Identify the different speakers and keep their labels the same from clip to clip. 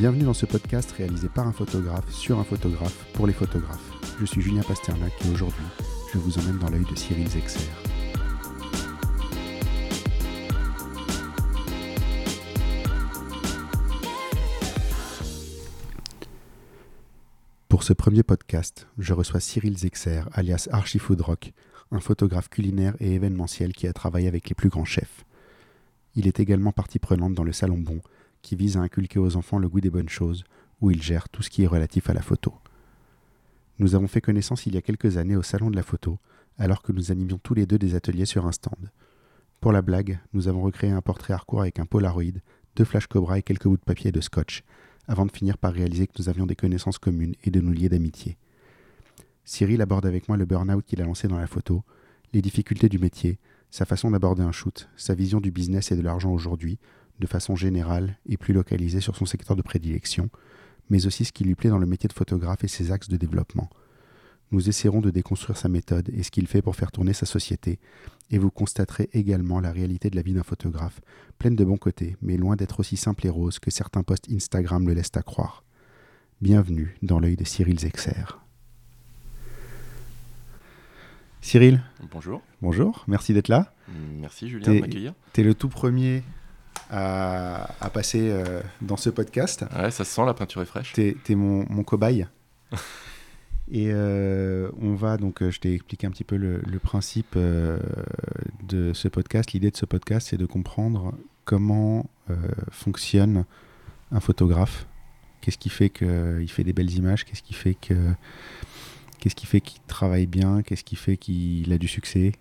Speaker 1: Bienvenue dans ce podcast réalisé par un photographe, sur un photographe, pour les photographes. Je suis Julien Pasternak et aujourd'hui, je vous emmène dans l'œil de Cyril Zexer. Pour ce premier podcast, je reçois Cyril Zexer, alias Archifoodrock, un photographe culinaire et événementiel qui a travaillé avec les plus grands chefs. Il est également partie prenante dans le Salon Bon, qui vise à inculquer aux enfants le goût des bonnes choses, où il gère tout ce qui est relatif à la photo. Nous avons fait connaissance il y a quelques années au Salon de la photo, alors que nous animions tous les deux des ateliers sur un stand. Pour la blague, nous avons recréé un portrait hardcore avec un Polaroid, deux flash cobra et quelques bouts de papier et de scotch, avant de finir par réaliser que nous avions des connaissances communes et de nous lier d'amitié. Cyril aborde avec moi le burn-out qu'il a lancé dans la photo, les difficultés du métier, sa façon d'aborder un shoot, sa vision du business et de l'argent aujourd'hui, de façon générale et plus localisée sur son secteur de prédilection, mais aussi ce qui lui plaît dans le métier de photographe et ses axes de développement. Nous essaierons de déconstruire sa méthode et ce qu'il fait pour faire tourner sa société, et vous constaterez également la réalité de la vie d'un photographe, pleine de bons côtés, mais loin d'être aussi simple et rose que certains posts Instagram le laissent à croire. Bienvenue dans l'œil de Cyril Zexer. Cyril?
Speaker 2: Bonjour.
Speaker 1: Bonjour, merci d'être là.
Speaker 2: Merci Julien de m'accueillir.
Speaker 1: Tu es le tout premier à, passer euh, dans ce podcast.
Speaker 2: Ouais, ça se sent, la peinture est fraîche.
Speaker 1: Tu es, mon, cobaye. Et euh, on va donc, euh, je t'ai expliqué un petit peu le, principe de ce podcast. L'idée de ce podcast, c'est de comprendre comment fonctionne un photographe. Qu'est-ce qui fait qu'il fait des belles images? Qu'est-ce qui fait que Qu'est-ce qui fait qu'il travaille bien? Qu'est-ce qui fait qu'il a du succès?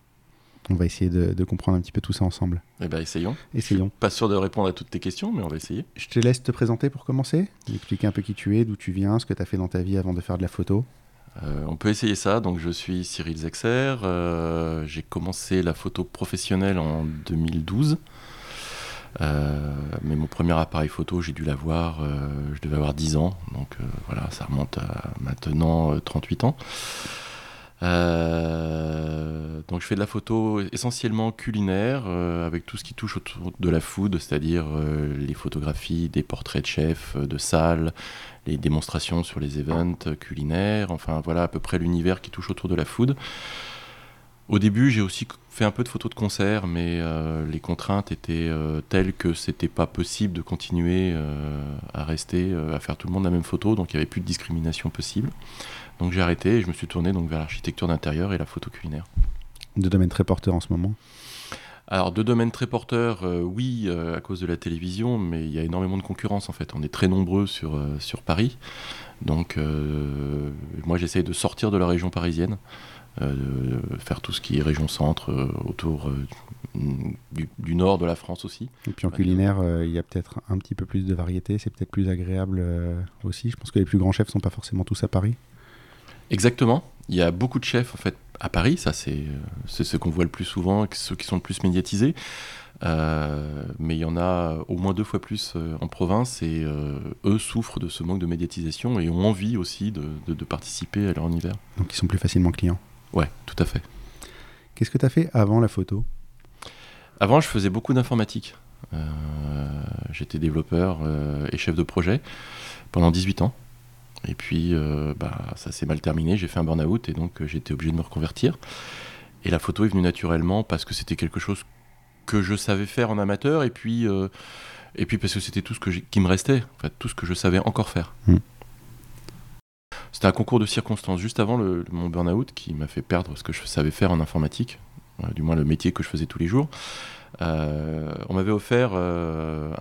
Speaker 1: On va essayer de, comprendre un petit peu tout ça ensemble.
Speaker 2: Eh bien, essayons.
Speaker 1: Essayons.
Speaker 2: suis pas sûr de répondre à toutes tes questions, mais on va essayer.
Speaker 1: Je te laisse te présenter pour commencer. Expliquer un peu qui tu es, d'où tu viens, ce que tu as fait dans ta vie avant de faire de la photo.
Speaker 2: Euh, on peut essayer ça. Donc, je suis Cyril Zexer. Euh, j'ai commencé la photo professionnelle en 2012. Euh, mais mon premier appareil photo, j'ai dû l'avoir, je devais avoir 10 ans, donc voilà, ça remonte à maintenant 38 ans. Donc je fais de la photo essentiellement culinaire, avec tout ce qui touche autour de la food, c'est-à-dire les photographies des portraits de chefs, de salles, les démonstrations sur les events culinaires, enfin voilà à peu près l'univers qui touche autour de la food. Au début, j'ai aussi fait un peu de photos de concert, mais euh, les contraintes étaient euh, telles que c'était pas possible de continuer euh, à rester, à faire tout le monde la même photo, donc il n'y avait plus de discrimination possible. Donc j'ai arrêté et je me suis tourné donc vers l'architecture d'intérieur et la photo culinaire.
Speaker 1: Deux domaines très porteurs en ce moment
Speaker 2: alors, deux domaines très porteurs, oui, à cause de la télévision, mais il y a énormément de concurrence en fait. On est très nombreux sur, sur Paris. Donc, moi, j'essaye de sortir de la région parisienne. Euh, faire tout ce qui est région centre, euh, autour euh, du, nord de la France aussi.
Speaker 1: Et puis en culinaire, il y a peut-être un petit peu plus de variété, c'est peut-être plus agréable aussi. Je pense que les plus grands chefs ne sont pas forcément tous à Paris.
Speaker 2: Exactement. Il y a beaucoup de chefs en fait à Paris, ça c'est ce qu'on voit le plus souvent, ceux qui sont le plus médiatisés. mais il y en a au moins deux fois plus en province et eux souffrent de ce manque de médiatisation et ont envie aussi de, de participer à leur univers.
Speaker 1: Donc ils sont plus facilement clients.
Speaker 2: Ouais, tout à fait.
Speaker 1: Qu'est-ce que tu as fait avant la photo?
Speaker 2: Avant, je faisais beaucoup d'informatique. Euh, j'étais développeur euh, et chef de projet pendant 18 ans. Et puis, euh, bah, ça s'est mal terminé. J'ai fait un burn-out et donc j'étais obligé de me reconvertir. Et la photo est venue naturellement parce que c'était quelque chose que je savais faire en amateur et puis, et puis parce que c'était tout ce que qui me restait, en fait, tout ce que je savais encore faire. Hmm. C'était un concours de circonstances juste avant le, mon burn-out qui m'a fait perdre ce que je savais faire en informatique, euh, du moins le métier que je faisais tous les jours. Euh, on m'avait offert euh,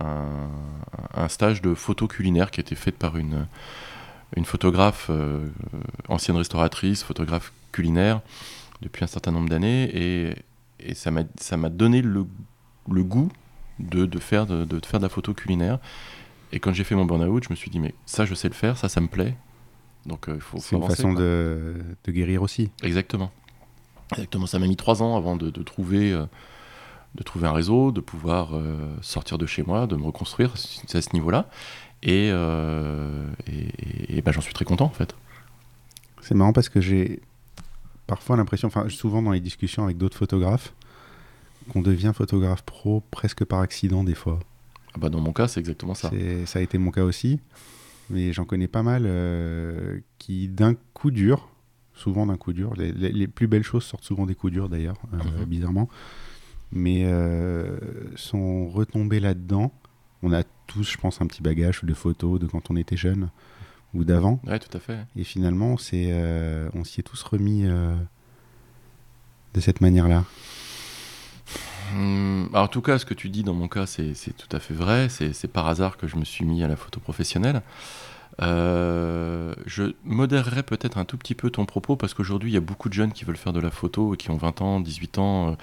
Speaker 2: un, stage de photo culinaire qui été fait par une, une photographe, ancienne restauratrice, photographe culinaire, depuis un certain nombre d'années. Et, ça m'a donné le, le goût de, de, faire, de, de, faire de la photo culinaire. Et quand j'ai fait mon burn-out, je me suis dit, mais ça, je sais le faire, ça, ça me plaît.
Speaker 1: Donc euh, faut. C'est une façon de, guérir aussi.
Speaker 2: Exactement. Exactement. Ça m'a mis trois ans avant de, trouver, euh, de trouver un réseau, de pouvoir euh, sortir de chez moi, de me reconstruire à ce niveau-là. Et, et, ben, j'en suis très content en fait.
Speaker 1: C'est marrant parce que j'ai parfois l'impression, enfin souvent dans les discussions avec d'autres photographes, qu'on devient photographe pro presque par accident des fois.
Speaker 2: Ah bah dans mon cas, c'est exactement ça.
Speaker 1: Ça a été mon cas aussi. Mais j'en connais pas mal euh, qui, d'un coup dur, souvent d'un coup dur, les, plus belles choses sortent souvent des coups durs d'ailleurs, euh, mhm. bizarrement, mais euh, sont retombés là-dedans. On a tous, je pense, un petit bagage de photos de quand on était jeune ou d'avant.
Speaker 2: Ouais, tout à fait.
Speaker 1: Et finalement, on s'y est tous remis de cette manière-là.
Speaker 2: Alors, en tout cas, ce que tu dis dans mon cas, c'est tout à fait vrai. C'est par hasard que je me suis mis à la photo professionnelle. Euh, je modérerais peut-être un tout petit peu ton propos parce qu'aujourd'hui, il y a beaucoup de jeunes qui veulent faire de la photo et qui ont 20 ans, 18 ans. Euh,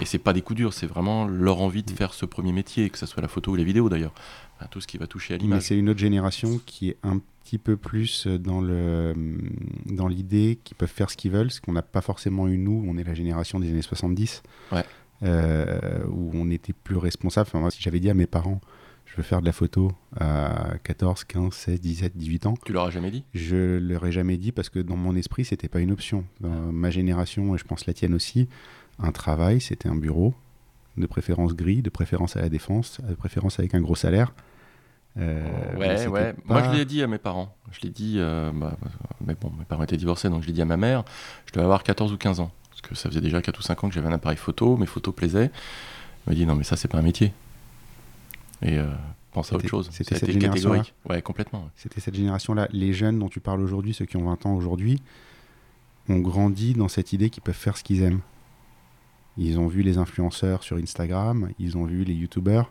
Speaker 2: et c'est pas des coups durs, c'est vraiment leur envie de faire ce premier métier, que ce soit la photo ou la vidéo d'ailleurs. tout ce qui va toucher à l'image. Mais
Speaker 1: c'est une autre génération qui est un petit peu plus dans le dans l'idée qu'ils peuvent faire ce qu'ils veulent, ce qu'on n'a pas forcément eu nous. On est la génération des années 70.
Speaker 2: Ouais.
Speaker 1: Euh, où on était plus responsable. Enfin, moi, si j'avais dit à mes parents, je veux faire de la photo à 14, 15, 16, 17, 18 ans.
Speaker 2: Tu leur as jamais dit?
Speaker 1: Je leur ai jamais dit parce que dans mon esprit, c'était pas une option. Dans ma génération, et je pense la tienne aussi, un travail, c'était un bureau, de préférence gris, de préférence à la défense, de préférence avec un gros salaire.
Speaker 2: Euh, ouais, ouais. Moi, je l'ai dit à mes parents. Je l'ai dit, euh, bah, mais bon, mes parents étaient divorcés, donc je l'ai dit à ma mère. Je devais avoir 14 ou 15 ans que ça faisait déjà 4 ou 5 ans que j'avais un appareil photo, mes photos plaisaient. Il m'a dit non mais ça c'est pas un métier. Et euh, pense à autre chose.
Speaker 1: C'était cette génération
Speaker 2: Ouais, complètement.
Speaker 1: C'était cette génération-là. Les jeunes dont tu parles aujourd'hui, ceux qui ont 20 ans aujourd'hui, ont grandi dans cette idée qu'ils peuvent faire ce qu'ils aiment. Ils ont vu les influenceurs sur Instagram, ils ont vu les youtubeurs,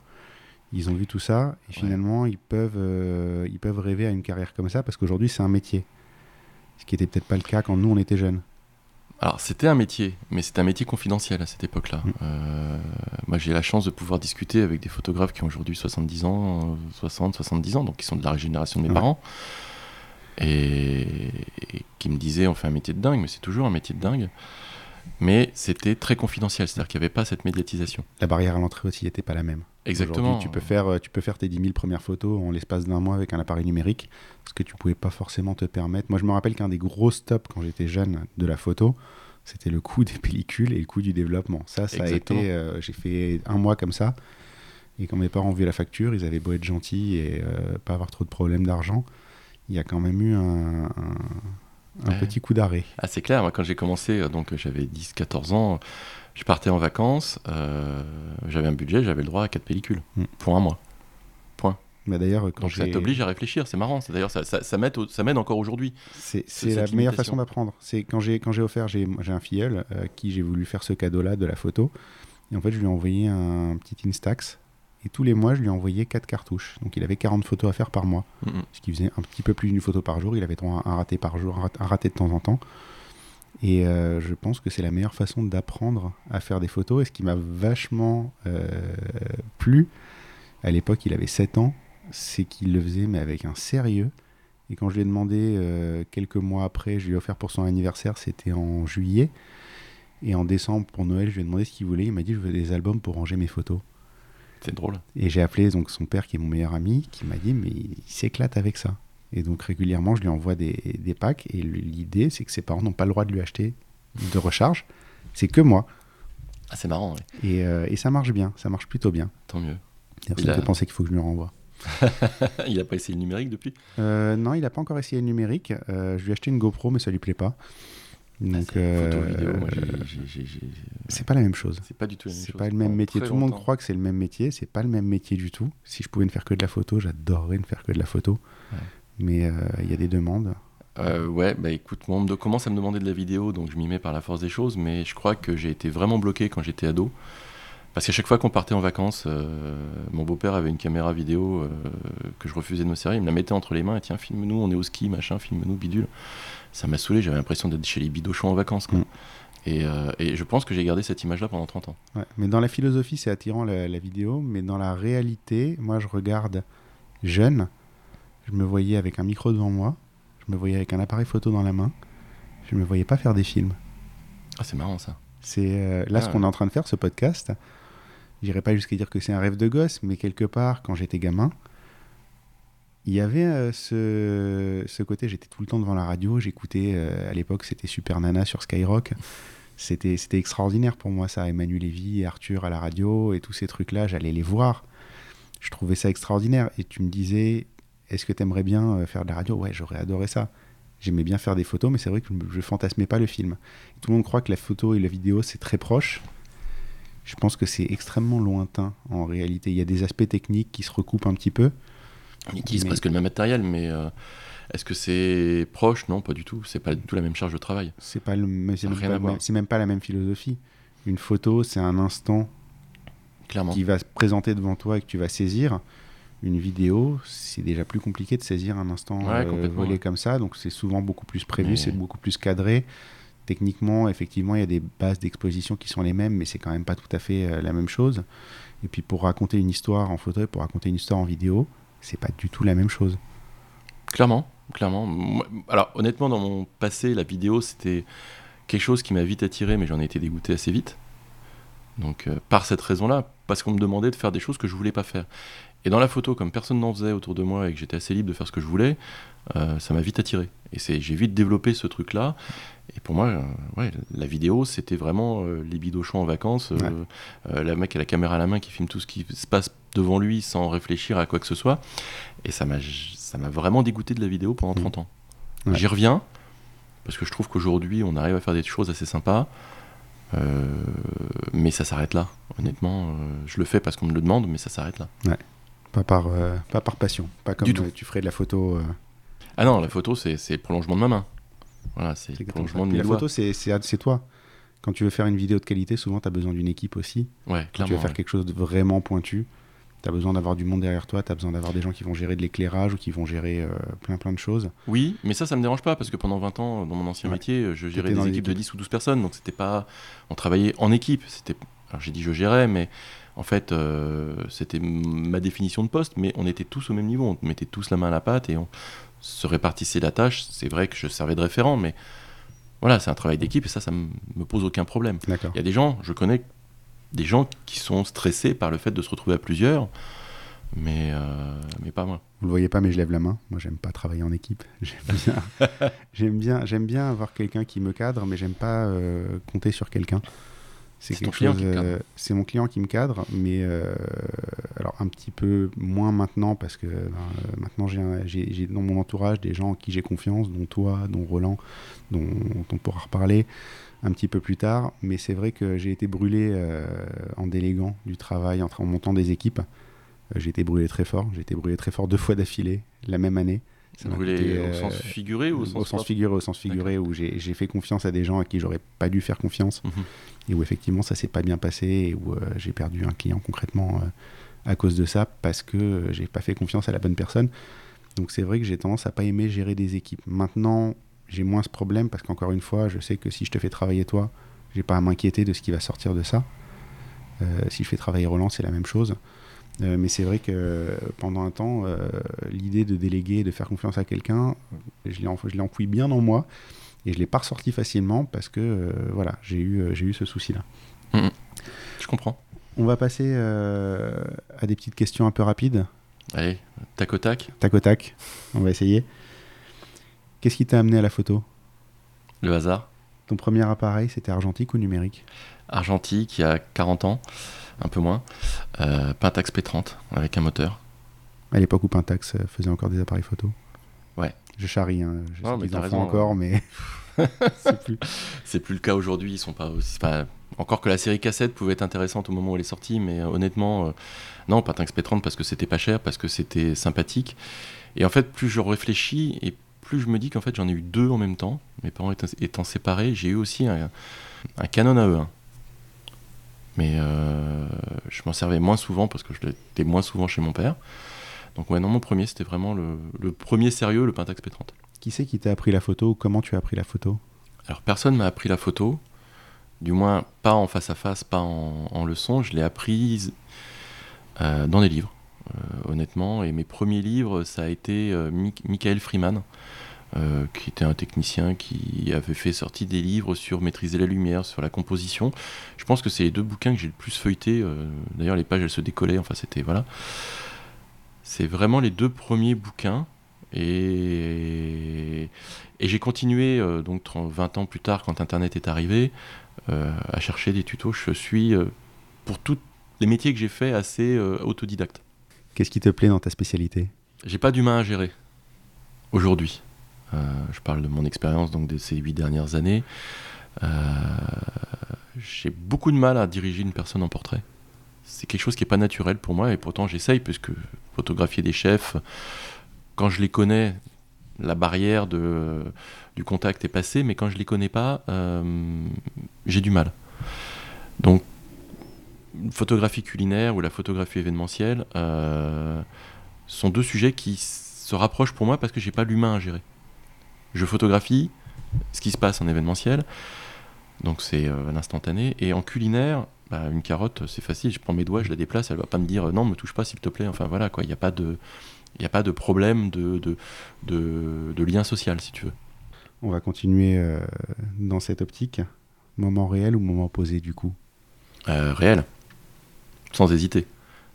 Speaker 1: ils ont vu tout ça, et finalement ils peuvent, euh, ils peuvent rêver à une carrière comme ça parce qu'aujourd'hui c'est un métier. Ce qui n'était peut-être pas le cas quand nous on était jeunes.
Speaker 2: Alors, c'était un métier, mais c'était un métier confidentiel à cette époque-là. Mm. Euh, moi, j'ai la chance de pouvoir discuter avec des photographes qui ont aujourd'hui 70 ans, 60, 70 ans, donc qui sont de la génération de mes parents, et, qui me disaient on fait un métier de dingue, mais c'est toujours un métier de dingue. Mais c'était très confidentiel, c'est-à-dire qu'il n'y avait pas cette médiatisation.
Speaker 1: La barrière à l'entrée aussi n'était pas la même.
Speaker 2: Exactement.
Speaker 1: Tu peux, faire, tu peux faire tes 10 000 premières photos en l'espace d'un mois avec un appareil numérique, ce que tu pouvais pas forcément te permettre. Moi, je me rappelle qu'un des gros stops quand j'étais jeune de la photo, c'était le coût des pellicules et le coût du développement. Ça, ça a été. Euh, j'ai fait un mois comme ça. Et quand mes parents ont vu la facture, ils avaient beau être gentils et euh, pas avoir trop de problèmes d'argent, il y a quand même eu un, un, petit coup d'arrêt.
Speaker 2: Ah, c'est clair. Moi, quand j'ai commencé, euh, donc j'avais 10-14 ans je partais en vacances, euh, j'avais un budget, j'avais le droit à 4 pellicules mm. pour un mois. Point.
Speaker 1: Mais d'ailleurs, quand
Speaker 2: Donc ça t'oblige à réfléchir, c'est marrant. D'ailleurs, ça, ça, ça m'aide encore aujourd'hui.
Speaker 1: C'est la meilleure façon d'apprendre. C'est quand j'ai offert, j'ai un filleul à qui j'ai voulu faire ce cadeau-là de la photo. Et en fait, je lui ai envoyé un petit Instax. Et tous les mois, je lui ai envoyé 4 cartouches. Donc il avait 40 photos à faire par mois. Ce qui faisait un petit peu plus d'une photo par jour. Il avait droit un raté par jour, un raté de temps en temps. Et euh, je pense que c'est la meilleure façon d'apprendre à faire des photos. Et ce qui m'a vachement euh, plu, à l'époque il avait 7 ans, c'est qu'il le faisait mais avec un sérieux. Et quand je lui ai demandé euh, quelques mois après, je lui ai offert pour son anniversaire, c'était en juillet. Et en décembre, pour Noël, je lui ai demandé ce qu'il voulait. Il m'a dit Je veux des albums pour ranger mes photos.
Speaker 2: C'est drôle.
Speaker 1: Et j'ai appelé donc son père, qui est mon meilleur ami, qui m'a dit Mais il s'éclate avec ça. Et donc régulièrement, je lui envoie des, des packs. Et l'idée, c'est que ses parents n'ont pas le droit de lui acheter de recharge. C'est que moi.
Speaker 2: Ah, c'est marrant.
Speaker 1: Et, euh, et, ça marche bien. Ça marche plutôt bien.
Speaker 2: Tant mieux.
Speaker 1: Il a... penser qu'il faut que je lui renvoie.
Speaker 2: il n'a pas essayé le numérique depuis?
Speaker 1: Euh, Non, il n'a pas encore essayé le numérique. Euh, je lui ai acheté une GoPro, mais ça lui plaît pas. Donc, c'est pas la même chose.
Speaker 2: C'est pas du tout la même
Speaker 1: chose. C'est pas le même métier. Tout le monde croit que c'est le même métier. C'est pas le même métier du tout. Si je pouvais ne faire que de la photo, j'adorerais ne faire que de la photo. Ouais mais euh, il y a des demandes.
Speaker 2: Euh, ouais, bah écoute, moi on commence à me demander de la vidéo, donc je m'y mets par la force des choses, mais je crois que j'ai été vraiment bloqué quand j'étais ado. Parce qu'à chaque fois qu'on partait en vacances, euh, mon beau-père avait une caméra vidéo que je refusais de me servir, il me la mettait entre les mains et tiens, filme-nous, on est au ski, machin, filme-nous, bidule. Ça m'a saoulé, j'avais l'impression d'être chez les bidochons en vacances. Quoi. Mm. Et, et, je pense que j'ai gardé cette image-là pendant 30 ans.
Speaker 1: Ouais, mais dans la philosophie, c'est attirant la, la, vidéo, mais dans la réalité, moi je regarde jeune, je me voyais avec un micro devant moi, je me voyais avec un appareil photo dans la main, je me voyais pas faire des films.
Speaker 2: Ah, c'est marrant ça.
Speaker 1: C'est euh, là ce ah. qu'on est en train de faire, ce podcast. J'irai pas jusqu'à dire que c'est un rêve de gosse, mais quelque part, quand j'étais gamin, il y avait euh, ce, ce, côté, j'étais tout le temps devant la radio, j'écoutais, euh, à l'époque c'était Super Nana sur Skyrock, c'était extraordinaire pour moi ça, Emmanuel Lévy, Arthur à la radio et tous ces trucs-là, j'allais les voir. Je trouvais ça extraordinaire. Et tu me disais, est-ce que tu aimerais bien euh, faire de la radio? Ouais, j'aurais adoré ça. J'aimais bien faire des photos, mais c'est vrai que je fantasmais pas le film. Tout le monde croit que la photo et la vidéo, c'est très proche. Je pense que c'est extrêmement lointain en réalité. Il y a des aspects techniques qui se recoupent un petit peu.
Speaker 2: On utilise presque le même matériel, mais euh, est-ce que c'est proche? Non, pas du tout. C'est pas du tout la même charge de travail.
Speaker 1: C'est pas le, c'est même, même, pas la même philosophie. Une photo, c'est un instant
Speaker 2: Clairement.
Speaker 1: qui va se présenter devant toi et que tu vas saisir. Une vidéo, c'est déjà plus compliqué de saisir un instant euh, volé comme ça, donc c'est souvent beaucoup plus prévu, c'est beaucoup plus cadré. Techniquement, effectivement, il y a des bases d'exposition qui sont les mêmes, mais c'est quand même pas tout à fait euh, la même chose. Et puis pour raconter une histoire en photo et pour raconter une histoire en vidéo, c'est pas du tout la même chose.
Speaker 2: Clairement, clairement. Alors honnêtement, dans mon passé, la vidéo, c'était quelque chose qui m'a vite attiré, mais j'en ai été dégoûté assez vite. Donc euh, par cette raison-là, parce qu'on me demandait de faire des choses que je voulais pas faire. Et dans la photo, comme personne n'en faisait autour de moi et que j'étais assez libre de faire ce que je voulais, euh, ça m'a vite attiré. Et j'ai vite développé ce truc-là. Et pour moi, euh, ouais, la vidéo, c'était vraiment euh, les bidochons en vacances, la mec à la caméra à la main qui filme tout ce qui se passe devant lui sans réfléchir à quoi que ce soit. Et ça m'a vraiment dégoûté de la vidéo pendant 30 mmh. ans. J'y reviens, parce que je trouve qu'aujourd'hui, on arrive à faire des choses assez sympas. mais ça s'arrête là. Honnêtement, je le fais parce qu'on me le demande, mais ça s'arrête là.
Speaker 1: Ouais. Pas par, euh, pas par passion. Pas comme euh, tu ferais de la photo. Euh.
Speaker 2: Ah non, la photo, c'est le prolongement de ma main. Voilà, c'est le prolongement de
Speaker 1: La photo, c'est toi. Quand tu veux faire une vidéo de qualité, souvent, tu as besoin d'une équipe aussi.
Speaker 2: Ouais,
Speaker 1: Quand tu veux faire quelque chose de vraiment pointu, tu as besoin d'avoir du monde derrière toi, tu as besoin d'avoir des gens qui vont gérer de l'éclairage ou qui vont gérer plein plein de choses.
Speaker 2: Oui, mais ça, ça me dérange pas parce que pendant 20 ans, dans mon ancien métier, je gérais des équipes de 10 ou 12 personnes. Donc, c'était pas. On travaillait en équipe. C'était. Alors, j'ai dit je gérais, mais en fait, euh, c'était ma définition de poste, mais on était tous au même niveau, on mettait tous la main à la pâte et on se répartissait la tâche. C'est vrai que je servais de référent, mais voilà, c'est un travail d'équipe et ça, ça me pose aucun problème. Il y a des gens, je connais des gens qui sont stressés par le fait de se retrouver à plusieurs, mais, euh, mais pas moi.
Speaker 1: Vous le voyez pas, mais je lève la main. Moi, j'aime pas travailler en équipe. J'aime bien, j'aime bien, avoir quelqu'un qui me cadre, mais j'aime pas euh, compter sur quelqu'un.
Speaker 2: C'est quelque chose.
Speaker 1: Euh, c'est mon client qui me cadre, mais euh, alors un petit peu moins maintenant parce que ben, euh, maintenant j'ai dans mon entourage des gens en qui j'ai confiance, dont toi, dont Roland, dont, on pourra reparler un petit peu plus tard. Mais c'est vrai que j'ai été brûlé en déléguant du travail, en, en montant des équipes. j'ai été brûlé très fort. J'ai été brûlé très fort deux fois d'affilée la même année.
Speaker 2: Brûlé au sens figuré ou au sens,
Speaker 1: au sens figuré, au sens figuré où j'ai fait confiance à des gens à qui j'aurais pas dû faire confiance. Mhm et où effectivement ça s'est pas bien passé et où euh, j'ai perdu un client concrètement euh, à cause de ça parce que euh, j'ai pas fait confiance à la bonne personne. Donc c'est vrai que j'ai tendance à pas aimer gérer des équipes. Maintenant, j'ai moins ce problème parce qu'encore une fois, je sais que si je te fais travailler toi, j'ai pas à m'inquiéter de ce qui va sortir de ça. si je fais travailler Roland, c'est la même chose. mais c'est vrai que pendant un temps, l'idée de déléguer, de faire confiance à quelqu'un, je l'ai empouillé bien en moi. Et je ne l'ai pas ressorti facilement parce que euh, voilà, j'ai eu, euh, j'ai eu ce souci-là.
Speaker 2: Mmh. Je comprends.
Speaker 1: On va passer euh, à des petites questions un peu rapides.
Speaker 2: Allez, tac au tac.
Speaker 1: Tac au tac. On va essayer. Qu'est-ce qui t'a amené à la photo?
Speaker 2: Le hasard.
Speaker 1: Ton premier appareil, c'était argentique ou numérique?
Speaker 2: Argentique, il y a 40 ans, un peu moins. Pentax P30 avec un moteur.
Speaker 1: À l'époque où Pentax faisait encore des appareils photo
Speaker 2: Ouais.
Speaker 1: Je charrie, hein. je sais qu'ils en font encore, mais
Speaker 2: c'est plus... plus le cas aujourd'hui. Ils sont pas aussi. Encore que la série cassette pouvait être intéressante au moment où elle est sortie, mais euh, honnêtement, euh, non, pas P30 parce que c'était pas cher, parce que c'était sympathique. Et en fait, plus je réfléchis et plus je me dis qu'en fait j'en ai eu deux en même temps. Mes parents étant, séparés, j'ai eu aussi un, Canon AE1. Mais euh, je m'en servais moins souvent parce que je l'étais moins souvent chez mon père. Donc ouais, non, mon premier, c'était vraiment le, premier sérieux, le Pentax P30.
Speaker 1: Qui c'est qui t'a appris la photo ou comment tu as appris la photo?
Speaker 2: Alors personne m'a appris la photo, du moins pas en face à face, pas en, leçon. Je l'ai apprise euh, dans des livres, euh, honnêtement. Et mes premiers livres, ça a été euh, Michael Freeman, qui était un technicien qui avait fait sortir des livres sur maîtriser la lumière, sur la composition. Je pense que c'est les deux bouquins que j'ai le plus feuilleté. D'ailleurs, les pages, elles se décollaient. Enfin, c'était voilà. C'est vraiment les deux premiers bouquins. Et, et j'ai continué, euh, donc 20 ans plus tard, quand Internet est arrivé, euh, à chercher des tutos. Je suis, euh, pour tous les métiers que j'ai fait, assez autodidacte.
Speaker 1: Qu'est-ce qui te plaît dans ta spécialité?
Speaker 2: J'ai pas d'humain à gérer aujourd'hui. Je parle de mon expérience donc de ces huit dernières années. J'ai beaucoup de mal à diriger une personne en portrait. C'est quelque chose qui n'est pas naturel pour moi et pourtant j'essaye puisque photographier des chefs, quand je les connais, la barrière du contact est passée, mais quand je les connais pas, euh, j'ai du mal. Donc, photographie culinaire ou la photographie événementielle euh, sont deux sujets qui se rapprochent pour moi parce que j'ai pas l'humain à gérer. Je photographie ce qui se passe en événementiel, donc c'est euh, l'instantané, et en culinaire, bah, une carotte, c'est facile, je prends mes doigts, je la déplace, elle va pas me dire non, me touche pas s'il te plaît, enfin voilà quoi, il n'y a pas de il n'y a pas de problème de, de, de, lien social, si tu veux.
Speaker 1: On va continuer euh, dans cette optique. Moment réel ou moment posé, du coup?
Speaker 2: Euh, Réel, sans hésiter.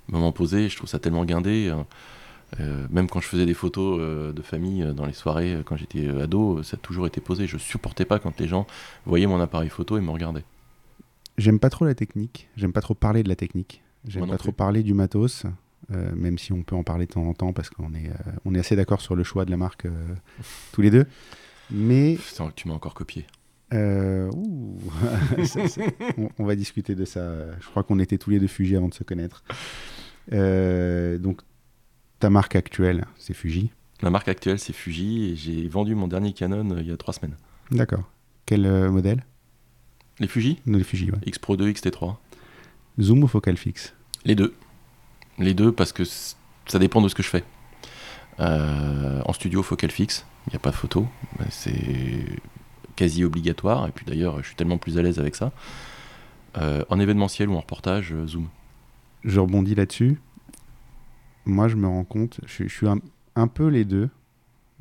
Speaker 2: Moment posé, je trouve ça tellement guindé. Euh, même quand je faisais des photos de famille dans les soirées, quand j'étais ado, ça a toujours été posé. Je supportais pas quand les gens voyaient mon appareil photo et me regardaient.
Speaker 1: J'aime pas trop la technique. J'aime pas trop parler de la technique. J'aime pas trop parler du matos. Euh, même si on peut en parler de temps en temps parce qu'on est, euh, on est assez d'accord sur le choix de la marque euh, tous les deux. Mais.
Speaker 2: tu m'as encore copié.
Speaker 1: on, va discuter de ça. Je crois qu'on était tous les deux Fuji avant de se connaître. donc, ta marque actuelle, c'est Fuji
Speaker 2: Ma marque actuelle, c'est Fuji et j'ai vendu mon dernier Canon il y a trois semaines.
Speaker 1: D'accord. Quel modèle?
Speaker 2: Les Fuji
Speaker 1: Les Fuji, ouais.
Speaker 2: X Pro 2, XT3.
Speaker 1: Zoom ou focal fixe
Speaker 2: Les deux. Les deux parce que ça dépend de ce que je fais. Euh, en studio, focal fixe, il n'y a pas de photo, c'est quasi obligatoire, et puis d'ailleurs je suis tellement plus à l'aise avec ça. Euh, en événementiel ou en reportage, euh, zoom.
Speaker 1: Je rebondis là-dessus. Moi je me rends compte, je, suis un, peu les deux.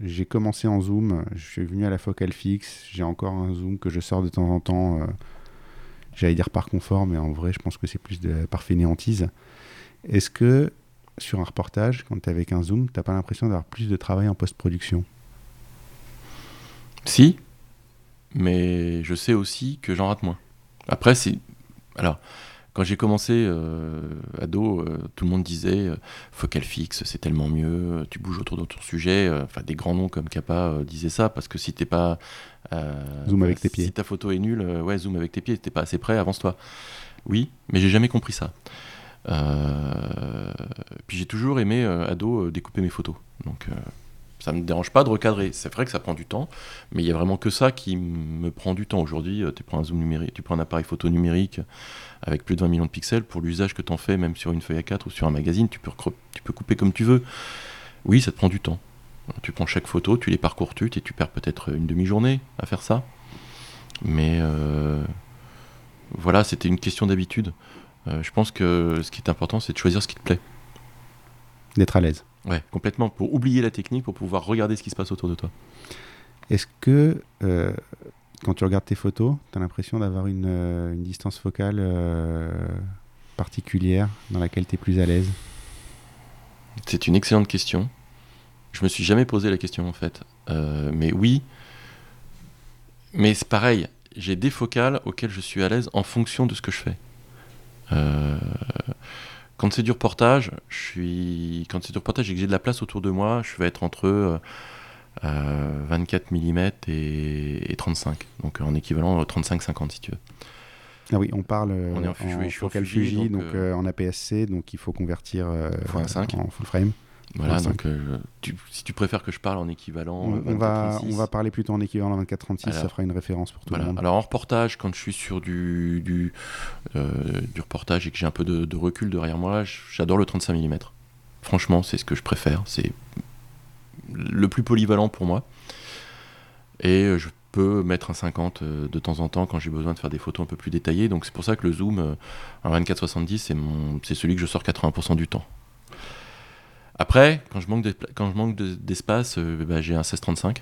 Speaker 1: J'ai commencé en zoom, je suis venu à la focal fixe, j'ai encore un zoom que je sors de temps en temps. J'allais dire par confort, mais en vrai je pense que c'est plus de, par fainéantise. Est-ce que sur un reportage, quand tu es avec un zoom, tu n'as pas l'impression d'avoir plus de travail en post-production?
Speaker 2: Si, mais je sais aussi que j'en rate moins. Après, c'est. Alors, quand j'ai commencé euh, ado, euh, tout le monde disait euh, focal fixe, c'est tellement mieux, tu bouges autour de ton sujet. Enfin, des grands noms comme Kappa disaient ça parce que si t'es pas.
Speaker 1: zoom avec tes pieds.
Speaker 2: Si ta photo est nulle, ouais, zoom avec tes pieds, t'es pas assez prêt, avance-toi. Oui, mais j'ai jamais compris ça. Euh, puis j'ai toujours aimé, euh, ado, euh, découper mes photos. Donc ça me dérange pas de recadrer. C'est vrai que ça prend du temps, mais il y a vraiment que ça qui me prend du temps aujourd'hui. tu prends un zoom numérique, tu prends un appareil photo numérique avec plus de 20 millions de pixels pour l'usage que tu en fais, même sur une feuille A4 ou sur un magazine, tu peux, tu couper comme tu veux. Oui, ça te prend du temps. Tu prends chaque photo, tu les parcours toutes et tu perds peut-être une demi-journée à faire ça. Mais voilà, c'était une question d'habitude. Euh, je pense que ce qui est important, c'est de choisir ce qui te plaît.
Speaker 1: D'être à l'aise.
Speaker 2: Ouais, complètement. Pour oublier la technique, pour pouvoir regarder ce qui se passe autour de toi.
Speaker 1: Est-ce que euh, quand tu regardes tes photos, tu as l'impression d'avoir une, euh, une, distance focale particulière dans laquelle tu es plus à l'aise?
Speaker 2: C'est une excellente question. Je me suis jamais posé la question en fait. mais oui. Mais c'est pareil, j'ai des focales auxquelles je suis à l'aise en fonction de ce que je fais. Euh, quand c'est du reportage, je suis quand c'est du reportage et que j'ai de la place autour de moi, je vais être entre 24 euh, mm et, 35, donc en équivalent 35-50 si tu veux.
Speaker 1: Ah oui, on parle on est en, en, focal Fuji, donc, euh, en APS-C, donc il faut convertir en full frame.
Speaker 2: Voilà, donc euh, si tu préfères que je parle en équivalent.
Speaker 1: On, euh, va, on va parler plutôt en équivalent 24-36, ça fera une référence pour tout le monde.
Speaker 2: Alors en reportage, quand je suis sur du, du, euh, du reportage et que j'ai un peu de, recul derrière moi, j'adore le 35 mm. Franchement, c'est ce que je préfère. C'est le plus polyvalent pour moi. Et je peux mettre un 50 de temps en temps quand j'ai besoin de faire des photos un peu plus détaillées. Donc c'est pour ça que le zoom en 24-70, c'est celui que je sors 80% du temps. Après, quand je manque d'espace, euh, bah, j'ai un 16-35.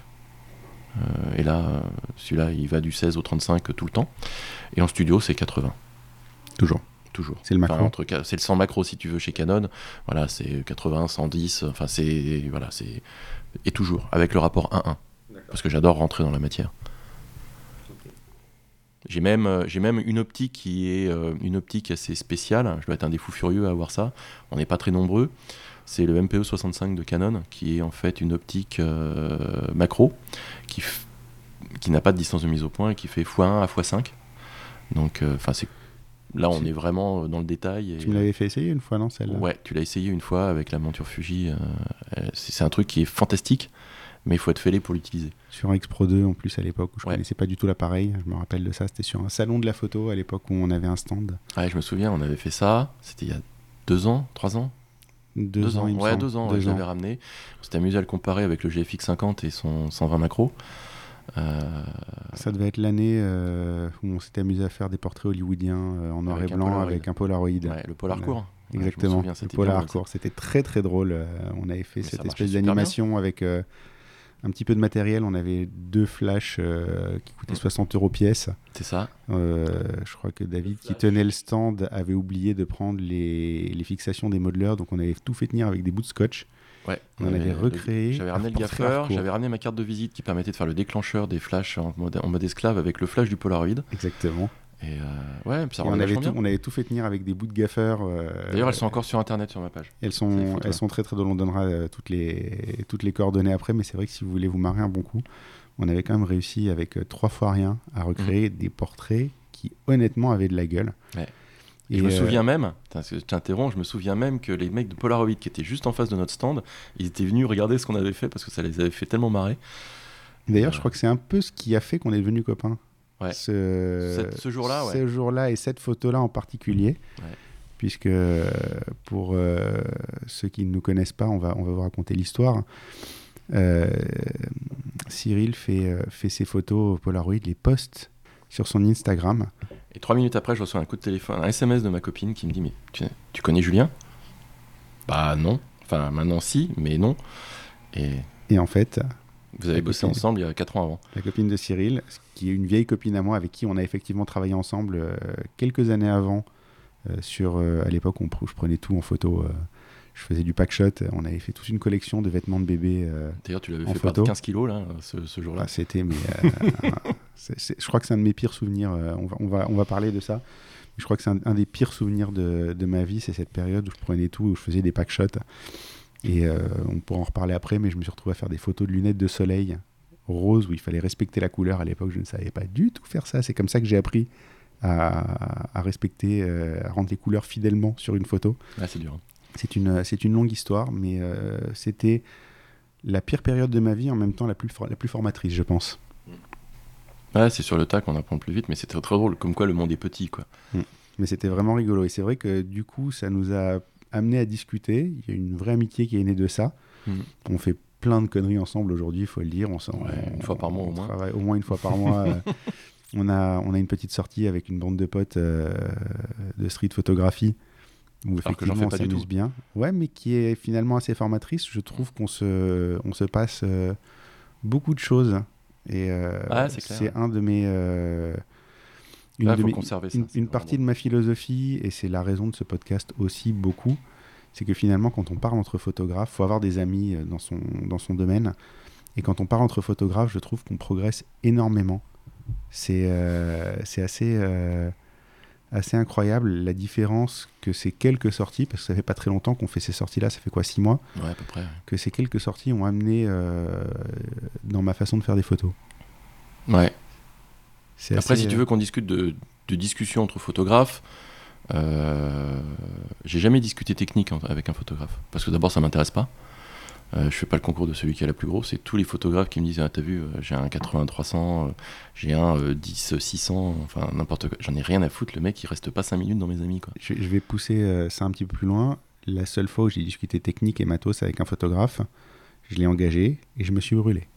Speaker 2: Euh, et là, celui-là, il va du 16 au 35 tout le temps. Et en studio, c'est 80.
Speaker 1: Toujours.
Speaker 2: Toujours.
Speaker 1: C'est le macro.
Speaker 2: c'est le 100 macro si tu veux chez Canon. Voilà, c'est 80, 110. Enfin, c'est voilà, c'est et toujours avec le rapport 1-1. Parce que j'adore rentrer dans la matière. J'ai même, euh, j'ai même une optique qui est une optique assez spéciale. Je dois être un des fous furieux à avoir ça. On n'est pas très nombreux. C'est le MPE 65 de Canon, qui est en fait une optique macro qui, qui n'a pas de distance de mise au point et qui fait x1 à x5. Donc, enfin, c'est Là, on est vraiment dans le détail.
Speaker 1: tu me l'avais fait essayer une fois, non celle
Speaker 2: Ouais, tu l'as essayé une fois avec la monture Fuji. c'est un truc qui est fantastique mais il faut être fêlé pour l'utiliser.
Speaker 1: Sur un X-Pro 2 en plus à l'époque où je ne connaissais pas du tout l'appareil, je me rappelle de ça, c'était sur un salon de la photo à l'époque où on avait un stand.
Speaker 2: Ouais, je me souviens, on avait fait ça, c'était il y a deux ans, trois ans
Speaker 1: deux, ans,
Speaker 2: ouais, deux ans, je l'avais ramené. On s'était amusé à le comparer avec le GFX 50 et son 120 macro.
Speaker 1: Euh, ça devait être l'année euh, où on s'était amusé à faire des portraits hollywoodiens euh, en noir et blanc avec un Polaroid.
Speaker 2: Ouais, le Polar Court.
Speaker 1: Exactement, le Polar Court. C'était très très drôle. on avait fait cette espèce d'animation avec un petit peu de matériel. On avait deux flashs euh, qui coûtaient 60 euros pièce.
Speaker 2: C'est ça.
Speaker 1: Euh, je crois que David, qui tenait le stand, avait oublié de prendre les, les, fixations des modeleurs. Donc on avait tout fait tenir avec des bouts de scotch.
Speaker 2: Ouais,
Speaker 1: on, avait recréé.
Speaker 2: J'avais ramené le gaffeur, j'avais ramené ma carte de visite qui permettait de faire le déclencheur des flashs en mode, en mode esclave avec le flash du Polaroid.
Speaker 1: Exactement.
Speaker 2: Et euh, ouais,
Speaker 1: on, avait tout, on avait tout fait tenir avec des bouts de gaffeur. Euh,
Speaker 2: D'ailleurs, elles sont encore sur internet sur ma page.
Speaker 1: Elles sont, elles sont très très drôles. On donnera euh, toutes, les, toutes les coordonnées après, mais c'est vrai que si vous voulez vous marrer un bon coup, on avait quand même réussi avec trois fois rien à recréer mmh. des portraits qui honnêtement avaient de la gueule.
Speaker 2: Et je me souviens même, je t'interromps, je me souviens même que les mecs de Polaroid qui étaient juste en face de notre stand, ils étaient venus regarder ce qu'on avait fait parce que ça les avait fait tellement marrer.
Speaker 1: D'ailleurs, je crois que c'est un peu ce qui a fait qu'on est devenus copains.
Speaker 2: Ce, jour-là,
Speaker 1: Ce jour-là et cette photo-là en particulier. Puisque pour euh, ceux qui ne nous connaissent pas, on va, on va vous raconter l'histoire. Euh, Cyril fait, euh, fait ses photos Polaroid, les poste sur son Instagram.
Speaker 2: Et trois minutes après, je reçois un coup de téléphone, un SMS de ma copine qui me dit Mais tu, tu connais Julien? Bah non. Enfin, maintenant si, mais non. Et,
Speaker 1: et en fait,
Speaker 2: vous avez bossé ensemble il y a 4 ans avant.
Speaker 1: La copine de Cyril, qui est une vieille copine à moi avec qui on a effectivement travaillé ensemble euh, quelques années avant. Euh, sur, euh, à l'époque, où je prenais tout en photo. je faisais du pack shot. On avait fait toute une collection de vêtements de bébé.
Speaker 2: D'ailleurs, tu l'avais fait photo. 15 kilos là, ce, jour-là.
Speaker 1: Ah, c'était, mais je crois que c'est un de mes pires souvenirs. on, va, on, va, on va parler de ça. Je crois que c'est un, des pires souvenirs de, de ma vie, c'est cette période où je prenais tout, où je faisais des pack shots. Et euh, on pourra en reparler après, mais je me suis retrouvé à faire des photos de lunettes de soleil rose où il fallait respecter la couleur. À l'époque, je ne savais pas du tout faire ça. C'est comme ça que j'ai appris à, respecter, euh, à rendre les couleurs fidèlement sur une photo.
Speaker 2: Ah, c'est dur. Hein.
Speaker 1: C'est une, c'est une longue histoire, mais euh, c'était la pire période de ma vie, en même temps la plus, la plus formatrice, je pense.
Speaker 2: Ouais, c'est sur le tas qu'on apprend plus vite, mais c'était très drôle, comme quoi le monde est petit, quoi.
Speaker 1: Mm. Mais c'était vraiment rigolo. Et c'est vrai que du coup, ça nous a amené à discuter. Il y a une vraie amitié qui est née de ça. Hmm. On fait plein de conneries ensemble aujourd'hui, il faut le dire. On,
Speaker 2: une fois par mois au moins.
Speaker 1: Travaille au moins une fois par mois. Euh, on, a, on a une petite sortie avec une bande de potes euh, de street photographie où effectivement on s'amuse bien. Ouais, mais qui est finalement assez formatrice. Je trouve qu'on se, on se passe euh, beaucoup de choses. Et ah, c'est un de mes une, partie de ma philosophie, et c'est la raison de ce podcast aussi beaucoup, c'est que finalement, quand on parle entre photographes, faut avoir des amis euh, dans son, dans son domaine. Et quand on parle entre photographes, je trouve qu'on progresse énormément. C'est euh, assez, euh, assez incroyable la différence que ces quelques sorties, parce que ça fait pas très longtemps qu'on fait ces sorties-là, ça fait quoi, six mois
Speaker 2: Ouais, à peu près.
Speaker 1: Que ces quelques sorties ont amené dans ma façon de faire des photos.
Speaker 2: Ouais, après, si tu veux qu'on discute de, de discussion entre photographes, euh, j'ai jamais discuté technique avec un photographe. Parce que d'abord, ça m'intéresse pas. Euh, je fais pas le concours de celui qui a la plus grosse. C'est tous les photographes qui me disent ah, T'as vu, euh, j'ai un 80-300, euh, j'ai un 10-600, enfin n'importe quoi. J'en ai rien à foutre. Le mec, il reste pas 5 minutes dans mes amis. Quoi.
Speaker 1: Je, je vais pousser ça un petit peu plus loin. La seule fois où j'ai discuté technique et matos avec un photographe, je l'ai engagé et je me suis brûlé.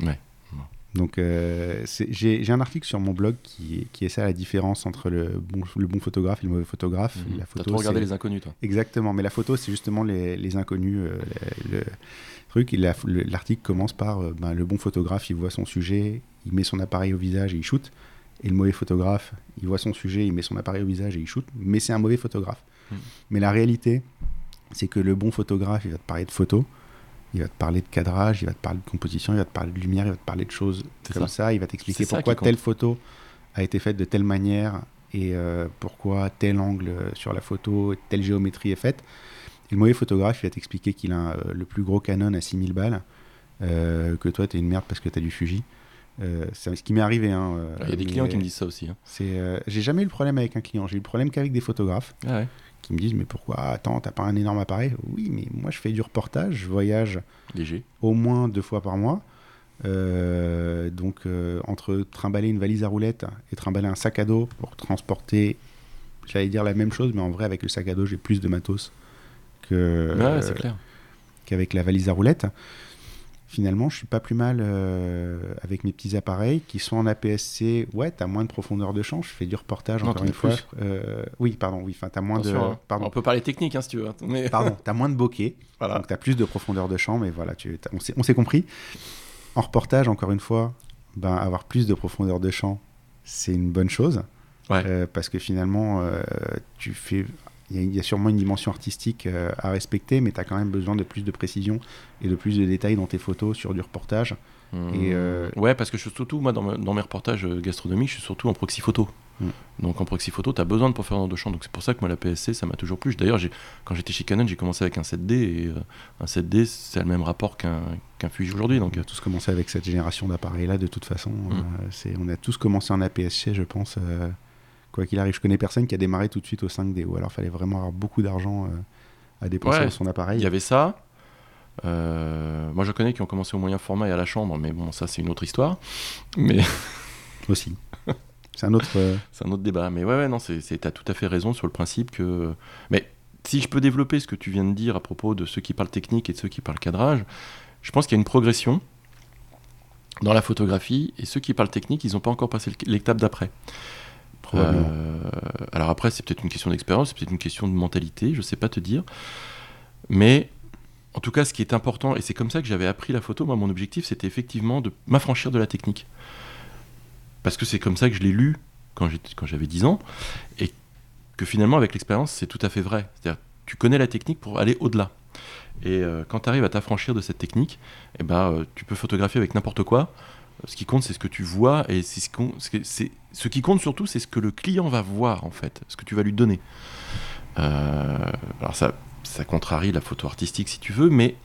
Speaker 2: Ouais.
Speaker 1: Donc euh, j'ai un article sur mon blog qui, qui essaie la différence entre le bon, le bon photographe et le mauvais photographe.
Speaker 2: Mmh. La photo, trop regardé les inconnus, toi.
Speaker 1: Exactement, mais la photo, c'est justement les, les inconnus. Euh, le, truc, l'article commence par euh, ben, le bon photographe, il voit son sujet, il met son appareil au visage et il shoot. Et le mauvais photographe, il voit son sujet, il met son appareil au visage et il shoot. Mais c'est un mauvais photographe. Mmh. Mais la réalité, c'est que le bon photographe, il va te parler de photos il va te parler de cadrage, il va te parler de composition, il va te parler de lumière, il va te parler de choses comme ça. Il va t'expliquer pourquoi telle photo a été faite de telle manière et euh, pourquoi tel angle sur la photo, telle géométrie est faite. Et le mauvais photographe, il va t'expliquer qu'il a euh, le plus gros Canon à 6000 balles, euh, que toi, t'es une merde parce que t'as du Fuji. Euh, c'est ce qui m'est arrivé. hein, euh,
Speaker 2: Il y a des clients qui me disent ça aussi. hein.
Speaker 1: Euh, j'ai jamais eu le problème avec un client. J'ai eu le problème qu'avec des photographes
Speaker 2: Ah ouais,
Speaker 1: qui me disent mais pourquoi attends t'as pas un énorme appareil? Oui mais moi je fais du reportage, je voyage
Speaker 2: léger.
Speaker 1: au moins deux fois par mois. Euh, donc euh, entre trimballer une valise à roulettes et trimballer un sac à dos pour transporter, j'allais dire la même chose, mais en vrai avec le sac à dos j'ai plus de matos que
Speaker 2: ouais, clair.
Speaker 1: qu'avec la valise à roulettes. Finalement, je suis pas plus mal euh, avec mes petits appareils qui sont en APS-C. Ouais, t'as moins de profondeur de champ. Je fais du reportage
Speaker 2: Non,
Speaker 1: encore une
Speaker 2: as
Speaker 1: fois. Euh, oui, pardon. Oui, enfin, t'as moins
Speaker 2: Attention,
Speaker 1: de.
Speaker 2: hein.
Speaker 1: Pardon.
Speaker 2: On peut parler technique hein, si tu veux. hein, Mais...
Speaker 1: Pardon, t'as moins de bokeh.
Speaker 2: Voilà.
Speaker 1: Donc t'as plus de profondeur de champ, mais voilà, tu, on s'est compris. En reportage, encore une fois, ben, avoir plus de profondeur de champ, c'est une bonne chose.
Speaker 2: Ouais.
Speaker 1: Euh, parce que finalement, tu fais. Il y, a- il y a sûrement une dimension artistique euh, à respecter, mais tu as quand même besoin de plus de précision et de plus de détails dans tes photos sur du reportage. Et, euh,
Speaker 2: Ouais, parce que je suis surtout, moi, dans, me- dans mes reportages euh, gastronomiques, je suis surtout en proxy photo.
Speaker 1: Mm.
Speaker 2: Donc en proxy photo, tu as besoin de profondeur de champ. Donc c'est pour ça que moi, la PSC, ça m'a toujours plu. D'ailleurs, quand j'étais chez Canon, j'ai commencé avec un 7D. Et euh, un 7D, c'est le même rapport qu'un qu'un Fuji aujourd'hui. Donc
Speaker 1: On a tous commencé avec cette génération d'appareils-là, de toute façon.
Speaker 2: Mm.
Speaker 1: Euh, c'est, on a tous commencé en APS-C, je pense. Quoi qu'il arrive, je connais personne qui a démarré tout de suite au 5D, ou alors fallait vraiment avoir beaucoup d'argent euh, à dépenser
Speaker 2: Ouais.
Speaker 1: dans son appareil.
Speaker 2: il y avait ça. Euh, moi, je connais qui ont commencé au moyen format et à la chambre, mais bon, ça, c'est une autre histoire. Mais
Speaker 1: aussi. C'est un autre. euh,
Speaker 2: c'est un autre débat. Mais ouais, ouais, non, c'est, c'est- t'as tout à fait raison sur le principe que. Mais si je peux développer ce que tu viens de dire à propos de ceux qui parlent technique et de ceux qui parlent cadrage, je pense qu'il y a une progression dans la photographie et ceux qui parlent technique, ils n'ont pas encore passé l'étape d'après. Euh, alors après, c'est peut-être une question d'expérience, c'est peut-être une question de mentalité, je sais pas te dire. Mais en tout cas, ce qui est important, et c'est comme ça que j'avais appris la photo, moi, mon objectif, c'était effectivement de m'affranchir de la technique. Parce que c'est comme ça que je l'ai lu quand j'avais 10 ans, et que finalement, avec l'expérience, c'est tout à fait vrai. C'est-à-dire, tu connais la technique pour aller au-delà. Et euh, quand tu arrives à t'affranchir de cette technique, eh ben, euh, tu peux photographier avec n'importe quoi. Ce qui compte, c'est ce que tu vois, et c'est ce, c'est- ce qui compte surtout, c'est ce que le client va voir, en fait, ce que tu vas lui donner. Euh, alors ça, ça contrarie la photo artistique, si tu veux, mais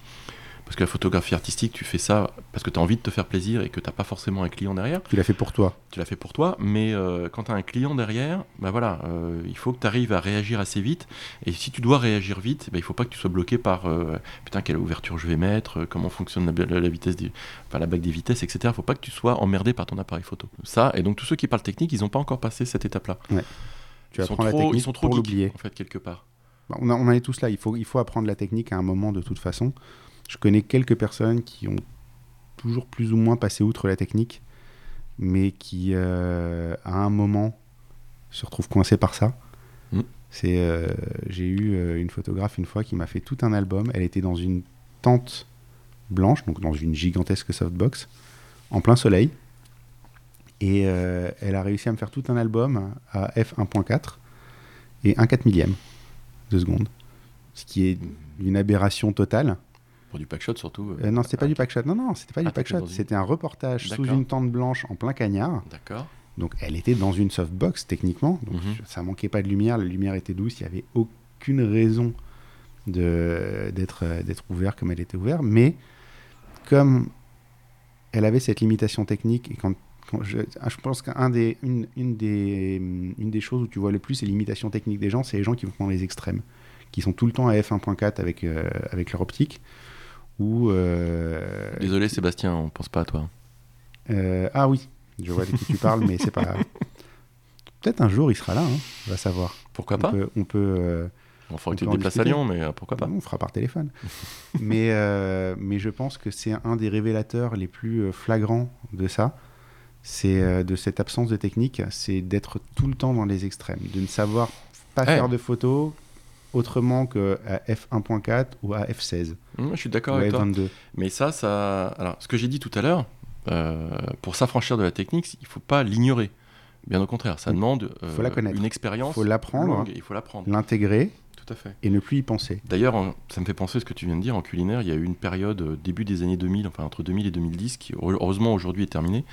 Speaker 2: parce que la photographie artistique, tu fais ça parce que tu as envie de te faire plaisir et que tu n'as pas forcément un client derrière
Speaker 1: Tu l'as fait pour toi.
Speaker 2: tu l'as fait pour toi, mais euh, quand tu as un client derrière, bah voilà, euh, il faut que tu arrives à réagir assez vite. Et si tu dois réagir vite, bah, il faut pas que tu sois bloqué par euh, putain quelle ouverture je vais mettre, comment fonctionne la, la- la vitesse, des, enfin, la bague des vitesses, etc. Il faut pas que tu sois emmerdé par ton appareil photo. Ça, et donc tous ceux qui parlent technique, ils n'ont pas encore passé cette étape-là.
Speaker 1: Tu
Speaker 2: ils sont
Speaker 1: la
Speaker 2: trop,
Speaker 1: technique
Speaker 2: ils sont trop
Speaker 1: pour
Speaker 2: geeks,
Speaker 1: l'oublier.
Speaker 2: en fait quelque part.
Speaker 1: Bah, On, a- on en est tous là. Il faut, il faut apprendre la technique à un moment de toute façon. Je connais quelques personnes qui ont toujours plus ou moins passé outre la technique, mais qui, euh, à un moment, se retrouvent coincés par ça.
Speaker 2: Mm.
Speaker 1: C'est, euh, j'ai eu euh, une photographe une fois qui m'a fait tout un album. Elle était dans une tente blanche, donc dans une gigantesque softbox, en plein soleil. Et euh, elle a réussi à me faire tout un album à f1.4 et 1 4 millième de seconde. Ce qui est une aberration totale.
Speaker 2: Pour du packshot surtout. euh,
Speaker 1: Euh, non, c'était pas du packshot. Non, non, c'était pas
Speaker 2: Ah,
Speaker 1: du packshot.
Speaker 2: une-
Speaker 1: C'était un reportage sous une tente blanche en plein cagnard.
Speaker 2: D'accord.
Speaker 1: Donc elle était dans une softbox techniquement. Donc
Speaker 2: Mhm.
Speaker 1: ça manquait pas de lumière. La lumière était douce. Il y avait aucune raison d'être euh, d'être ouvert comme elle était ouverte. Mais comme elle avait cette limitation technique et quand je, ah, je pense qu'un des, une, une des, une des choses où tu vois le plus les limitations techniques des gens, c'est les gens qui vont dans les extrêmes, qui sont tout le temps à f1.4 avec, euh, avec leur optique. Euh,
Speaker 2: Désolé Sébastien, on pense pas à toi.
Speaker 1: euh, ah oui, je vois de qui tu parles, mais c'est pas. Peut-être un jour il sera là, hein, on va savoir.
Speaker 2: Pourquoi
Speaker 1: on
Speaker 2: pas
Speaker 1: peut, on peut, euh,
Speaker 2: On fera que tu à. Lyon, mais pourquoi pas
Speaker 1: on fera par téléphone. mais, euh, mais je pense que c'est un des révélateurs les plus flagrants de ça. C'est de cette absence de technique, c'est d'être tout le temps dans les extrêmes, de ne savoir pas
Speaker 2: Ouais.
Speaker 1: faire de photos autrement que à f1.4 ou à f16
Speaker 2: Hum, Je suis d'accord avec toi.
Speaker 1: f22.
Speaker 2: Mais ça, ça. Alors, ce que j'ai dit tout à l'heure, euh, pour s'affranchir de la technique, il faut pas l'ignorer. Bien au contraire, ça demande euh,
Speaker 1: Faut la connaître.
Speaker 2: une expérience.
Speaker 1: Faut l'apprendre.
Speaker 2: Il faut l'apprendre.
Speaker 1: L'intégrer
Speaker 2: Tout à fait.
Speaker 1: et ne plus y penser.
Speaker 2: D'ailleurs, ça me fait penser à ce que tu viens de dire. En culinaire, il y a eu une période euh, début des années 2000, enfin entre 2000 et 2010, qui heureusement aujourd'hui est terminée,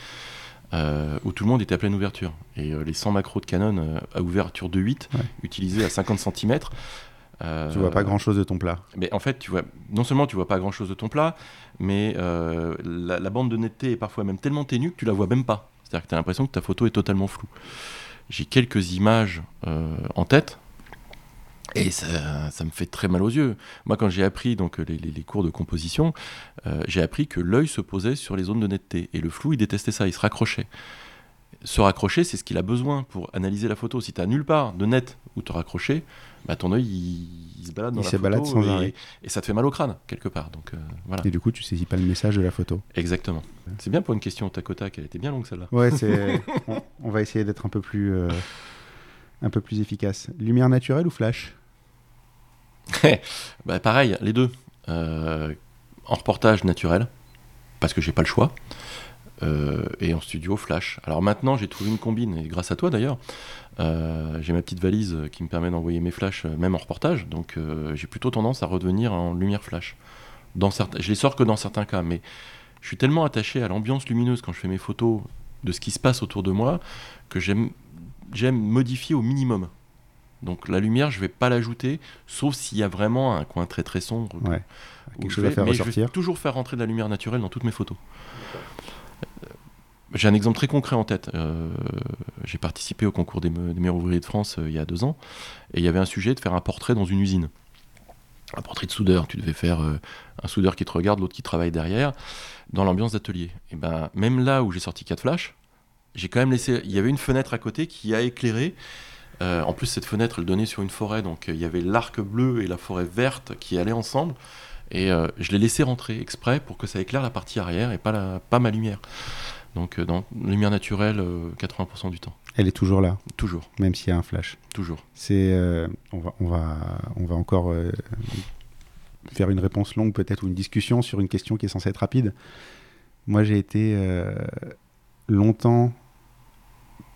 Speaker 2: euh, où tout le monde était à pleine ouverture. Et euh, les 100 macros de Canon euh, à ouverture de 8,
Speaker 1: Ouais.
Speaker 2: utilisés à 50 cm, Euh,
Speaker 1: Tu vois pas grand chose de ton plat.
Speaker 2: Mais en fait, tu vois, non seulement tu vois pas grand chose de ton plat, mais euh, la, la bande de netteté est parfois même tellement ténue que tu la vois même pas. C'est-à-dire que tu as l'impression que ta photo est totalement floue. J'ai quelques images euh, en tête. Et ça, ça me fait très mal aux yeux. Moi, quand j'ai appris donc les, les- les cours de composition, euh, j'ai appris que l'œil se posait sur les zones de netteté. Et le flou, il détestait ça, il se raccrochait. Se raccrocher, c'est ce qu'il a besoin pour analyser la photo. Si tu nulle part de net où te raccrocher, bah, ton œil, il, il se balade dans
Speaker 1: Il
Speaker 2: la
Speaker 1: se
Speaker 2: photo
Speaker 1: balade sans
Speaker 2: et,
Speaker 1: arrêt.
Speaker 2: et ça te fait mal au crâne, quelque part. Donc euh, voilà,
Speaker 1: Et du coup, tu saisis pas le message de la photo.
Speaker 2: exactement. C'est bien pour une question tac au tac, elle était bien longue celle-là.
Speaker 1: Ouais, c'est. on, on va essayer d'être un peu plus. euh, un peu plus efficace. Lumière naturelle ou flash?
Speaker 2: Bah, pareil, les deux. Euh, en reportage naturel, parce que j'ai pas le choix. Euh, et en studio flash. Alors maintenant j'ai trouvé une combine, et grâce à toi d'ailleurs, euh, j'ai ma petite valise qui me permet d'envoyer mes flashs euh, même en reportage, donc euh, j'ai plutôt tendance à redevenir en lumière flash. Dans certains, je les sors que dans certains cas, mais je suis tellement attaché à l'ambiance lumineuse quand je fais mes photos de ce qui se passe autour de moi que j'aime j'aime modifier au minimum. Donc la lumière, je vais pas l'ajouter, sauf s'il y a vraiment un coin très très sombre.
Speaker 1: Ouais. Quelque à
Speaker 2: vais-
Speaker 1: faire
Speaker 2: mais je vais toujours faire rentrer de la lumière naturelle dans toutes mes photos. J'ai un exemple très concret en tête. Euh, J'ai participé au concours des, me- des meilleurs ouvriers de France euh, il y a deux ans, et il y avait un sujet de faire un portrait dans une usine. Un portrait de soudeur. Tu devais faire euh, un soudeur qui te regarde, l'autre qui travaille derrière, dans l'ambiance d'atelier. Et ben même là où j'ai sorti 4 flashs, j'ai quand même laissé. Il y avait une fenêtre à côté qui a éclairé. En plus, cette fenêtre, elle donnait sur une forêt, donc il y avait l'arc bleu et la forêt verte qui allaient ensemble. Et je l'ai laissé rentrer exprès pour que ça éclaire la partie arrière et pas ma lumière. Donc, euh, dans lumière naturelle, euh, 80% du temps.
Speaker 1: Elle est toujours là,
Speaker 2: Toujours,
Speaker 1: même s'il y a un flash.
Speaker 2: toujours.
Speaker 1: C'est, euh, on, va, on, va, on va encore euh, faire une réponse longue peut-être ou une discussion sur une question qui est censée être rapide. Moi, j'ai été euh, longtemps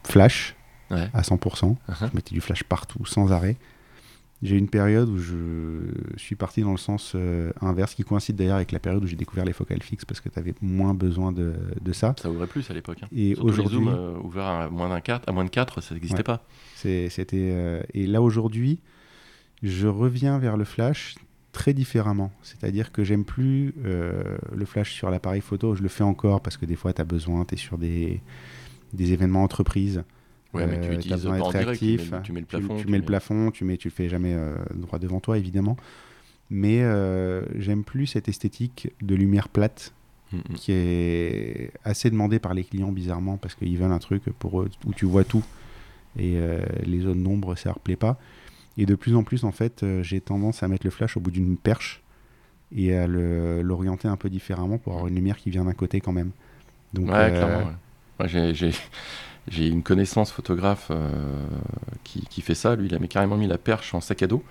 Speaker 1: flash
Speaker 2: Ouais.
Speaker 1: à 100%.
Speaker 2: Uh-huh.
Speaker 1: Je mettais du flash partout, sans arrêt. J'ai eu une période où je suis parti dans le sens euh, inverse, qui coïncide d'ailleurs avec la période où j'ai découvert les focales fixes parce que tu avais moins besoin de, de ça.
Speaker 2: Ça ouvrait plus à l'époque. hein.
Speaker 1: Et
Speaker 2: les
Speaker 1: aujourd'hui,
Speaker 2: zooms euh, ouverts à moins, d'un 4, à moins de 4, ça n'existait
Speaker 1: Ouais.
Speaker 2: pas.
Speaker 1: C'était euh, et là aujourd'hui, je reviens vers le flash très différemment. C'est-à-dire que j'aime plus le flash sur l'appareil photo. Je le fais encore parce que des fois, tu as besoin, tu es sur des, des événements entreprises.
Speaker 2: Ouais, mais tu
Speaker 1: Euh,
Speaker 2: utilises
Speaker 1: besoin
Speaker 2: pas en
Speaker 1: d'être
Speaker 2: direct, tu mets,
Speaker 1: réactif.
Speaker 2: le- tu mets le plafond.
Speaker 1: Tu, mets le plafond, tu mets, tu le fais jamais euh, droit devant toi, évidemment. Mais euh, j'aime plus cette esthétique de lumière plate
Speaker 2: Mm, mm.
Speaker 1: qui est assez demandée par les clients bizarrement parce qu'ils veulent un truc pour eux où tu vois tout et euh, les zones d'ombre ça leur plaît pas et de plus en plus en fait euh, j'ai tendance à mettre le flash au bout d'une perche et à l'orienter un peu différemment pour avoir une lumière qui vient d'un côté quand même donc
Speaker 2: Ouais,
Speaker 1: euh,
Speaker 2: clairement. ouais. Moi, j'ai- j'ai une connaissance photographe euh, qui, fait ça. Lui, il a carrément mis la perche en sac à dos.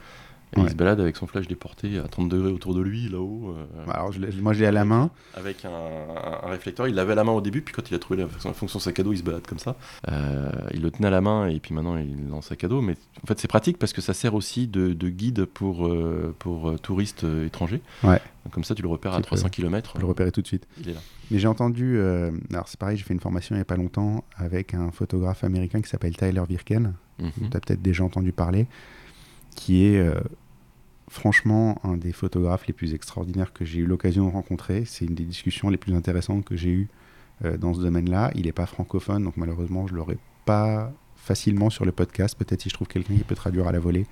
Speaker 2: Et
Speaker 1: Ouais.
Speaker 2: il se balade avec son flash déporté à 30 degrés autour de lui, là-haut. euh,
Speaker 1: alors je l'ai- moi j'ai à la main
Speaker 2: Avec un, un- un réflecteur. Il l'avait à la main au début, puis quand il a trouvé la, la fonction sac à dos, il se balade comme ça. Euh, il le tenait à la main, et puis maintenant, il est en sac à dos. Mais en fait, c'est pratique parce que ça sert aussi de, de guide pour, euh, pour touristes étrangers.
Speaker 1: Ouais.
Speaker 2: Donc, comme ça, tu le repères
Speaker 1: Tu
Speaker 2: à
Speaker 1: peux-
Speaker 2: 300 km.
Speaker 1: je peux le repérer tout de suite
Speaker 2: Il est là.
Speaker 1: Mais j'ai entendu, euh, alors c'est pareil, j'ai fait une formation il n'y a pas longtemps avec un photographe américain qui s'appelle Tyler Virken,
Speaker 2: Mhm.
Speaker 1: tu as peut-être déjà entendu parler, qui est euh, franchement un des photographes les plus extraordinaires que j'ai eu l'occasion de rencontrer. C'est une des discussions les plus intéressantes que j'ai eues euh, dans ce domaine-là. Il n'est pas francophone, donc malheureusement je ne l'aurai pas facilement sur le podcast. Peut-être si je trouve quelqu'un qui peut traduire à la volée,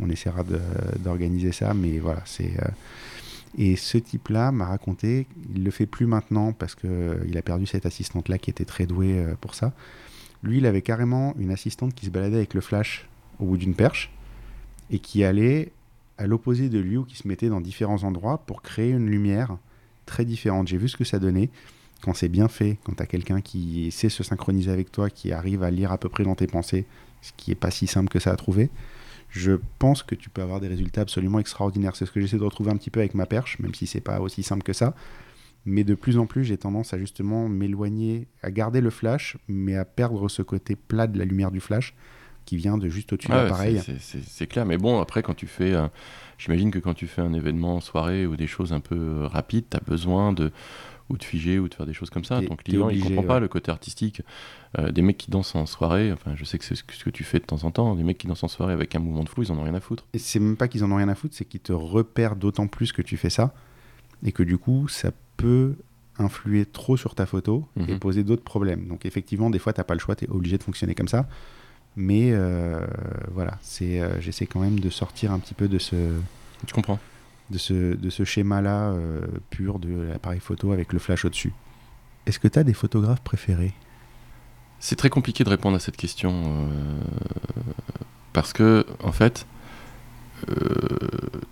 Speaker 1: on essaiera d'organiser ça, mais voilà, c'est... euh, et ce type-là m'a raconté, il le fait plus maintenant parce qu'il a perdu cette assistante-là qui était très douée euh, pour ça. Lui, il avait carrément une assistante qui se baladait avec le flash au bout d'une perche et qui allait à l'opposé de lui ou qui se mettait dans différents endroits pour créer une lumière très différente. J'ai vu ce que ça donnait quand c'est bien fait, quand tu as quelqu'un qui sait se synchroniser avec toi, qui arrive à lire à peu près dans tes pensées, ce qui n'est pas si simple que ça à trouver je pense que tu peux avoir des résultats absolument extraordinaires. C'est ce que j'essaie de retrouver un petit peu avec ma perche, même si c'est pas aussi simple que ça. Mais de plus en plus, j'ai tendance à justement m'éloigner, à garder le flash, mais à perdre ce côté plat de la lumière du flash qui vient de juste au-dessus de
Speaker 2: Ah
Speaker 1: l'appareil.
Speaker 2: c'est- clair, mais bon, après, quand tu fais. un- J'imagine que quand tu fais un événement en soirée ou des choses un peu euh, rapides, tu as besoin de. ou de figer ou de faire des choses comme ça. Ton client, il
Speaker 1: obligé,
Speaker 2: comprend pas le côté artistique. Euh, des mecs qui dansent en soirée, enfin, je sais que c'est ce que tu fais de temps en temps. Des mecs qui dansent en soirée avec un mouvement de flou, ils en ont rien à foutre.
Speaker 1: Et c'est même pas qu'ils en ont rien à foutre, c'est qu'ils te repèrent d'autant plus que tu fais ça, et que du coup, ça peut influer trop sur ta photo et
Speaker 2: Mhm.
Speaker 1: poser d'autres problèmes. Donc effectivement, des fois, t'as pas le choix, tu es obligé de fonctionner comme ça. Mais euh, voilà, c'est, euh, j'essaie quand même de sortir un petit peu de ce,
Speaker 2: Tu comprends
Speaker 1: de ce, de ce schéma-là euh, pur de l'appareil photo avec le flash au-dessus. Est-ce que tu as des photographes préférés?
Speaker 2: C'est très compliqué de répondre à cette question euh, parce que, en fait, euh,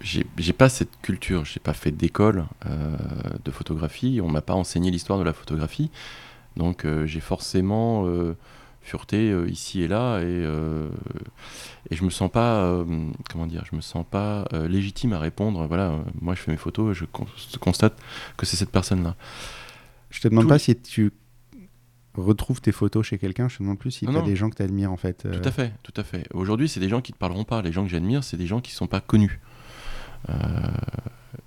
Speaker 2: j'ai pas cette culture, j'ai pas fait d'école euh, de photographie, on m'a pas enseigné l'histoire de la photographie, donc j'ai forcément fureté euh, ici et là et, euh, et je me sens pas, euh, comment dire, je me sens pas légitime à répondre. Voilà, moi je fais mes photos, et je con- constate que c'est cette personne-là.
Speaker 1: Je te demande pas si tu retrouves tes photos chez quelqu'un, je te demande plus si
Speaker 2: Non,
Speaker 1: tu as des gens que tu admires en fait.
Speaker 2: Tout à fait, tout à fait. Aujourd'hui, c'est des gens qui ne te parleront pas. Les gens que j'admire, c'est des gens qui ne sont pas connus.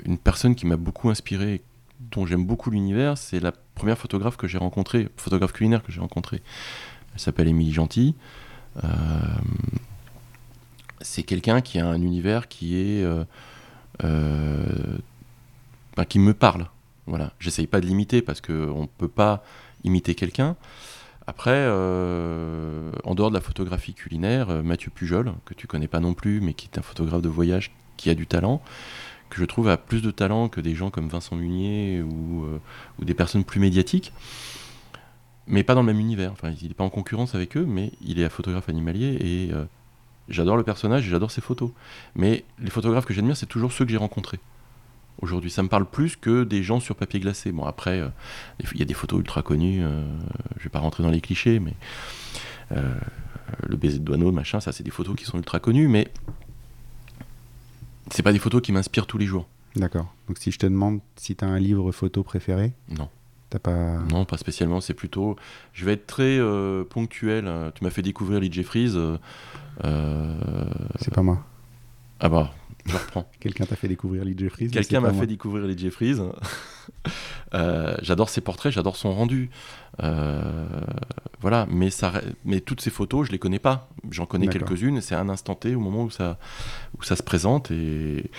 Speaker 2: Une personne qui m'a beaucoup inspiré, dont j'aime beaucoup l'univers, c'est la première photographe que j'ai rencontrée, photographe culinaire que j'ai rencontrée. Elle s'appelle Émilie Gentil. Euh, c'est quelqu'un qui a un univers qui est. euh, euh, qui me parle. Voilà. J'essaye pas de l'imiter parce qu'on ne peut pas imiter quelqu'un. Après, en dehors de la photographie culinaire, Mathieu Pujol, que tu connais pas non plus, mais qui est un photographe de voyage qui a du talent, que je trouve a plus de talent que des gens comme Vincent Munier ou des personnes plus médiatiques, mais pas dans le même univers. Enfin, il n'est pas en concurrence avec eux, mais il est un photographe animalier et euh, j'adore le personnage et j'adore ses photos. Mais les photographes que j'admire, c'est toujours ceux que j'ai rencontrés. Aujourd'hui, ça me parle plus que des gens sur papier glacé. Bon, après, euh, il y a des photos ultra connues. euh, je vais pas rentrer dans les clichés, mais euh, le baiser de Douaneau, machin, ça, c'est des photos qui sont ultra connues, mais c'est pas des photos qui m'inspirent tous les jours.
Speaker 1: D'accord. Donc si je te demande si tu as un livre photo préféré,
Speaker 2: Non,
Speaker 1: t'as pas.
Speaker 2: non, pas spécialement. C'est plutôt, je vais être très euh, ponctuel. euh, Tu m'as fait découvrir Lee Jeffries. euh, euh,
Speaker 1: C'est pas moi.
Speaker 2: ah bah, je reprends.
Speaker 1: Quelqu'un t'a fait découvrir Lee Jeffries
Speaker 2: Quelqu'un m'a fait découvrir les Jeffries. Euh, j'adore ses portraits, j'adore son rendu. Voilà, mais, ça, re- mais toutes ces photos, je les connais pas. J'en connais quelques-unes c'est un instant T au moment où ça, où ça se présente. Et,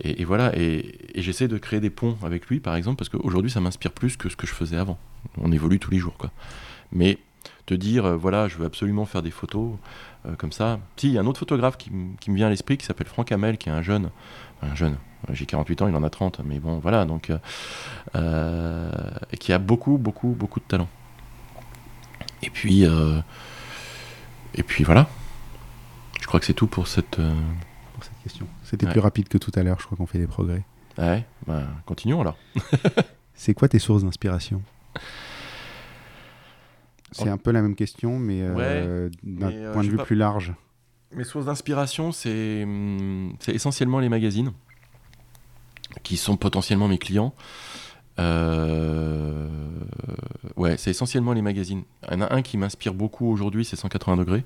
Speaker 2: et, voilà, et, j'essaie de créer des ponts avec lui, par exemple, parce qu'aujourd'hui, ça m'inspire plus que ce que je faisais avant. On évolue tous les jours, quoi. Mais te dire, euh, voilà, je veux absolument faire des photos euh, comme ça. Si, il y a un autre photographe qui, me vient à l'esprit qui s'appelle Franck Hamel, qui est un jeune, un jeune, euh, j'ai 48 ans, il en a 30, mais bon, voilà, donc, qui a beaucoup, beaucoup, beaucoup de talent. Et puis, et puis voilà. Je crois que c'est tout pour cette.
Speaker 1: Question. C'était
Speaker 2: Ouais.
Speaker 1: plus rapide que tout à l'heure, je crois qu'on fait des progrès.
Speaker 2: Ouais, bah, continuons alors.
Speaker 1: C'est quoi tes sources d'inspiration? C'est
Speaker 2: En-
Speaker 1: un peu la même question, mais euh, d'un
Speaker 2: euh,
Speaker 1: point de vue
Speaker 2: pas.
Speaker 1: plus large.
Speaker 2: Mes sources d'inspiration, c'est hum, c'est essentiellement les magazines, qui sont potentiellement mes clients. Euh, ouais, c'est essentiellement les magazines. Il y en a un qui m'inspire beaucoup aujourd'hui, c'est 180 degrés,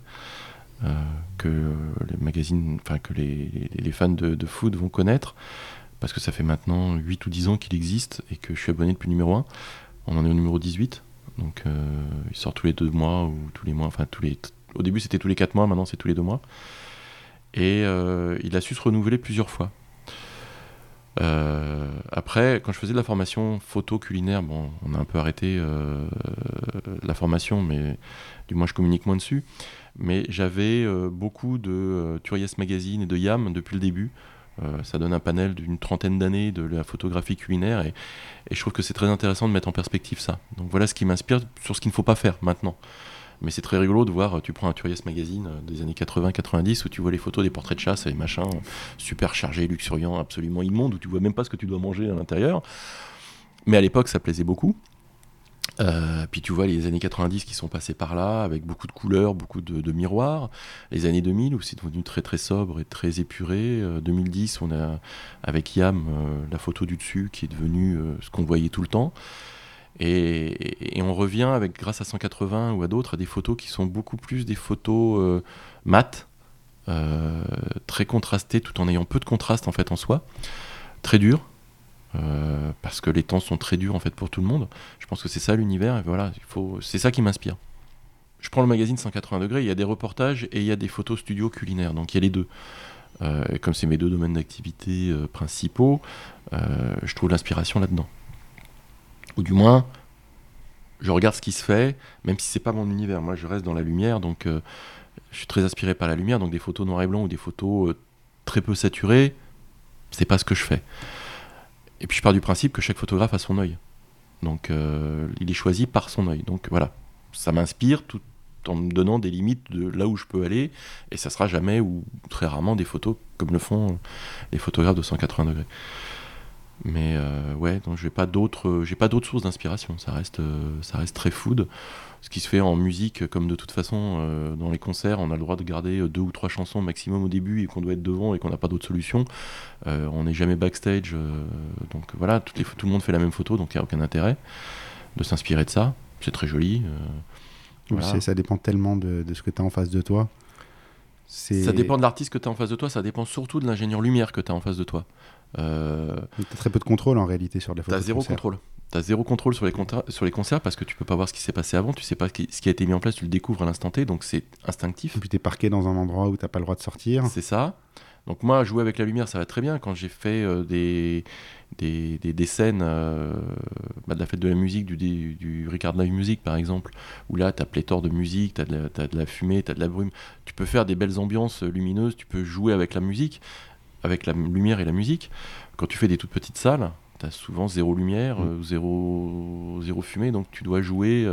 Speaker 2: que les magazines, enfin que les, fans de, de foot vont connaître, parce que ça fait maintenant 8 ou 10 ans qu'il existe et que je suis abonné depuis le numéro 1. On en est au numéro 18, donc euh, il sort tous les deux mois ou tous les mois, enfin tous les. Au début c'était tous les 4 mois, maintenant c'est tous les deux mois. Et euh, il a su se renouveler plusieurs fois. Euh, après, quand je faisais de la formation photo culinaire, bon, on a un peu arrêté euh, la formation, mais du moins je communique moins dessus. Mais j'avais euh, beaucoup de euh, Magazine et de YAM depuis le début. Euh, ça donne un panel d'une trentaine d'années de la photographie culinaire et, je trouve que c'est très intéressant de mettre en perspective ça. Donc voilà ce qui m'inspire sur ce qu'il ne faut pas faire maintenant. Mais c'est très rigolo de voir, tu prends un Turias Magazine euh, des années 80-90 où tu vois les photos des portraits de chasse et machins euh, super chargés, luxuriants, absolument immondes, où tu vois même pas ce que tu dois manger à l'intérieur. Mais à l'époque, ça plaisait beaucoup. Euh, puis tu vois les années 90 qui sont passées par là, avec beaucoup de couleurs, beaucoup de, miroirs. Les années 2000 où c'est devenu très très sobre et très épuré. Euh, 2010, on a avec Yam euh, la photo du dessus qui est devenue euh, ce qu'on voyait tout le temps. Et, on revient avec, grâce à 180 ou à d'autres, à des photos qui sont beaucoup plus des photos euh, mates, euh, très contrastées, tout en ayant peu de contraste en fait en soi, très dures, parce que les temps sont très durs en fait pour tout le monde. Je pense que c'est ça l'univers voilà, c'est ça qui m'inspire. Je prends le magazine 180 degrés, il y a des reportages et il y a des photos studio culinaires, donc il y a les deux. et comme c'est mes deux domaines d'activité principaux, je trouve l'inspiration là-dedans. Ou du moins, je regarde ce qui se fait, même si c'est pas mon univers. Moi, je reste dans la lumière, donc euh, je suis très aspiré par la lumière. Donc des photos noir et blanc ou des photos euh, très peu saturées, c'est pas ce que je fais. Et puis je pars du principe que chaque photographe a son œil. Donc euh, il est choisi par son œil. Donc voilà, ça m'inspire tout en me donnant des limites de là où je peux aller. Et ça sera jamais ou très rarement des photos comme le font les photographes de 180 degrés. Mais euh, ouais, donc j'ai pas d'autres, j'ai pas d'autres sources d'inspiration. Ça reste, euh, ça reste très food. Ce qui se fait en musique, comme de toute façon euh, dans les concerts, on a le droit de garder deux ou trois chansons maximum au début et qu'on doit être devant et qu'on n'a pas d'autre solution. on n'est jamais backstage, donc voilà, tout le monde fait la même photo, donc il n'y a aucun intérêt de s'inspirer de ça. C'est très joli.
Speaker 1: Ça dépend tellement de, de ce que tu as en face de toi.
Speaker 2: Ça dépend de l'artiste que tu as en face de toi, ça dépend surtout de l'ingénieur lumière que tu as en face de toi.
Speaker 1: Euh, tu as très peu de contrôle en réalité sur la photo.
Speaker 2: Tu as zéro contrôle. Tu as zéro contrôle sur les, sur les concerts parce que tu peux pas voir ce qui s'est passé avant, tu sais pas ce qui, a été mis en place, tu le découvres à l'instant T, donc c'est instinctif.
Speaker 1: Et puis tu es parqué dans un endroit où tu pas le droit de sortir.
Speaker 2: C'est ça. Donc moi, jouer avec la lumière, ça va très bien. Quand j'ai fait euh, des, des, des, scènes euh, bah, de la fête de la musique, du, du, Ricard Live Music par exemple, où là, tu as pléthore de musique, tu as, as, de la fumée, tu as de la brume. Tu peux faire des belles ambiances lumineuses, tu peux jouer avec la musique, avec la lumière et la musique. Quand tu fais des toutes petites salles, tu as souvent zéro lumière, mm. euh, zéro, zéro fumée, donc tu dois jouer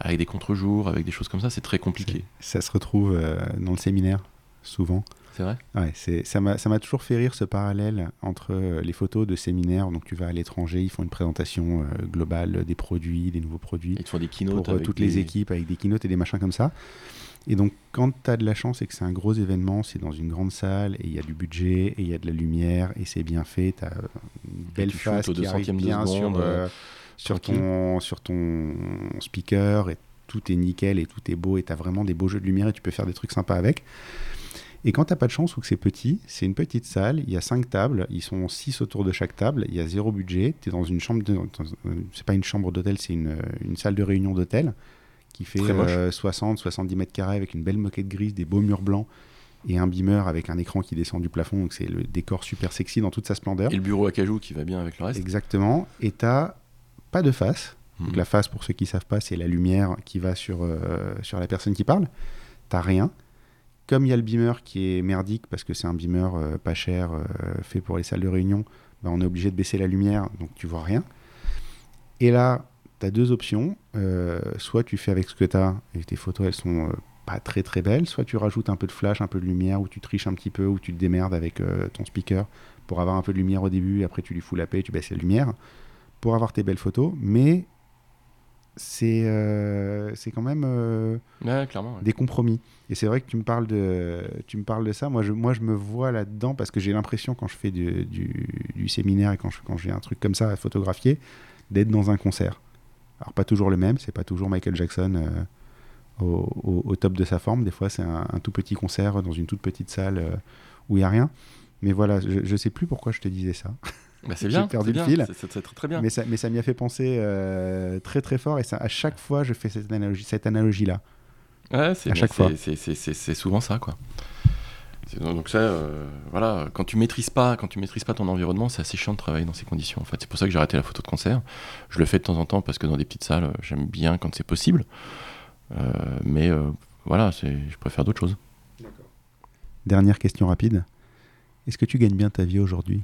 Speaker 2: avec des contre-jours, avec des choses comme ça, c'est très compliqué.
Speaker 1: Ça se retrouve dans le séminaire, souvent.
Speaker 2: C'est vrai?
Speaker 1: Ouais, c'est, ça, m'a, ça m'a toujours fait rire ce parallèle entre euh, les photos de séminaires. Donc, tu vas à l'étranger, ils font une présentation euh, globale des produits, des nouveaux produits.
Speaker 2: Ils font des keynotes.
Speaker 1: Pour euh, toutes les équipes avec des keynotes et des machins comme ça. Et donc, quand tu as de la chance et que c'est un gros événement, c'est dans une grande salle et il y a du budget et il y a de la lumière et c'est bien fait, tu as une belle face qui arrive bien sur, sur, ton, sur ton speaker et tout est nickel et tout est beau et tu as vraiment des beaux jeux de lumière et tu peux faire des trucs sympas avec. Et quand t'as pas de chance ou que c'est petit, c'est une petite salle, il y a cinq tables, ils sont six autour de chaque table, il y a zéro budget, tu es dans une chambre, de, c'est pas une chambre d'hôtel, c'est une, une, salle de réunion d'hôtel qui fait 60, 70 euh, mètres carrés avec une belle moquette grise, des beaux murs blancs et un beamer avec un écran qui descend du plafond, donc c'est le décor super sexy dans toute sa splendeur.
Speaker 2: Et le bureau à cajou qui va bien avec le reste.
Speaker 1: Exactement, et t'as pas de face. Donc hmm. la face, pour ceux qui savent pas, c'est la lumière qui va sur, euh, sur la personne qui parle. T'as rien. Comme il y a le beamer qui est merdique parce que c'est un beamer euh, pas cher fait pour les salles de réunion, bah, on est obligé de baisser la lumière, donc tu vois rien. Et là, tu as deux options. Euh, soit tu fais avec ce que tu as et tes photos, elles sont pas très très belles. Soit tu rajoutes un peu de flash, un peu de lumière, ou tu triches un petit peu, ou tu te démerdes avec ton speaker pour avoir un peu de lumière au début, et après tu lui fous la paix, tu baisses la lumière pour avoir tes belles photos. Mais c'est euh, c'est quand même euh, des compromis. Et c'est vrai que tu me parles de, tu me parles de ça. Moi, je, moi, je me vois là-dedans parce que j'ai l'impression, quand je fais du, du, séminaire et quand j'ai quand un truc comme ça à photographier, d'être dans un concert. Alors, pas toujours le même, c'est pas toujours Michael Jackson euh, au, au, top de sa forme. Des fois, c'est un, tout petit concert dans une toute petite salle où il n'y a rien. Mais voilà, je ne sais plus pourquoi je te disais ça.
Speaker 2: Bah, c'est bien, j'ai perdu le fil. C'est très, bien.
Speaker 1: Mais ça, mais ça m'y a fait penser euh, très très fort et ça, à chaque fois je fais cette analogie, cette analogie là.
Speaker 2: Ouais, c'est à chaque fois. C'est souvent ça quoi. Donc ça, euh, voilà, quand tu maîtrises pas, quand tu maîtrises pas ton environnement, c'est assez chiant de travailler dans ces conditions. En fait, c'est pour ça que j'ai arrêté la photo de concert. Je le fais de temps en temps parce que dans des petites salles, j'aime bien quand c'est possible. Euh, mais voilà, je préfère d'autres choses.
Speaker 1: Dernière question rapide. Est-ce que tu gagnes bien ta vie aujourd'hui?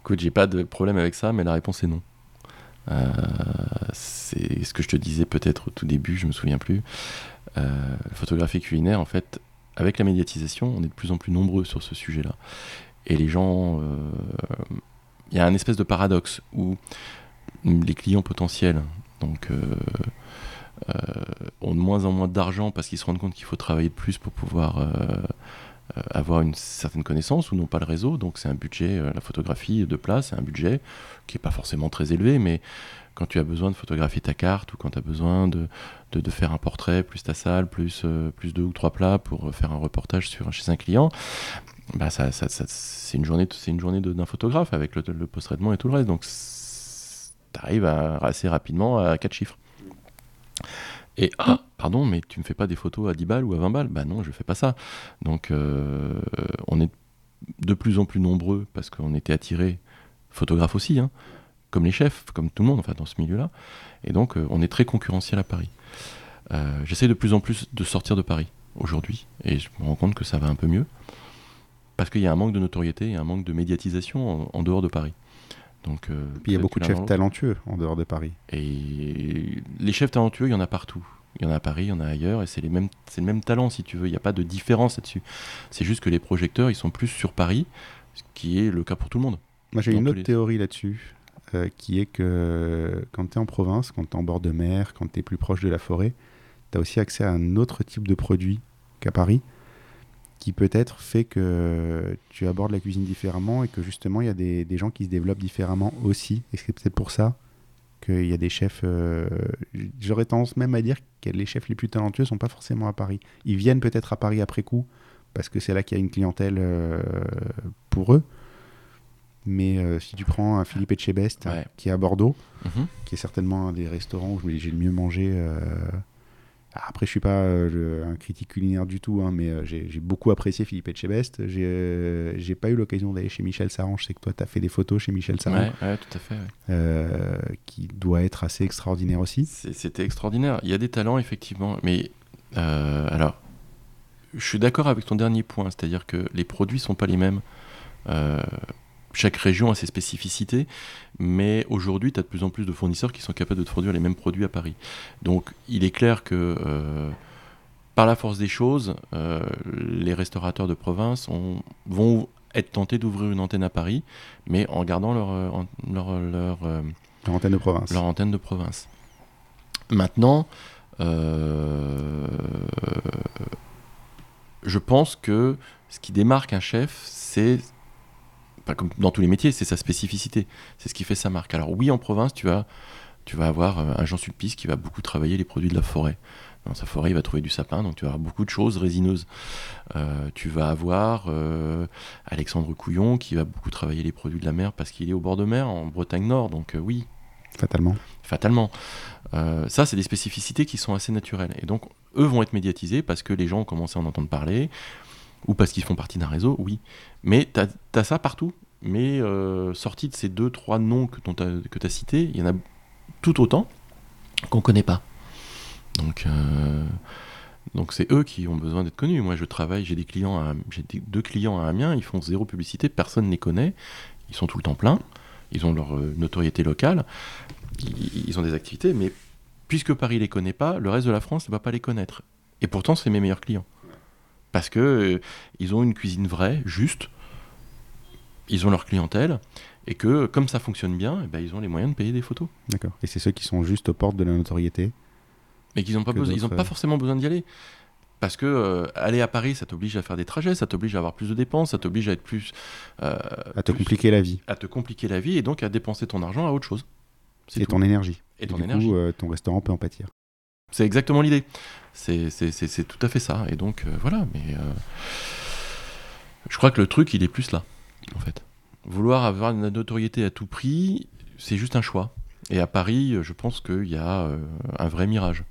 Speaker 2: Écoute, j'ai pas de problème avec ça, mais la réponse est non. Euh, c'est ce que je te disais peut-être au tout début, je me souviens plus. Euh, photographie culinaire, en fait, avec la médiatisation, on est de plus en plus nombreux sur ce sujet-là. Et les gens. Euh, il y a un espèce de paradoxe où les clients potentiels donc, ont de moins en moins d'argent parce qu'ils se rendent compte qu'il faut travailler plus pour pouvoir euh, avoir une certaine connaissance ou n'ont pas le réseau. Donc c'est un budget, euh, la photographie de place, c'est un budget qui n'est pas forcément très élevé, mais quand tu as besoin de photographier ta carte ou quand tu as besoin de, de, faire un portrait, plus ta salle, plus, euh, plus deux ou trois plats pour faire un reportage sur, chez un client, bah ça, c'est une journée, c'est une journée d'un photographe avec le, post-traitement et tout le reste. Donc, tu arrives assez rapidement à 4 chiffres. Et ah, pardon, mais tu me fais pas des photos à 10 balles ou à 20 balles? Bah non, je fais pas ça. Donc, euh, on est de plus en plus nombreux parce qu'on était attirés, photographes aussi, hein, comme les chefs, comme tout le monde, enfin dans ce milieu-là. Et donc, euh, on est très concurrentiel à Paris. Euh, J'essaie de plus en plus de sortir de Paris aujourd'hui, et je me rends compte que ça va un peu mieux, parce qu'il y a un manque de notoriété et un manque de médiatisation en, en dehors de Paris. Donc, euh,
Speaker 1: Puis il y a beaucoup de chefs talentueux en dehors de Paris.
Speaker 2: Et les chefs talentueux, il y en a partout. Il y en a à Paris, il y en a ailleurs, et c'est les mêmes, c'est le même talent si tu veux. Il n'y a pas de différence là-dessus. C'est juste que les projecteurs, ils sont plus sur Paris, ce qui est le cas pour tout le monde.
Speaker 1: Moi, j'ai une autre
Speaker 2: les-
Speaker 1: théorie là-dessus, euh, qui est que quand tu es en province, quand tu es en bord de mer, quand tu es plus proche de la forêt, tu as aussi accès à un autre type de produit qu'à Paris, qui peut-être fait que tu abordes la cuisine différemment et que justement, il y a des, gens qui se développent différemment aussi. Et c'est peut-être pour ça qu'il y a des chefs... euh, J'aurais tendance même à dire que les chefs les plus talentueux sont pas forcément à Paris. Ils viennent peut-être à Paris après coup, parce que c'est là qu'il y a une clientèle euh, pour eux. Mais euh, si tu prends un Philippe Etchebest,
Speaker 2: Ouais.
Speaker 1: qui est à Bordeaux,
Speaker 2: Mhm.
Speaker 1: qui est certainement un des restaurants où j'ai le mieux mangé. euh, Après, je suis pas euh, un critique culinaire du tout, hein, mais j'ai beaucoup apprécié Philippe Etchebest. J'ai j'ai pas eu l'occasion d'aller chez Michel Sarange. Je sais que toi, tu as fait des photos chez Michel Sarange,
Speaker 2: Ouais, ouais, tout à fait.
Speaker 1: qui doit être assez extraordinaire aussi.
Speaker 2: C'était extraordinaire. Il y a des talents, effectivement. Mais alors, je suis d'accord avec ton dernier point, c'est-à-dire que les produits sont pas les mêmes. Euh, chaque région a ses spécificités, mais aujourd'hui, tu as de plus en plus de fournisseurs qui sont capables de te produire les mêmes produits à Paris. Donc, il est clair que, euh, par la force des choses, euh, les restaurateurs de province ont- vont être tentés d'ouvrir une antenne à Paris, mais en gardant leur, euh, leur, leur,
Speaker 1: Leur antenne de province.
Speaker 2: leur antenne de province. Maintenant, je pense que ce qui démarque un chef, c'est pas comme dans tous les métiers, c'est sa spécificité, c'est ce qui fait sa marque. Alors oui, en province, tu vas, tu vas avoir euh, un Jean Sulpice qui va beaucoup travailler les produits de la forêt. Dans sa forêt, il va trouver du sapin, donc tu vas avoir beaucoup de choses résineuses. Euh, tu vas avoir euh, Alexandre Couillon qui va beaucoup travailler les produits de la mer parce qu'il est au bord de mer, en Bretagne Nord, donc euh, oui,
Speaker 1: Fatalement.
Speaker 2: fatalement. Ça, c'est des spécificités qui sont assez naturelles. Et donc, eux vont être médiatisés parce que les gens ont commencé à en entendre parler, ou parce qu'ils font partie d'un réseau, oui. Mais tu as, ça partout. Mais euh, sorti de ces deux, trois noms que tu as, cités, il y en a tout autant qu'on ne connaît pas. Donc, euh, donc c'est eux qui ont besoin d'être connus. Moi, je travaille, j'ai des clients, j'ai deux clients à Amiens, ils font zéro publicité, personne ne les connaît, ils sont tout le temps pleins, ils ont leur euh, notoriété locale, ils, ont des activités, mais puisque Paris les connaît pas, le reste de la France ne va pas les connaître. Et pourtant, c'est mes meilleurs clients. Parce que euh, ils ont une cuisine vraie, juste, ils ont leur clientèle, et que comme ça fonctionne bien, eh ben, ils ont les moyens de payer des photos.
Speaker 1: D'accord. Et c'est ceux qui sont juste aux portes de la notoriété.
Speaker 2: Mais qu'ils n'ont pas, besoin- ils ont pas
Speaker 1: euh,
Speaker 2: forcément besoin d'y aller. Parce que euh, aller à Paris, ça t'oblige à faire des trajets, ça t'oblige à avoir plus de dépenses, ça t'oblige à être plus. euh,
Speaker 1: À te
Speaker 2: plus-
Speaker 1: compliquer la vie
Speaker 2: à te compliquer la vie et donc à dépenser ton argent à autre chose. C'est
Speaker 1: et
Speaker 2: tout.
Speaker 1: ton énergie.
Speaker 2: Et ton
Speaker 1: du
Speaker 2: énergie.
Speaker 1: coup, euh, ton restaurant peut en pâtir.
Speaker 2: C'est exactement l'idée. C'est tout à fait ça. Et donc, euh, voilà. Mais euh, je crois que le truc, il est plus là, en fait. Vouloir avoir une notoriété à tout prix, c'est juste un choix. Et à Paris, je pense qu'il y a euh, un vrai mirage.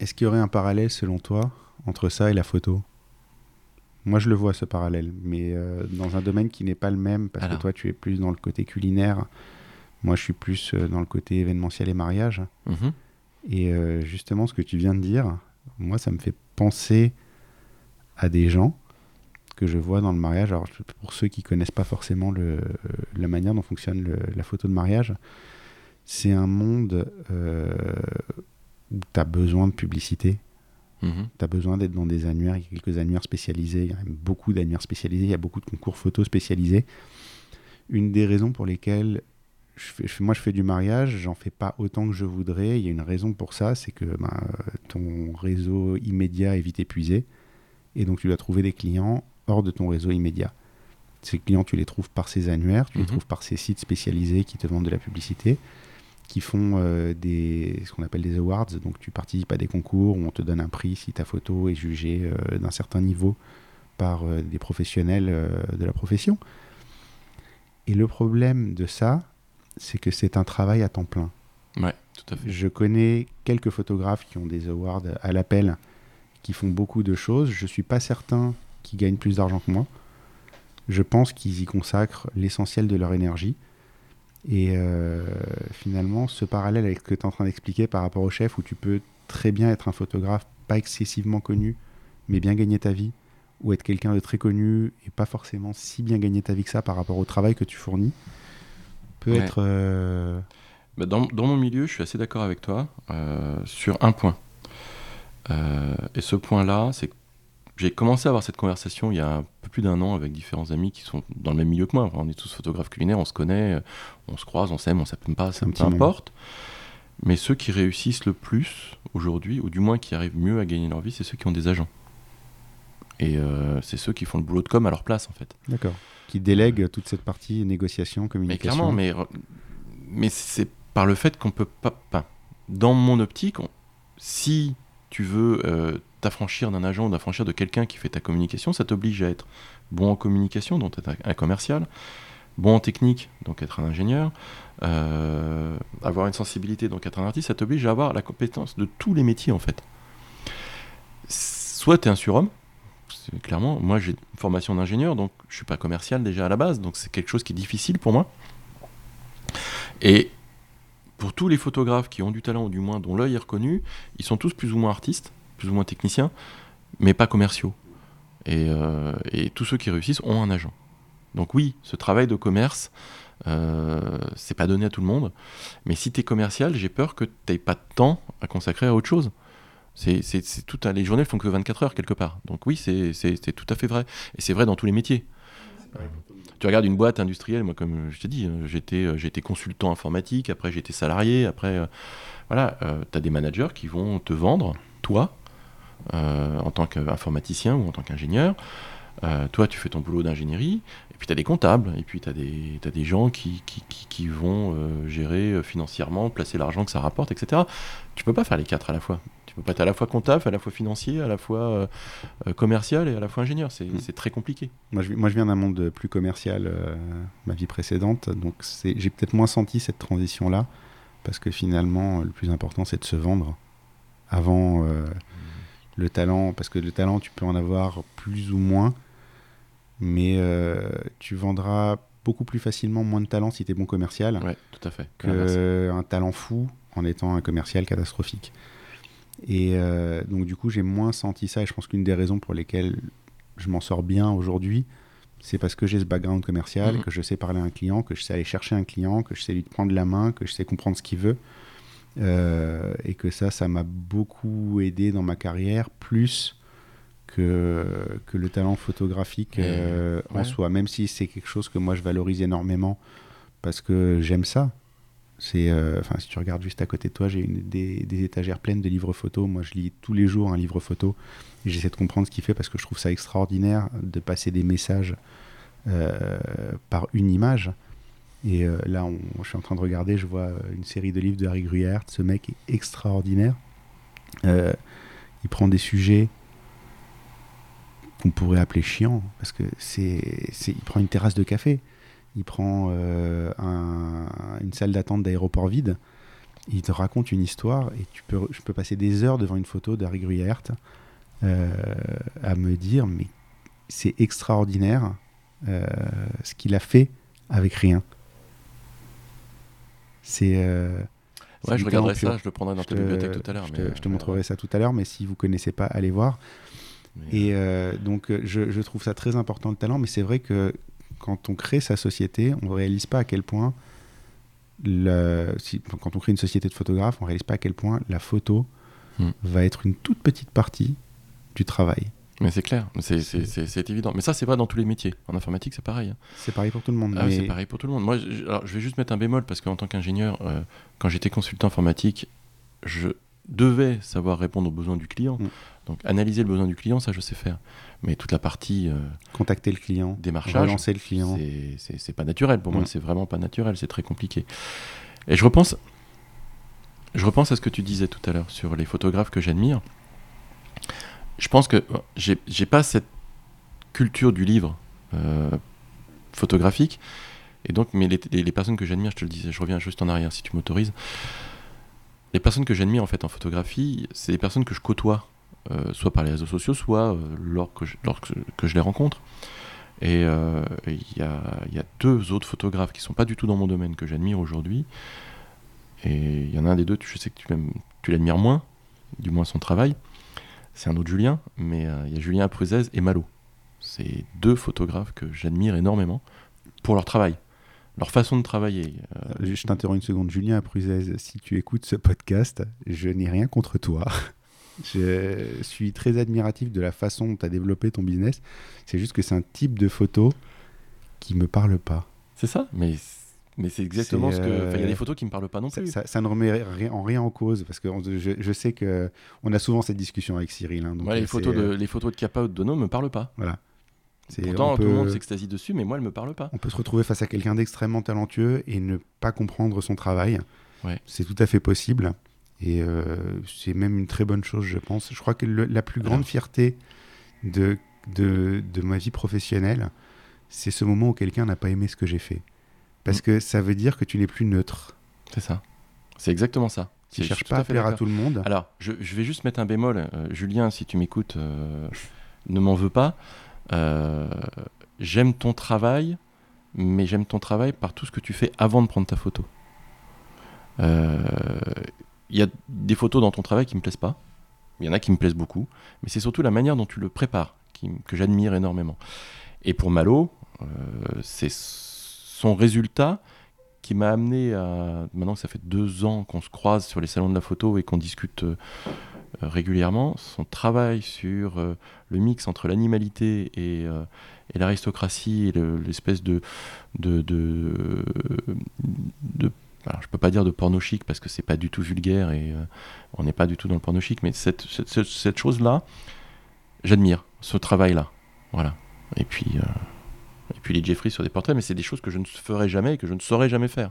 Speaker 1: Est-ce qu'il y aurait un parallèle, selon toi, entre ça et la photo? Moi, je le vois, ce parallèle, mais dans un domaine qui n'est pas le même, parce
Speaker 2: Alors.
Speaker 1: que toi, tu es plus dans le côté culinaire, moi, je suis plus dans le côté événementiel et mariage.
Speaker 2: Mhm.
Speaker 1: Et euh, justement, ce que tu viens de dire, moi, ça me fait penser à des gens que je vois dans le mariage. Alors, pour ceux qui connaissent pas forcément le, la manière dont fonctionne le- la photo de mariage, c'est un monde euh, où tu as besoin de publicité,
Speaker 2: Mhm.
Speaker 1: tu as besoin d'être dans des annuaires. Il y a quelques annuaires spécialisés, il y a même beaucoup d'annuaires spécialisés, il y a beaucoup de concours photos spécialisés. Une des raisons pour lesquelles je fais- je- moi je fais du mariage, j'en fais pas autant que je voudrais. Il y a une raison pour ça, c'est que ben, ton réseau immédiat est vite épuisé. Et donc tu dois trouver des clients hors de ton réseau immédiat. Ces clients, tu les trouves par ces annuaires, tu
Speaker 2: Mhm.
Speaker 1: les trouves par ces sites spécialisés qui te vendent de la publicité, qui font euh, des, ce qu'on appelle des awards. Donc tu participes à des concours où on te donne un prix si ta photo est jugée euh, d'un certain niveau par euh, des professionnels de la profession. Et le problème de ça, c'est que c'est un travail à temps plein.
Speaker 2: Ouais, tout à fait.
Speaker 1: Je connais quelques photographes qui ont des awards à l'appel, qui font beaucoup de choses. Je ne suis pas certain qu'ils gagnent plus d'argent que moi. Je pense qu'ils y consacrent l'essentiel de leur énergie. Et euh, finalement, ce parallèle avec ce que tu es en train d'expliquer par rapport au chef, où tu peux très bien être un photographe pas excessivement connu, mais bien gagner ta vie, ou être quelqu'un de très connu et pas forcément si bien gagner ta vie que ça par rapport au travail que tu fournis, peut
Speaker 2: Ouais.
Speaker 1: être... euh,
Speaker 2: Bah, dans, dans mon milieu, je suis assez d'accord avec toi euh, sur un point. Euh, et ce point-là, c'est que j'ai commencé à avoir cette conversation il y a un peu plus d'un an avec différents amis qui sont dans le même milieu que moi. Enfin, on est tous photographes culinaires, on se connaît, on se croise, on s'aime, on s'aime pas, ça peu importe. Mais ceux qui réussissent le plus aujourd'hui, ou du moins qui arrivent mieux à gagner leur vie, c'est ceux qui ont des agents. Et euh, c'est ceux qui font le boulot de com à leur place, en fait.
Speaker 1: D'accord. Qui délègue toute cette partie négociation,
Speaker 2: Mais
Speaker 1: communication.
Speaker 2: clairement, mais, mais c'est par le fait qu'on peut pas. enfin, dans mon optique, on- si tu veux euh, t'affranchir d'un agent ou t'affranchir de quelqu'un qui fait ta communication, ça t'oblige à être bon en communication, donc être un commercial, bon en technique, donc être un ingénieur, euh, avoir une sensibilité, donc être un artiste, ça t'oblige à avoir la compétence de tous les métiers en fait. Soit tu es un surhomme, clairement, moi j'ai une formation d'ingénieur, donc je suis pas commercial déjà à la base, donc c'est quelque chose qui est difficile pour moi. Et pour tous les photographes qui ont du talent ou du moins dont l'œil est reconnu, ils sont tous plus ou moins artistes, plus ou moins techniciens, mais pas commerciaux. Et, euh, et tous ceux qui réussissent ont un agent. Donc oui, ce travail de commerce, euh, c'est pas donné à tout le monde. Mais si tu es commercial, j'ai peur que tu n'aies pas de temps à consacrer à autre chose. C'est, c'est, c'est tout à- les journées font que 24 heures quelque part. Donc oui, c'est, c'est, c'est tout à fait vrai. Et c'est vrai dans tous les métiers. Tu regardes une boîte industrielle, moi comme je t'ai dit, euh, j'étais, euh, j'étais consultant informatique, après j'étais salarié, après euh, voilà, tu as des managers qui vont te vendre, toi, euh, en tant qu'informaticien ou en tant qu'ingénieur. Euh, toi, tu fais ton boulot d'ingénierie, puis tu as des comptables, et puis tu as, t'as des gens qui, qui, qui- qui vont euh, gérer euh, financièrement, placer l'argent que ça rapporte, etc. Tu peux pas faire les quatre à la fois. Tu peux pas être à la fois comptable, à la fois financier, à la fois euh, commercial et à la fois ingénieur. C'est,
Speaker 1: Mm.
Speaker 2: c'est très compliqué.
Speaker 1: Moi, je, moi, je viens d'un monde plus commercial, euh, ma vie précédente, donc j'ai peut-être moins senti cette transition-là, parce que finalement, le plus important, c'est de se vendre avant euh, le talent, parce que le talent, tu peux en avoir plus ou moins, mais euh, tu vendras beaucoup plus facilement moins de talent si tu es bon commercial
Speaker 2: Ouais, tout à fait.
Speaker 1: Qu'un talent fou en étant un commercial catastrophique. Et euh, donc du coup, j'ai moins senti ça, et je pense qu'une des raisons pour lesquelles je m'en sors bien aujourd'hui, c'est parce que j'ai ce background commercial,
Speaker 2: Mhm.
Speaker 1: que je sais parler à un client, que je sais aller chercher un client, que je sais lui prendre la main, que je sais comprendre ce qu'il veut. Euh, et que ça, ça m'a beaucoup aidé dans ma carrière, plus que, que le talent photographique euh, en soi, même si c'est quelque chose que moi je valorise énormément parce que j'aime ça. C'est, euh, si tu regardes juste à côté de toi, j'ai une- des, des étagères pleines de livres photos. Moi, je lis tous les jours un livre photo et j'essaie de comprendre ce qu'il fait parce que je trouve ça extraordinaire de passer des messages euh, par une image. Et euh, là, on- je suis en train de regarder, je vois une série de livres de Harry Gruyère. Ce mec est extraordinaire. Euh, il prend des sujets qu'on pourrait appeler chiants parce que c'est, il prend une terrasse de café, il prend euh, un- une salle d'attente d'aéroport vide, il te raconte une histoire et tu peux, je peux passer des heures devant une photo d'Harry Gruyère euh, à me dire mais c'est extraordinaire euh, ce qu'il a fait avec rien. C'est
Speaker 2: Ouais, je regarderai ça, je le prendrai dans ta
Speaker 1: te-
Speaker 2: bibliothèque tout à l'heure.
Speaker 1: Je
Speaker 2: mais,
Speaker 1: te,
Speaker 2: euh,
Speaker 1: je te montrerai ça tout à l'heure, mais si vous connaissez pas, allez voir.
Speaker 2: Mais,
Speaker 1: Et euh, donc, euh, je, je trouve ça très important le talent, mais c'est vrai que quand on crée sa société, on ne réalise pas à quel point, le, si- enfin, quand on crée une société de photographes, on ne réalise pas à quel point la photo
Speaker 2: Hmm.
Speaker 1: va être une toute petite partie du travail.
Speaker 2: mais c'est clair, c'est, évident. Mais ça, c'est vrai dans tous les métiers. En informatique, c'est pareil. hein.
Speaker 1: C'est pareil pour tout le monde.
Speaker 2: Ah
Speaker 1: mais
Speaker 2: c'est pareil pour tout le monde. Moi, je, alors, je vais juste mettre un bémol parce qu'en tant qu'ingénieur, euh, quand j'étais consultant informatique, je devais savoir répondre aux besoins du client.
Speaker 1: Mm.
Speaker 2: Donc, analyser le besoin du client, ça, je sais faire. Mais toute la partie euh,
Speaker 1: contacter le client,
Speaker 2: démarchage,
Speaker 1: relancer le client.
Speaker 2: c'est, pas naturel. Pour moi,
Speaker 1: Mm.
Speaker 2: c'est vraiment pas naturel. C'est très compliqué. Et je repense, je repense à ce que tu disais tout à l'heure sur les photographes que j'admire. Je pense que euh, j'ai, pas cette culture du livre photographique. Et donc, mais les, les personnes que j'admire, je te le disais, je reviens juste en arrière si tu m'autorises. Les personnes que j'admire en fait en photographie, c'est des personnes que je côtoie, soit par les réseaux sociaux, soit lorsque, je, lorsque que je les rencontre. Et euh, il y, a, deux autres photographes qui sont pas du tout dans mon domaine que j'admire aujourd'hui. Et il y en a un des deux, je sais que tu, tu l'admires moins, du moins son travail. C'est un autre Julien, mais euh, il y a Julien Apruzès et Malo. C'est deux photographes que j'admire énormément pour leur travail, leur façon de travailler.
Speaker 1: Euh, je t'interromps une seconde. Julien Apruzès, si tu écoutes ce podcast, je n'ai rien contre toi. Je suis très admiratif de la façon dont tu as développé ton business. C'est juste que c'est un type de photo qui me parle pas.
Speaker 2: C'est ça, mais mais c'est exactement ce que. Il y a des euh, photos qui me parlent pas non plus.
Speaker 1: Ça, ne remet rien, en rien en cause parce que je, je, sais que on a souvent cette discussion avec Cyril. Hein,
Speaker 2: les photos de les photos de Kappa ou de Dono me parlent pas.
Speaker 1: Voilà.
Speaker 2: Pourtant, tout le monde s'extasie dessus, mais moi, elle me parle pas.
Speaker 1: On peut se retrouver face à quelqu'un d'extrêmement talentueux et ne pas comprendre son travail.
Speaker 2: Ouais.
Speaker 1: C'est tout à fait possible. Et euh, c'est même une très bonne chose, je pense. Je crois que la plus grande fierté de, de, de, ma vie professionnelle, c'est ce moment où quelqu'un n'a pas aimé ce que j'ai fait. Parce mm. que ça veut dire que tu n'es plus neutre.
Speaker 2: C'est ça. C'est exactement ça.
Speaker 1: Tu ne cherches pas à, plaire à tout le monde.
Speaker 2: Alors, je, je, vais juste mettre un bémol. Euh, Julien, si tu m'écoutes, euh, ne m'en veux pas. j'aime ton travail, mais j'aime ton travail par tout ce que tu fais avant de prendre ta photo. Il y a des photos dans ton travail qui me plaisent pas. Il y en a qui me plaisent beaucoup. Mais c'est surtout la manière dont tu le prépares que j'admire énormément. Et pour Malo, euh, c'est son résultat qui m'a amené à. Maintenant que ça fait deux ans qu'on se croise sur les salons de la photo et qu'on discute euh, régulièrement, son travail sur euh, le mix entre l'animalité et, l'aristocratie et l'espèce de alors je peux pas dire de porno chic parce que c'est pas du tout vulgaire et euh, on n'est pas du tout dans le porno chic, mais cette, chose-là, j'admire ce travail-là. Voilà. Et puis, euh, et puis les Jeffrey sur des portraits, mais c'est des choses que je ne ferai jamais et que je ne saurais jamais faire.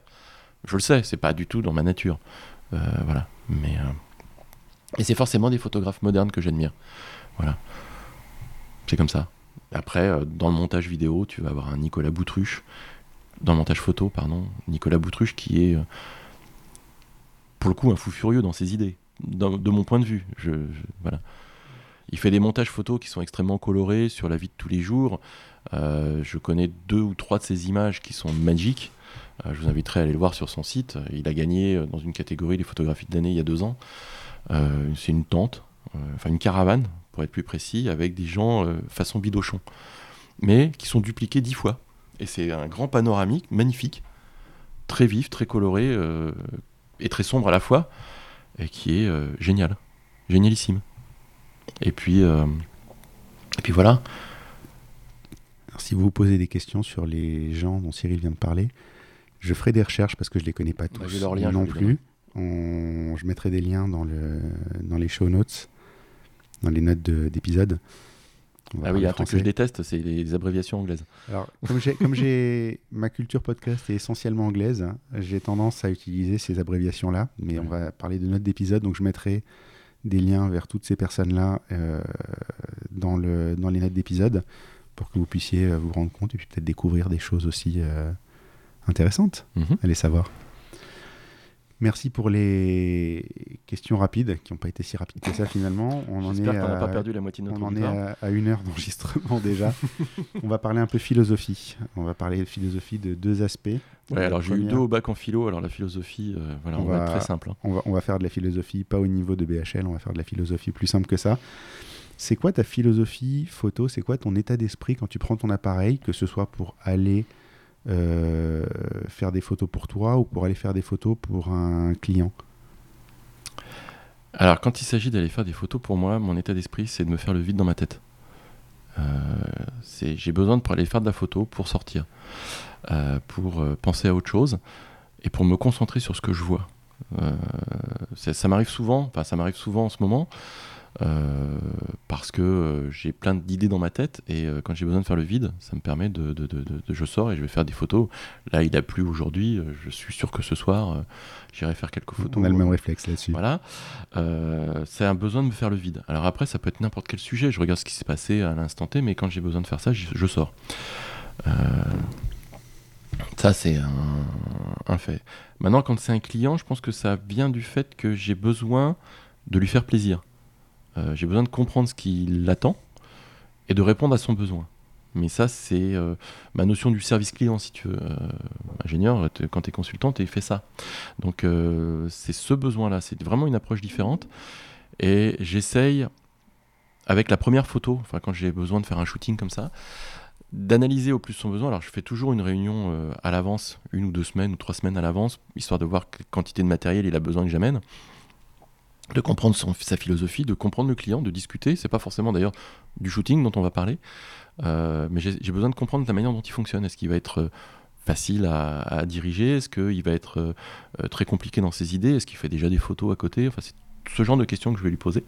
Speaker 2: Je le sais, c'est pas du tout dans ma nature. Euh, voilà. Mais. Et c'est forcément des photographes modernes que j'admire. Voilà. C'est comme ça. Après, dans le montage vidéo, tu vas avoir un Nicolas Boutruche dans le montage photo, pardon, Nicolas Boutruche, qui est, euh, pour le coup, un fou furieux dans ses idées, de mon point de vue. Je, voilà. Il fait des montages photos qui sont extrêmement colorés sur la vie de tous les jours. Euh, je connais deux ou trois de ses images qui sont magiques. Euh, je vous inviterai à aller le voir sur son site. Il a gagné dans une catégorie des photographies de l'année il y a deux ans. C'est une tente, enfin une caravane, pour être plus précis, avec des gens façon bidochon, mais qui sont dupliqués dix fois. Et c'est un grand panoramique magnifique, très vif, très coloré euh, et très sombre à la fois, et qui est euh, génial, génialissime. Et puis, euh, et puis voilà.
Speaker 1: si vous vous posez des questions sur les gens dont Cyril vient de parler, je ferai des recherches parce que je les connais pas bah, tous non plus. je mettrai des liens dans, le, dans les show notes, dans les notes d'épisode.
Speaker 2: Ah oui, il y a un truc que je déteste, c'est les, abréviations anglaises.
Speaker 1: Alors, comme j'ai ma culture podcast est essentiellement anglaise, j'ai tendance à utiliser ces abréviations-là, mais on va parler de notes d'épisode, donc je mettrai des liens vers toutes ces personnes-là euh, dans, le, dans les notes d'épisode pour que vous puissiez euh, vous rendre compte et puis peut-être découvrir des choses aussi euh, intéressantes. Mm Allez savoir. Merci pour les questions rapides, qui n'ont pas été si rapides que ça finalement.
Speaker 2: On en est qu'on n'a pas perdu la moitié de notre
Speaker 1: On en est à, une heure d'enregistrement déjà. on va parler un peu philosophie. On va parler de philosophie de deux aspects.
Speaker 2: Ouais, alors j'ai eu deux au bac en philo, alors la philosophie, euh, voilà, on, va, être très simple. Hein.
Speaker 1: On, va, on va faire de la philosophie, pas au niveau de BHL, on va faire de la philosophie plus simple que ça. C'est quoi ta philosophie photo? C'est quoi ton état d'esprit quand tu prends ton appareil, que ce soit pour aller euh, faire des photos pour toi ou pour aller faire des photos pour un client
Speaker 2: Alors, quand il s'agit d'aller faire des photos pour moi, mon état d'esprit, c'est de me faire le vide dans ma tête. Euh, j'ai besoin de pour aller faire de la photo pour sortir, euh, pour penser à autre chose et pour me concentrer sur ce que je vois. ça, m'arrive souvent, enfin ça m'arrive souvent en ce moment. Euh, parce que euh, j'ai plein d'idées dans ma tête et euh, quand j'ai besoin de faire le vide, ça me permet de, de, de, de, Je sors et je vais faire des photos. Là, il a plu aujourd'hui, je suis sûr que ce soir, j'irai faire quelques photos.
Speaker 1: On a le même réflexe là-dessus.
Speaker 2: Voilà. c'est un besoin de me faire le vide. Alors après, ça peut être n'importe quel sujet. Je regarde ce qui s'est passé à l'instant T, mais quand j'ai besoin de faire ça, je, je sors. ça, c'est un, un, fait. Maintenant, quand c'est un client, je pense que ça vient du fait que j'ai besoin de lui faire plaisir. Euh, j'ai besoin de comprendre ce qu'il attend et de répondre à son besoin. Mais ça, c'est euh, ma notion du service client, si tu veux. Euh, ingénieur, quand tu es consultant, tu fais ça. Donc, c'est ce besoin-là. C'est vraiment une approche différente. Et j'essaye, avec la première photo, quand j'ai besoin de faire un shooting comme ça, d'analyser au plus son besoin. Alors, je fais toujours une réunion à l'avance, une ou deux semaines ou trois semaines à l'avance, histoire de voir quelle quantité de matériel il a besoin que j'amène de comprendre sa philosophie, de comprendre le client, de discuter. C'est pas forcément d'ailleurs du shooting dont on va parler, euh, mais j'ai besoin de comprendre la manière dont il fonctionne. Est-ce qu'il va être euh, facile à, diriger? Est-ce qu'il va être euh, très compliqué dans ses idées? Est-ce qu'il fait déjà des photos à côté? Enfin, c'est ce genre de questions que je vais lui poser.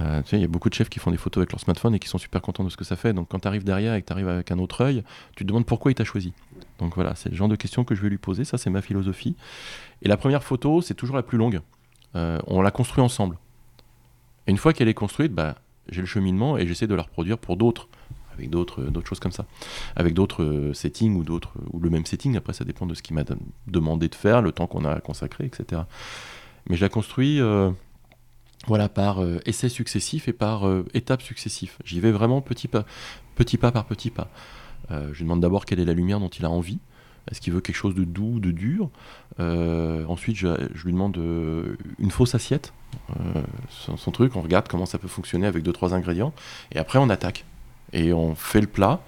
Speaker 2: il y a beaucoup de chefs qui font des photos avec leur smartphone et qui sont super contents de ce que ça fait. Donc quand tu arrives derrière et que tu arrives avec un autre œil, tu te demandes pourquoi il t'a choisi. Donc voilà, c'est le genre de questions que je vais lui poser. Ça, c'est ma philosophie. Et la première photo, c'est toujours la plus longue. Euh, on la construit ensemble. Une fois qu'elle est construite, bah, j'ai le cheminement et j'essaie de la reproduire pour d'autres, avec d'autres, d'autres choses comme ça, avec d'autres euh, settings ou d'autres ou le même setting. Après, ça dépend de ce qu'il m'a demandé de faire, le temps qu'on a consacré, etc. Mais je la construis, euh, voilà, par essais successifs et par étapes successives. J'y vais vraiment petit pas, petit pas par petit pas. je lui demande d'abord quelle est la lumière dont il a envie. Est-ce qu'il veut quelque chose de doux, de dur euh, Ensuite, je, lui demande euh, une fausse assiette, euh, son, truc. On regarde comment ça peut fonctionner avec deux trois ingrédients, et après on attaque et on fait le plat.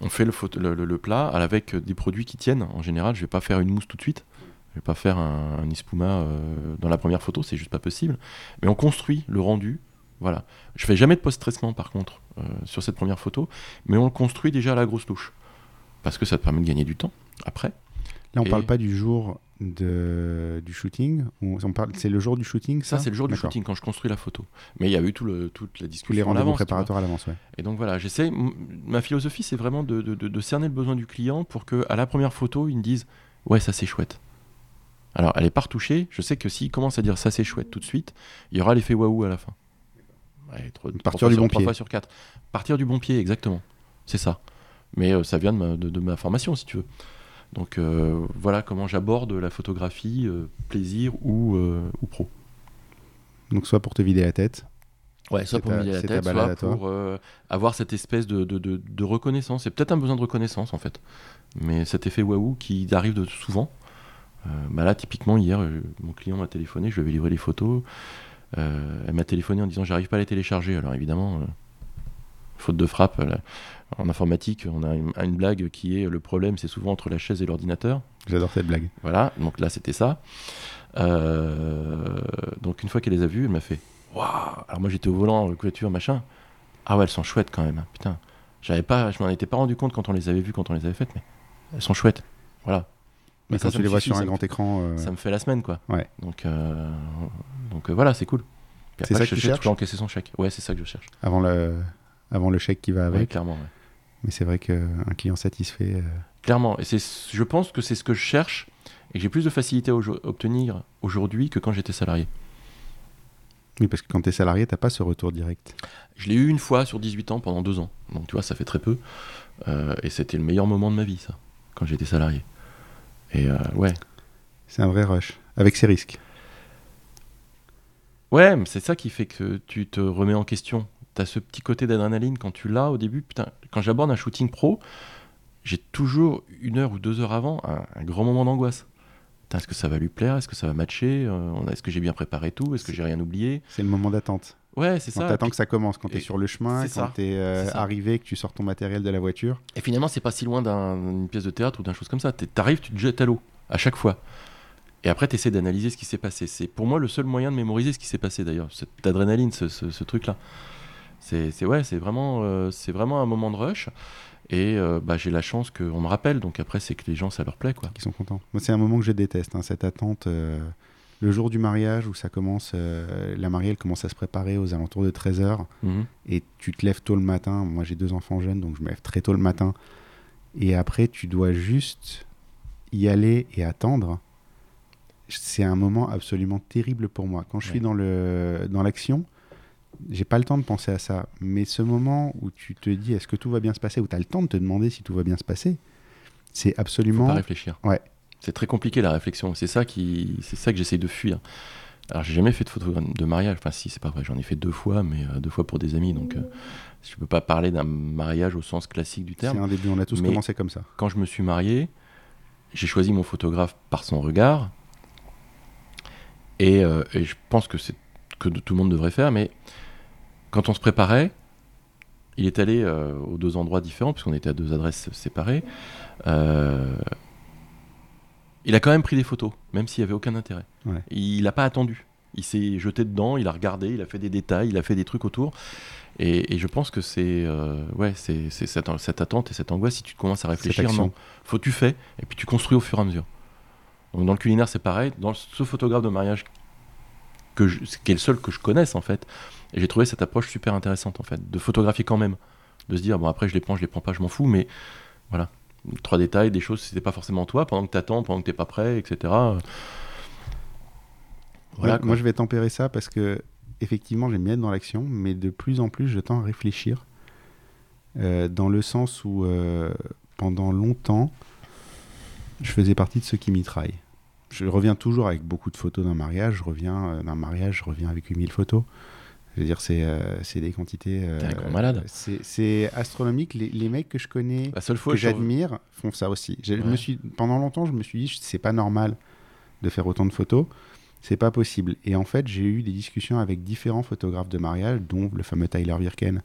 Speaker 2: On fait le, le, plat avec des produits qui tiennent. En général, je vais pas faire une mousse tout de suite. Je vais pas faire un, un ispuma dans la première photo, c'est juste pas possible. Mais on construit le rendu voilà. Je fais jamais de post-traitement par contre sur cette première photo, mais on le construit déjà à la grosse touche parce que ça te permet de gagner du temps après.
Speaker 1: Là, on ne parle pas du jour de, du shooting on parle, C'est le jour du shooting
Speaker 2: Ça, c'est le jour du shooting quand je construis la photo. Mais il y a eu tout le, toute la discussion. Tous les
Speaker 1: rendez-vous préparatoires à l'avance, ouais.
Speaker 2: Et donc voilà, j'essaie. Ma philosophie, c'est vraiment de, de, de, cerner le besoin du client pour que à la première photo, il me dise Ouais, ça c'est chouette. Alors, elle est pas retouchée. Je sais que s'il commence à dire ça c'est chouette tout de suite, il y aura l'effet waouh à la fin.
Speaker 1: Partir du bon pied.
Speaker 2: Fois sur quatre. Partir du bon pied, exactement. C'est ça mais euh, ça vient de ma, de, ma, formation, si tu veux. Donc euh, voilà comment j'aborde la photographie, euh, plaisir ou, ou pro.
Speaker 1: Donc soit pour te vider la tête.
Speaker 2: Ouais, soit pour me vider la tête, soit pour avoir cette espèce de, de reconnaissance. C'est peut-être un besoin de reconnaissance en fait. Mais cet effet waouh qui arrive de souvent. bah là, typiquement, hier, mon client m'a téléphoné, je lui avais livré les photos. elle m'a téléphoné en disant j'arrive pas à les télécharger. Alors évidemment, faute de frappe, en informatique, on a une, blague qui est le problème, c'est souvent entre la chaise et l'ordinateur.
Speaker 1: J'adore cette blague.
Speaker 2: Voilà, donc là c'était ça. Euh, donc une fois qu'elle les a vues, elle m'a fait Waouh Alors moi j'étais au volant, couverture, machin. Ah ouais, elles sont chouettes quand même. Hein. Putain, j'avais pas, je m'en étais pas rendu compte quand on les avait vues, quand on les avait faites, mais elles sont chouettes. Voilà.
Speaker 1: Mais quand tu les vois sur un grand écran. Euh,
Speaker 2: ça me fait la semaine, quoi.
Speaker 1: Ouais.
Speaker 2: Donc, euh, donc voilà, c'est cool.
Speaker 1: C'est ça que
Speaker 2: je
Speaker 1: tu cherches?
Speaker 2: encaisser son chèque. Ouais, c'est ça que je cherche.
Speaker 1: Avant le, avant le chèque qui va avec.
Speaker 2: clairement.
Speaker 1: Mais c'est vrai qu'un client satisfait. Euh,
Speaker 2: clairement. Et je pense que c'est ce que je cherche et que j'ai plus de facilité à obtenir aujourd'hui que quand j'étais salarié.
Speaker 1: Oui, parce que quand tu es salarié, tu pas ce retour direct.
Speaker 2: Je l'ai eu une fois sur 18 ans pendant deux ans. Donc tu vois, ça fait très peu. Euh, et c'était le meilleur moment de ma vie, ça, quand j'étais salarié. Et euh, ouais.
Speaker 1: C'est un vrai rush, avec ses risques.
Speaker 2: Ouais, mais c'est ça qui fait que tu te remets en question tu ce petit côté d'adrénaline quand tu l'as au début. Putain, quand j'aborde un shooting pro, j'ai toujours une heure ou deux heures avant un, grand moment d'angoisse. Est-ce que ça va lui plaire? Est-ce que ça va matcher? Euh, Est-ce que j'ai bien préparé tout? Est-ce que j'ai rien oublié?
Speaker 1: C'est le moment d'attente.
Speaker 2: Ouais, c'est ça.
Speaker 1: T'attends que ça commence, quand tu es sur le chemin, quand tu es euh, arrivé, que tu sors ton matériel de la voiture.
Speaker 2: Et finalement, c'est pas si loin d'une pièce de théâtre ou d'un chose comme ça. T'arrives, tu te jettes à l'eau, à chaque fois. Et après, tu essaies d'analyser ce qui s'est passé. C'est pour moi le seul moyen de mémoriser ce qui s'est passé d'ailleurs, cette adrénaline, ce truc-là. C'est ouais, c'est vraiment, euh, c'est vraiment un moment de rush. Et euh, bah, j'ai la chance qu'on me rappelle. Donc après, c'est que les gens, ça leur plaît. quoi.
Speaker 1: Ils sont contents. Moi, c'est un moment que je déteste, hein, cette attente. Euh, le jour du mariage où ça commence, euh, la mariée elle commence à se préparer aux alentours de 13h
Speaker 2: Mhm.
Speaker 1: et tu te lèves tôt le matin. Moi j'ai deux enfants jeunes donc je me lève très tôt le matin. Et après tu dois juste y aller et attendre. C'est un moment absolument terrible pour moi. Quand je suis dans le dans l'action, j'ai pas le temps de penser à ça. Mais ce moment où tu te dis est-ce que tout va bien se passer, où tu as le temps de te demander si tout va bien se passer, c'est
Speaker 2: Faut
Speaker 1: absolument.
Speaker 2: pas réfléchir.
Speaker 1: Ouais.
Speaker 2: C'est très compliqué la réflexion. C'est ça qui, c'est ça que j'essaye de fuir. Alors j'ai jamais fait de photo de mariage. Enfin si, c'est pas vrai. J'en ai fait deux fois, mais euh, deux fois pour des amis. Donc euh, je peux pas parler d'un mariage au sens classique du
Speaker 1: C'est
Speaker 2: terme.
Speaker 1: un début, on a tous
Speaker 2: Mais-
Speaker 1: commencé comme ça.
Speaker 2: Quand je me suis marié, j'ai choisi mon photographe par son regard. Et, euh, et je pense que c'est que tout le monde devrait faire. Mais quand on se préparait, il est allé euh, aux deux endroits différents, puisqu'on était à deux adresses séparées. Euh, il a quand même pris des photos, même s'il n'y avait aucun intérêt.
Speaker 1: Ouais.
Speaker 2: Il n'a pas attendu. Il s'est jeté dedans, il a regardé, il a fait des détails, il a fait des trucs autour. Et, et je pense que c'est euh, ouais, c'est cette, cette attente et cette angoisse. Si tu commences à réfléchir, non. Faut que tu fais, et puis tu construis au fur et à mesure. Donc dans le culinaire, c'est pareil. Dans ce photographe de mariage, que je, qui est le seul que je connaisse en fait, et j'ai trouvé cette approche super intéressante en fait, de photographier quand même, de se dire bon après je les prends, je les prends pas, je m'en fous, mais voilà, trois détails, des choses, c'était pas forcément toi, pendant que t'attends, pendant que t'es pas prêt, etc. Voilà.
Speaker 1: Ouais, moi, je vais tempérer ça parce que, effectivement, j'aime bien être dans l'action, mais de plus en plus, je tends à réfléchir. euh, dans le sens où, euh, pendant longtemps, je faisais partie de ceux qui mitraillent. Je reviens toujours avec beaucoup de photos d'un mariage. Je reviens euh, d'un mariage, je reviens avec 8000 photos. Je veux dire, c'est euh, des quantités. euh,
Speaker 2: T'es un grand malade.
Speaker 1: c'est- astronomique. Les, les mecs que je connais
Speaker 2: La seule fois
Speaker 1: que j'admire font ça aussi. Je
Speaker 2: Ouais.
Speaker 1: me suis, pendant longtemps, je me suis dit, c'est pas normal de faire autant de photos. C'est pas possible. Et en fait, j'ai eu des discussions avec différents photographes de mariage, dont le fameux Tyler Virken,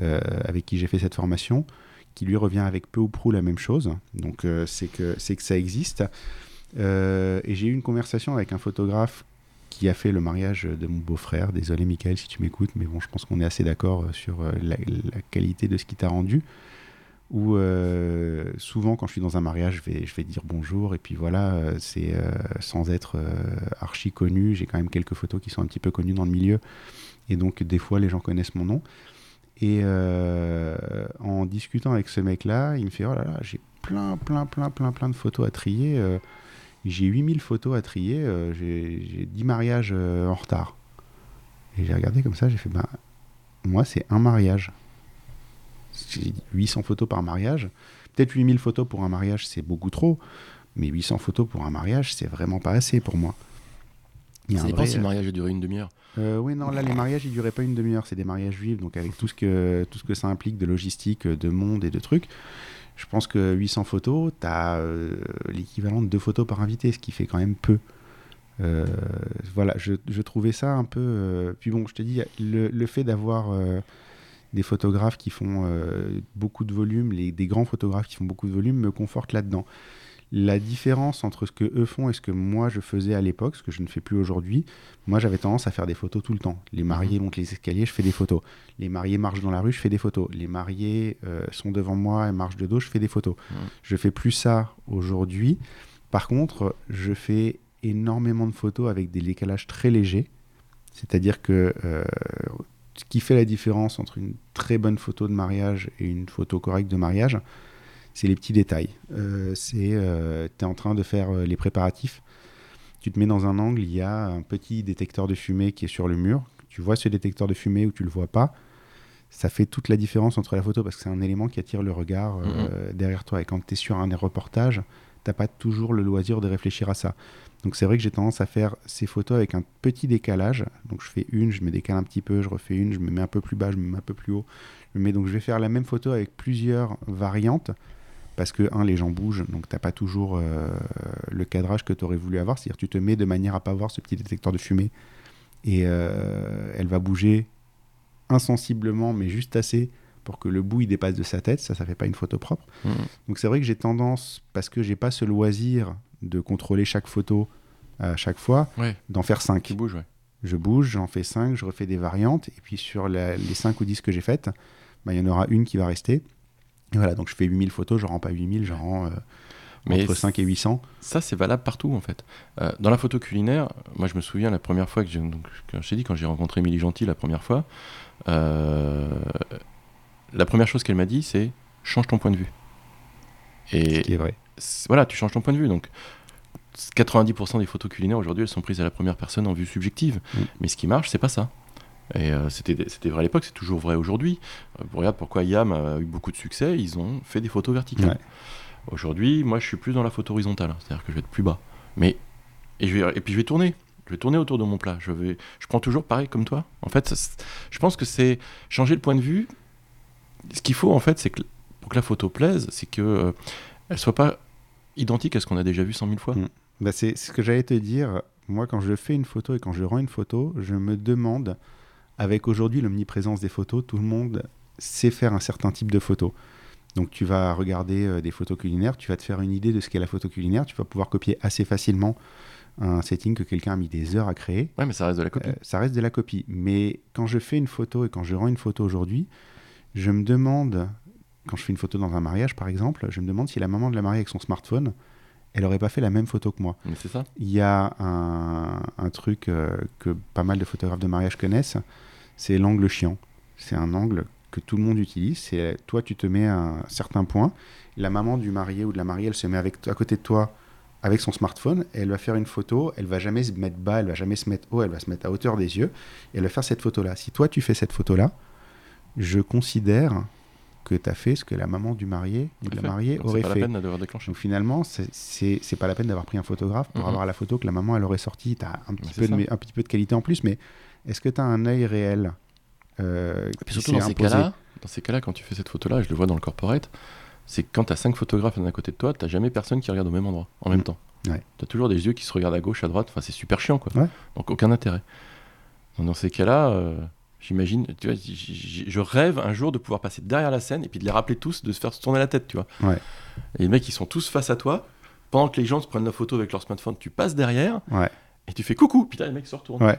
Speaker 1: euh, avec qui j'ai fait cette formation, qui lui revient avec peu ou prou la même chose. Donc, euh, c'est que, c'est que ça existe. Euh, et j'ai eu une conversation avec un photographe qui a fait le mariage de mon beau-frère. Désolé, Michael, si tu m'écoutes, mais bon, je pense qu'on est assez d'accord euh, sur euh, la, qualité de ce qu'il t'a rendu. Où souvent, quand je suis dans un mariage, je vais, je vais dire bonjour, et puis voilà, c'est sans être euh, archi connu. J'ai quand même quelques photos qui sont un petit peu connues dans le milieu, et donc des fois, les gens connaissent mon nom. Et en discutant avec ce mec-là, il me fait Oh là là, j'ai plein, plein, plein, plein, plein de photos à trier. J'ai 8000 photos à trier, euh, j'ai j'ai 10 mariages euh, en retard. Et j'ai regardé comme ça, j'ai fait Ben, moi, c'est un mariage. J'ai dit 800 photos par mariage. Peut-être 8000 photos pour un mariage, c'est beaucoup trop. Mais 800 photos pour un mariage, c'est vraiment pas assez pour moi. Il y a
Speaker 2: Ça dépend
Speaker 1: vrai-
Speaker 2: si le mariage a duré une demi-heure.
Speaker 1: euh, oui, non, là, les mariages, ils duraient pas une demi-heure. C'est des mariages juifs, donc avec tout ce, que, tout ce que ça implique de logistique, de monde et de trucs. Je pense que 800 photos, tu as l'équivalent de deux photos par invité, ce qui fait quand même peu. Euh, voilà, je, je trouvais ça un peu. euh, Puis bon, je te dis, le, le fait d'avoir euh, des photographes qui font euh, beaucoup de volume, les, des grands photographes qui font beaucoup de volume, me conforte là-dedans. La différence entre ce que eux font et ce que moi je faisais à l'époque, ce que je ne fais plus aujourd'hui, moi j'avais tendance à faire des photos tout le temps. Les mariés montent les escaliers, je fais des photos. Les mariés marchent dans la rue, je fais des photos. Les mariés euh, sont devant moi et marchent de dos, je fais des photos.
Speaker 2: Mhm.
Speaker 1: Je fais plus ça aujourd'hui. Par contre, je fais énormément de photos avec des décalages très légers. C'est-à-dire que euh, ce qui fait la différence entre une très bonne photo de mariage et une photo correcte de mariage, c'est les petits détails. Euh, c'est, tu es en train de faire euh, les préparatifs. Tu te mets dans un angle, il y a un petit détecteur de fumée qui est sur le mur. Tu vois ce détecteur de fumée ou tu le vois pas. Ça fait toute la différence entre la photo parce que c'est un élément qui attire le regard euh, derrière toi. Et quand tu es sur un reportage, t'as pas toujours le loisir de réfléchir à ça. Donc c'est vrai que j'ai tendance à faire ces photos avec un petit décalage. Donc je fais une, je me décale un petit peu, je refais une, je me mets un peu plus bas, je me mets un peu plus haut. Mets, donc je vais faire la même photo avec plusieurs variantes parce que, un, les gens bougent, donc t'as pas toujours euh, le cadrage que tu aurais voulu avoir. C'est-à-dire tu te mets de manière à pas voir ce petit détecteur de fumée et euh, elle va bouger insensiblement, mais juste assez pour que le bout il dépasse de sa tête. Ça, ça fait pas une photo propre.
Speaker 2: Mhm.
Speaker 1: Donc c'est vrai que j'ai tendance, parce que j'ai pas ce loisir de contrôler chaque photo à chaque fois,
Speaker 2: Ouais,
Speaker 1: d'en faire 5.
Speaker 2: tu bouges, ouais.
Speaker 1: Je bouge, j'en fais 5, je refais des variantes, et puis sur la- les 5 ou 10 que j'ai faites, bah, il y en aura une qui va rester. Et voilà, donc je fais 8000 photos, je rends pas 8000, je rends euh,
Speaker 2: Mais
Speaker 1: entre 5 et 800.
Speaker 2: Ça, c'est valable partout en fait. Euh, dans la photo culinaire, moi je me souviens la première fois que j'ai, donc, quand je t'ai dit, quand j'ai rencontré Émilie Gentil la première fois, euh, la première chose qu'elle m'a dit, c'est change ton point de vue.
Speaker 1: Ce
Speaker 2: Et
Speaker 1: qui est vrai.
Speaker 2: c'est- voilà, tu changes ton point de vue. Donc 90% des photos culinaires aujourd'hui, elles sont prises à la première personne en vue subjective.
Speaker 1: Mm.
Speaker 2: Mais ce qui marche, c'est pas ça. Et euh, c'était vrai à l'époque, c'est toujours vrai aujourd'hui. Euh, regarde pourquoi Yam a eu beaucoup de succès, ils ont fait des photos verticales.
Speaker 1: Ouais.
Speaker 2: Aujourd'hui, moi, je suis plus dans la photo horizontale, c'est-à-dire que je vais être plus bas. Mais et, je vais, et puis je vais tourner. Je vais tourner autour de mon plat. Je vais, je prends toujours pareil comme toi. En fait, ça, je pense que c'est changer le point de vue. Ce qu'il faut en fait, c'est que pour que la photo plaise, c'est que euh, elle soit pas identique à ce qu'on a déjà vu cent mille fois.
Speaker 1: Mm. Bah, c'est ce que j'allais te dire. Moi, quand je fais une photo et quand je rends une photo, je me demande, avec aujourd'hui l'omniprésence des photos, tout le monde sait faire un certain type de photo. Donc tu vas regarder euh, des photos culinaires, tu vas te faire une idée de ce qu'est la photo culinaire, tu vas pouvoir copier assez facilement un setting que quelqu'un a mis des heures à créer.
Speaker 2: Ouais, mais ça reste de la copie.
Speaker 1: Euh, ça reste de la copie. Mais quand je fais une photo et quand je rends une photo aujourd'hui, je me demande, quand je fais une photo dans un mariage par exemple, je me demande si la maman de la mariée avec son smartphone, elle aurait pas fait la même photo que moi.
Speaker 2: mais c'est ça.
Speaker 1: Il y a un, un truc euh, que pas mal de photographes de mariage connaissent, c'est l'angle chiant. C'est un angle que tout le monde utilise. C'est toi, tu te mets à un certain point, la maman du marié ou de la mariée, elle se met avec, à côté de toi avec son smartphone, et elle va faire une photo, elle va jamais se mettre bas, elle va jamais se mettre haut, elle va se mettre à hauteur des yeux, et elle va faire cette photo-là. Si toi, tu fais cette photo-là, je considère que tu as fait ce que la maman du marié ou de la mariée aurait
Speaker 2: C'est pas
Speaker 1: fait.
Speaker 2: la peine de devoir déclencher.
Speaker 1: Donc finalement, c'est- pas la peine d'avoir pris un photographe pour
Speaker 2: Mhm.
Speaker 1: avoir la photo que la maman elle aurait sortie. Tu as un petit, peu de,
Speaker 2: ça.
Speaker 1: mé- un petit peu de qualité en plus, mais est-ce que tu as un œil réel euh,
Speaker 2: Et puis surtout dans ces cas-là, dans ces cas-là, quand tu fais cette photo-là, je le vois dans le corporate, c'est quand tu as cinq photographes l'un à côté de toi, t'as jamais personne qui regarde au même endroit en même
Speaker 1: Mm.
Speaker 2: temps.
Speaker 1: Ouais.
Speaker 2: Tu as toujours des yeux qui se regardent à gauche, à droite. Enfin, c'est super chiant, quoi.
Speaker 1: Ouais.
Speaker 2: Donc aucun intérêt. Donc, dans ces cas-là, euh, j'imagine, tu vois, je rêve un jour de pouvoir passer derrière la scène et puis de les rappeler tous, de se faire tourner la tête, tu vois.
Speaker 1: Ouais.
Speaker 2: Et les mecs, ils sont tous face à toi. Pendant que les gens se prennent la photo avec leur smartphone, tu passes derrière
Speaker 1: Ouais.
Speaker 2: et tu fais coucou. Puis là, les mecs se retournent.
Speaker 1: Ouais.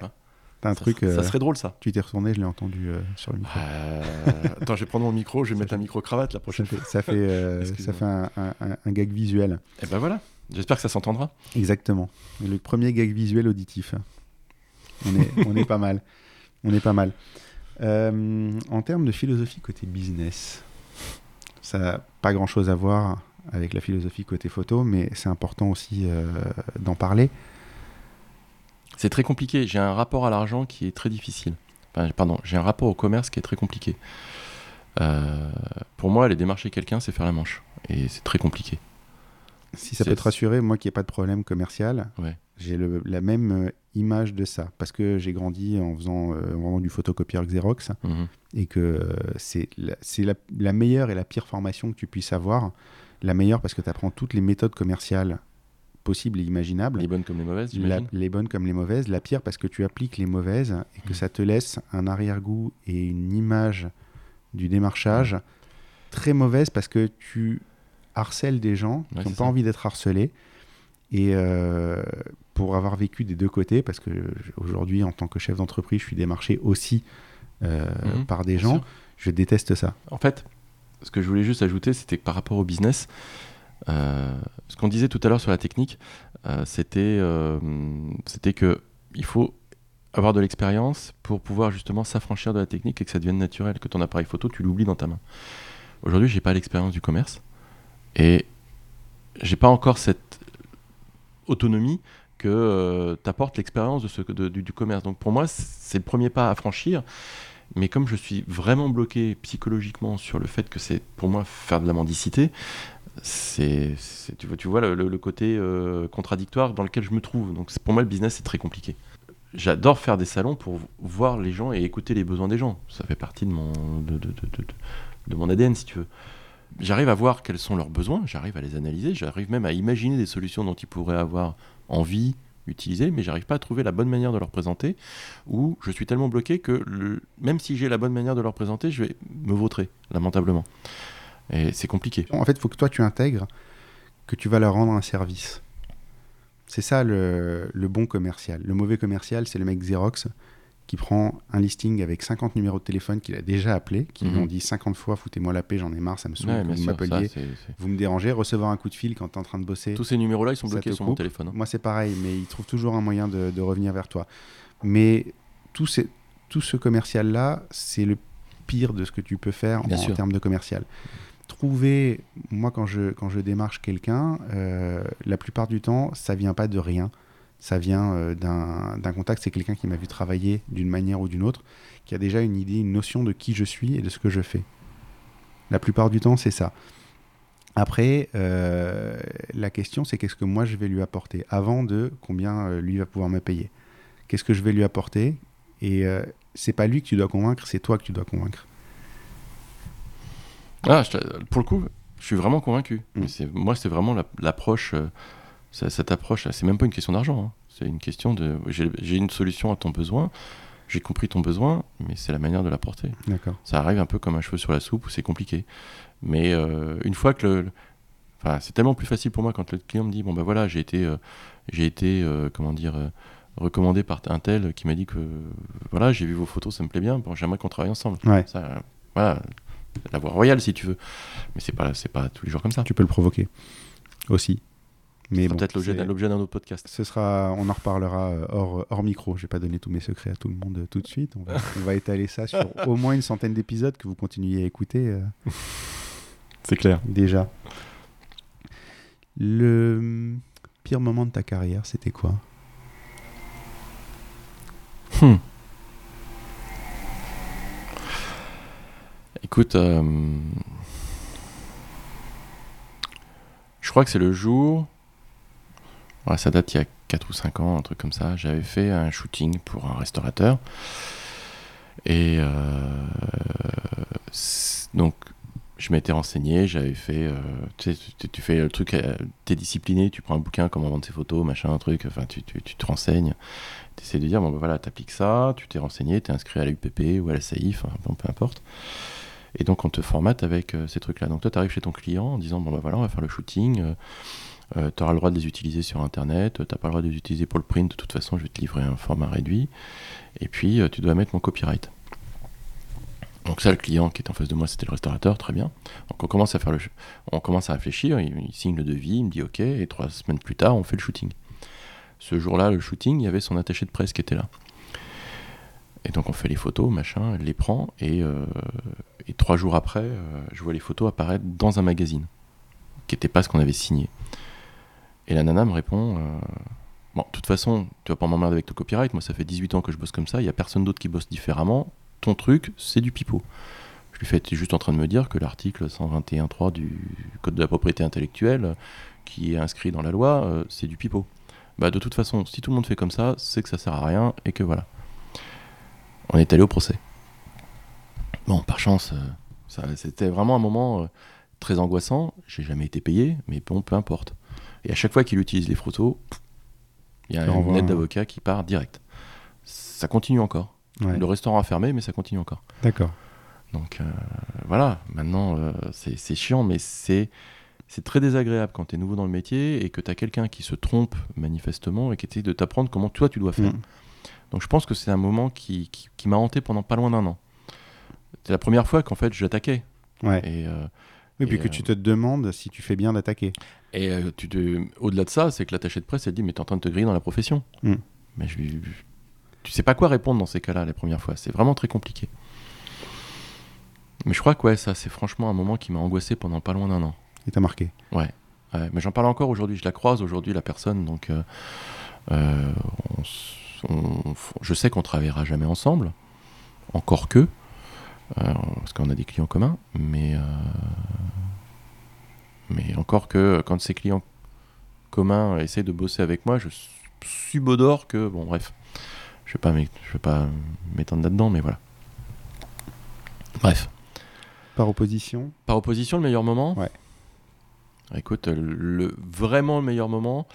Speaker 1: T'as un
Speaker 2: ça,
Speaker 1: truc,
Speaker 2: ça
Speaker 1: euh,
Speaker 2: serait drôle, ça.
Speaker 1: tu t'es retourné, je l'ai entendu euh, sur le micro.
Speaker 2: Euh, Attends, je vais prendre mon micro, je vais mettre un micro-cravate la prochaine
Speaker 1: fait,
Speaker 2: fois.
Speaker 1: ça fait, ça fait un, un- un- un gag visuel.
Speaker 2: Et ben voilà, j'espère que ça s'entendra.
Speaker 1: Exactement. Le premier gag visuel auditif. On est, on est pas mal. On est pas mal. Euh, en termes de philosophie côté business, ça n'a pas grand-chose à voir avec la philosophie côté photo, mais c'est important aussi euh, d'en parler.
Speaker 2: C'est très compliqué, j'ai un rapport à l'argent qui est très difficile. Enfin, pardon, j'ai un rapport au commerce qui est très compliqué. Euh, pour moi, aller démarcher quelqu'un, c'est faire la manche. Et c'est très compliqué.
Speaker 1: Si ça peut te rassurer, moi qui n'ai pas de problème commercial,
Speaker 2: Ouais.
Speaker 1: j'ai la même euh, image de ça. Parce que j'ai grandi en faisant, euh, en vendant du photocopieur Xerox.
Speaker 2: Mhm.
Speaker 1: et que euh, c'est la, c'est la, la meilleure et la pire formation que tu puisses avoir. La meilleure parce que tu apprends toutes les méthodes commerciales possibles et imaginables.
Speaker 2: Les bonnes comme les mauvaises,
Speaker 1: La- les bonnes comme les mauvaises. La pire parce que tu appliques les mauvaises et que
Speaker 2: Mhm.
Speaker 1: ça te laisse un arrière-goût et une image du démarchage très mauvaise parce que tu harcèles des gens
Speaker 2: Ouais,
Speaker 1: qui n'ont pas
Speaker 2: ça.
Speaker 1: envie d'être harcelés. Et euh, pour avoir vécu des deux côtés, parce que aujourd'hui, en tant que chef d'entreprise, je suis démarché aussi euh,
Speaker 2: Mhm,
Speaker 1: par des gens,
Speaker 2: sûr.
Speaker 1: je déteste ça.
Speaker 2: En fait, ce que je voulais juste ajouter, c'était que par rapport au business, euh, ce qu'on disait tout à l'heure sur la technique, c'était c'était que il faut avoir de l'expérience pour pouvoir justement s'affranchir de la technique et que ça devienne naturel, que ton appareil photo, tu l'oublies dans ta main. Aujourd'hui, j'ai pas l'expérience du commerce et j'ai pas encore cette autonomie que t'apporte l'expérience de ce, du, commerce. Donc pour moi, c'est le premier pas à franchir. Mais comme je suis vraiment bloqué psychologiquement sur le fait que c'est pour moi faire de la mendicité, c'est, tu vois, le, côté euh, contradictoire dans lequel je me trouve. Donc pour moi, le business, c'est très compliqué. J'adore faire des salons pour voir les gens et écouter les besoins des gens. Ça fait partie de mon, de mon ADN, si tu veux. J'arrive à voir quels sont leurs besoins, j'arrive à les analyser, j'arrive même à imaginer des solutions dont ils pourraient avoir envie, utiliser, mais j'arrive pas à trouver la bonne manière de leur présenter, ou je suis tellement bloqué que même si j'ai la bonne manière de leur présenter, je vais me vautrer, lamentablement. Et c'est compliqué.
Speaker 1: En fait, il faut que toi, tu intègres que tu vas leur rendre un service. C'est ça le bon commercial. Le mauvais commercial, c'est le mec Xerox qui prend un listing avec 50 numéros de téléphone qu'il a déjà appelé, qui lui
Speaker 2: Mhm.
Speaker 1: ont dit 50 fois foutez-moi la paix, j'en ai marre, ça me saoule,
Speaker 2: Ouais,
Speaker 1: vous m'appeliez, vous me dérangez, recevoir un coup de fil quand tu es en train de bosser.
Speaker 2: Tous ces numéros-là, ils sont bloqués sur mon téléphone. hein.
Speaker 1: Moi, c'est pareil, mais il trouve toujours un moyen de, de revenir vers toi. Mais tout, ces- tout ce commercial-là, c'est le pire de ce que tu peux faire en, termes de commercial. Trouver, moi, quand je, quand je démarche quelqu'un, euh, la plupart du temps, ça vient pas de rien. Ça vient euh, d'un contact. C'est quelqu'un qui m'a vu travailler d'une manière ou d'une autre, qui a déjà une idée, une notion de qui je suis et de ce que je fais. La plupart du temps, c'est ça. Après, euh, la question, c'est qu'est-ce que moi je vais lui apporter avant de combien euh, lui va pouvoir me payer. Qu'est-ce que je vais lui apporter Et euh, c'est pas lui que tu dois convaincre, c'est toi que tu dois convaincre.
Speaker 2: Ah, je pour le coup, je suis vraiment convaincu.
Speaker 1: Mm.
Speaker 2: Moi, c'est vraiment la- l'approche. Ça- cette approche, c'est même pas une question d'argent. hein. C'est une question de. J'ai une solution à ton besoin. J'ai compris ton besoin, mais c'est la manière de l'apporter.
Speaker 1: D'accord.
Speaker 2: Ça arrive un peu comme un cheveu sur la soupe où c'est compliqué. Mais euh, une fois que le. le- Enfin, c'est tellement plus facile pour moi quand le client me dit bon ben voilà j'ai été euh, j'ai été euh, comment dire euh, recommandé par un tel qui m'a dit que voilà j'ai vu vos photos ça me plaît bien bon j'aimerais qu'on travaille ensemble
Speaker 1: Ouais.
Speaker 2: ça voilà la voie royale si tu veux mais c'est pas c'est pas tous les jours comme ça
Speaker 1: Tu peux le provoquer aussi. Mais
Speaker 2: c'est
Speaker 1: bon,
Speaker 2: peut-être l'objet d'un autre podcast
Speaker 1: ce sera, on en reparlera euh, hors, hors micro. Je vais pas donner tous mes secrets à tout le monde euh, tout de suite. On va, on va étaler ça sur au moins une centaine d'épisodes que vous continuez à écouter euh,
Speaker 2: c'est clair
Speaker 1: déjà. Le pire moment de ta carrière, c'était quoi?
Speaker 2: Hmm. Écoute, euh, je crois que c'est le jour, ça date il y a 4 ou 5 ans, un truc comme ça, j'avais fait un shooting pour un restaurateur. Et euh, donc, je m'étais renseigné, j'avais fait, euh, tu fais le truc, euh, t'es discipliné, tu prends un bouquin, comment vendre ses photos, machin, un truc, enfin, tu, te renseignes tu essaies de dire, bon ben voilà, t'appliques ça, tu t'es renseigné, t'es inscrit à la UPP ou à la SAIF, bon, peu importe. Et donc on te formate avec ces trucs-là. Donc toi, tu arrives chez ton client en disant, bon ben voilà, on va faire le shooting, tu auras le droit de les utiliser sur Internet, tu pas le droit de les utiliser pour le print, de toute façon, je vais te livrer un format réduit, et puis euh, tu dois mettre mon copyright. Donc ça, le client qui est en face de moi, c'était le restaurateur, très bien. Donc on commence à faire le, on commence à réfléchir, il, signe le devis, il me dit ok, et trois semaines plus tard, on fait le shooting. Ce jour-là, le shooting, il y avait son attaché de presse qui était là. Et donc on fait les photos, machin, elle les prend, et, euh, trois jours après, euh, je vois les photos apparaître dans un magazine, qui n'était pas ce qu'on avait signé. Et la nana me répond, euh, bon, de toute façon, tu vas pas m'emmerder avec ton copyright, moi ça fait 18 ans que je bosse comme ça, il y a personne d'autre qui bosse différemment, ton truc, c'est du pipeau. Je lui fais, tu es juste en train de me dire que l'article 121.3 du Code de la propriété intellectuelle, qui est inscrit dans la loi, euh, c'est du pipeau bah de toute façon, si tout le monde fait comme ça, c'est que ça sert à rien et que voilà. On est allé au procès. Bon, par chance, euh, c'était vraiment un moment très angoissant. J'ai jamais été payé, mais bon, peu importe. Et à chaque fois qu'il utilise les photos, pff, il y a une
Speaker 1: un-
Speaker 2: d'avocat qui part direct. Ça continue encore.
Speaker 1: Ouais,
Speaker 2: Le restaurant a fermé, mais ça continue encore.
Speaker 1: D'accord.
Speaker 2: Donc euh, voilà, maintenant euh, c'est chiant, mais c'est très désagréable quand tu es nouveau dans le métier et que tu as quelqu'un qui se trompe manifestement et qui essaie de t'apprendre comment toi tu dois faire.
Speaker 1: Mm.
Speaker 2: Donc je pense que c'est un moment qui, qui, qui m'a hanté pendant pas loin d'un an. C'est la première fois qu'en fait j'attaquais.
Speaker 1: Ouais.
Speaker 2: Et, euh,
Speaker 1: Oui, puis
Speaker 2: Et,
Speaker 1: que
Speaker 2: euh,
Speaker 1: tu te demandes si tu fais bien d'attaquer.
Speaker 2: et euh, tu te- au-delà de ça, c'est que l'attaché de presse, elle dit Mais t'es en train de te griller dans la profession.
Speaker 1: Mm.
Speaker 2: Mais je. Tu sais pas quoi répondre dans ces cas-là, la première fois. C'est vraiment très compliqué. Mais je crois que ouais, ça, c'est franchement un moment qui m'a angoissé pendant pas loin d'un an.
Speaker 1: Et t'as marqué.
Speaker 2: Ouais, mais j'en parle encore aujourd'hui. Je la croise aujourd'hui, la personne. Donc, euh, euh, on s- on- je sais qu'on travaillera jamais ensemble. Encore que. Parce qu'on a des clients communs. Mais. euh, mais encore que quand ces clients communs essaient de bosser avec moi, je subodore que. Bon, bref. Je vais pas m'é- je vais pas m'étendre là-dedans, mais voilà. Bref.
Speaker 1: Par opposition?
Speaker 2: Par opposition, le meilleur moment?
Speaker 1: Ouais.
Speaker 2: Écoute, le, vraiment le meilleur moment,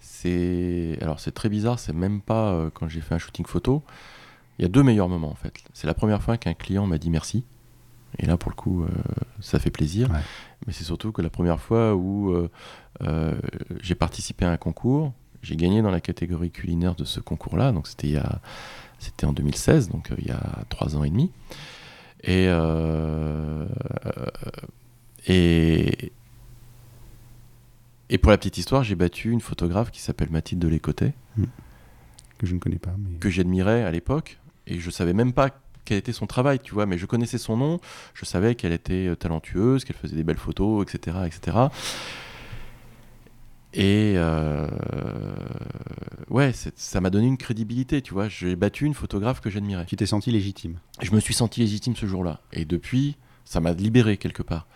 Speaker 2: c'est. Alors, c'est très bizarre, c'est même pas euh, quand j'ai fait un shooting photo. Il y a deux meilleurs moments en fait. C'est la première fois qu'un client m'a dit merci. Et là, pour le coup, euh, ça fait plaisir.
Speaker 1: Ouais.
Speaker 2: Mais c'est surtout que la première fois où euh, euh, j'ai participé à un concours, j'ai gagné dans la catégorie culinaire de ce concours-là. Donc, c'était en 2016, donc il y a trois ans et demi. Et, et, et pour la petite histoire, j'ai battu une photographe qui s'appelle Mathilde Delécotet.
Speaker 1: Hmm. Que je ne connais pas. Mais...
Speaker 2: Que j'admirais à l'époque. Et je savais même pas quel était son travail, tu vois. Mais je connaissais son nom. Je savais qu'elle était euh, talentueuse, qu'elle faisait des belles photos, etc. etc. Et euh, ouais, ça m'a donné une crédibilité, tu vois. J'ai battu une photographe que j'admirais.
Speaker 1: Tu t'es senti légitime.
Speaker 2: Je me suis senti légitime ce jour-là. Et depuis, ça m'a libéré quelque part.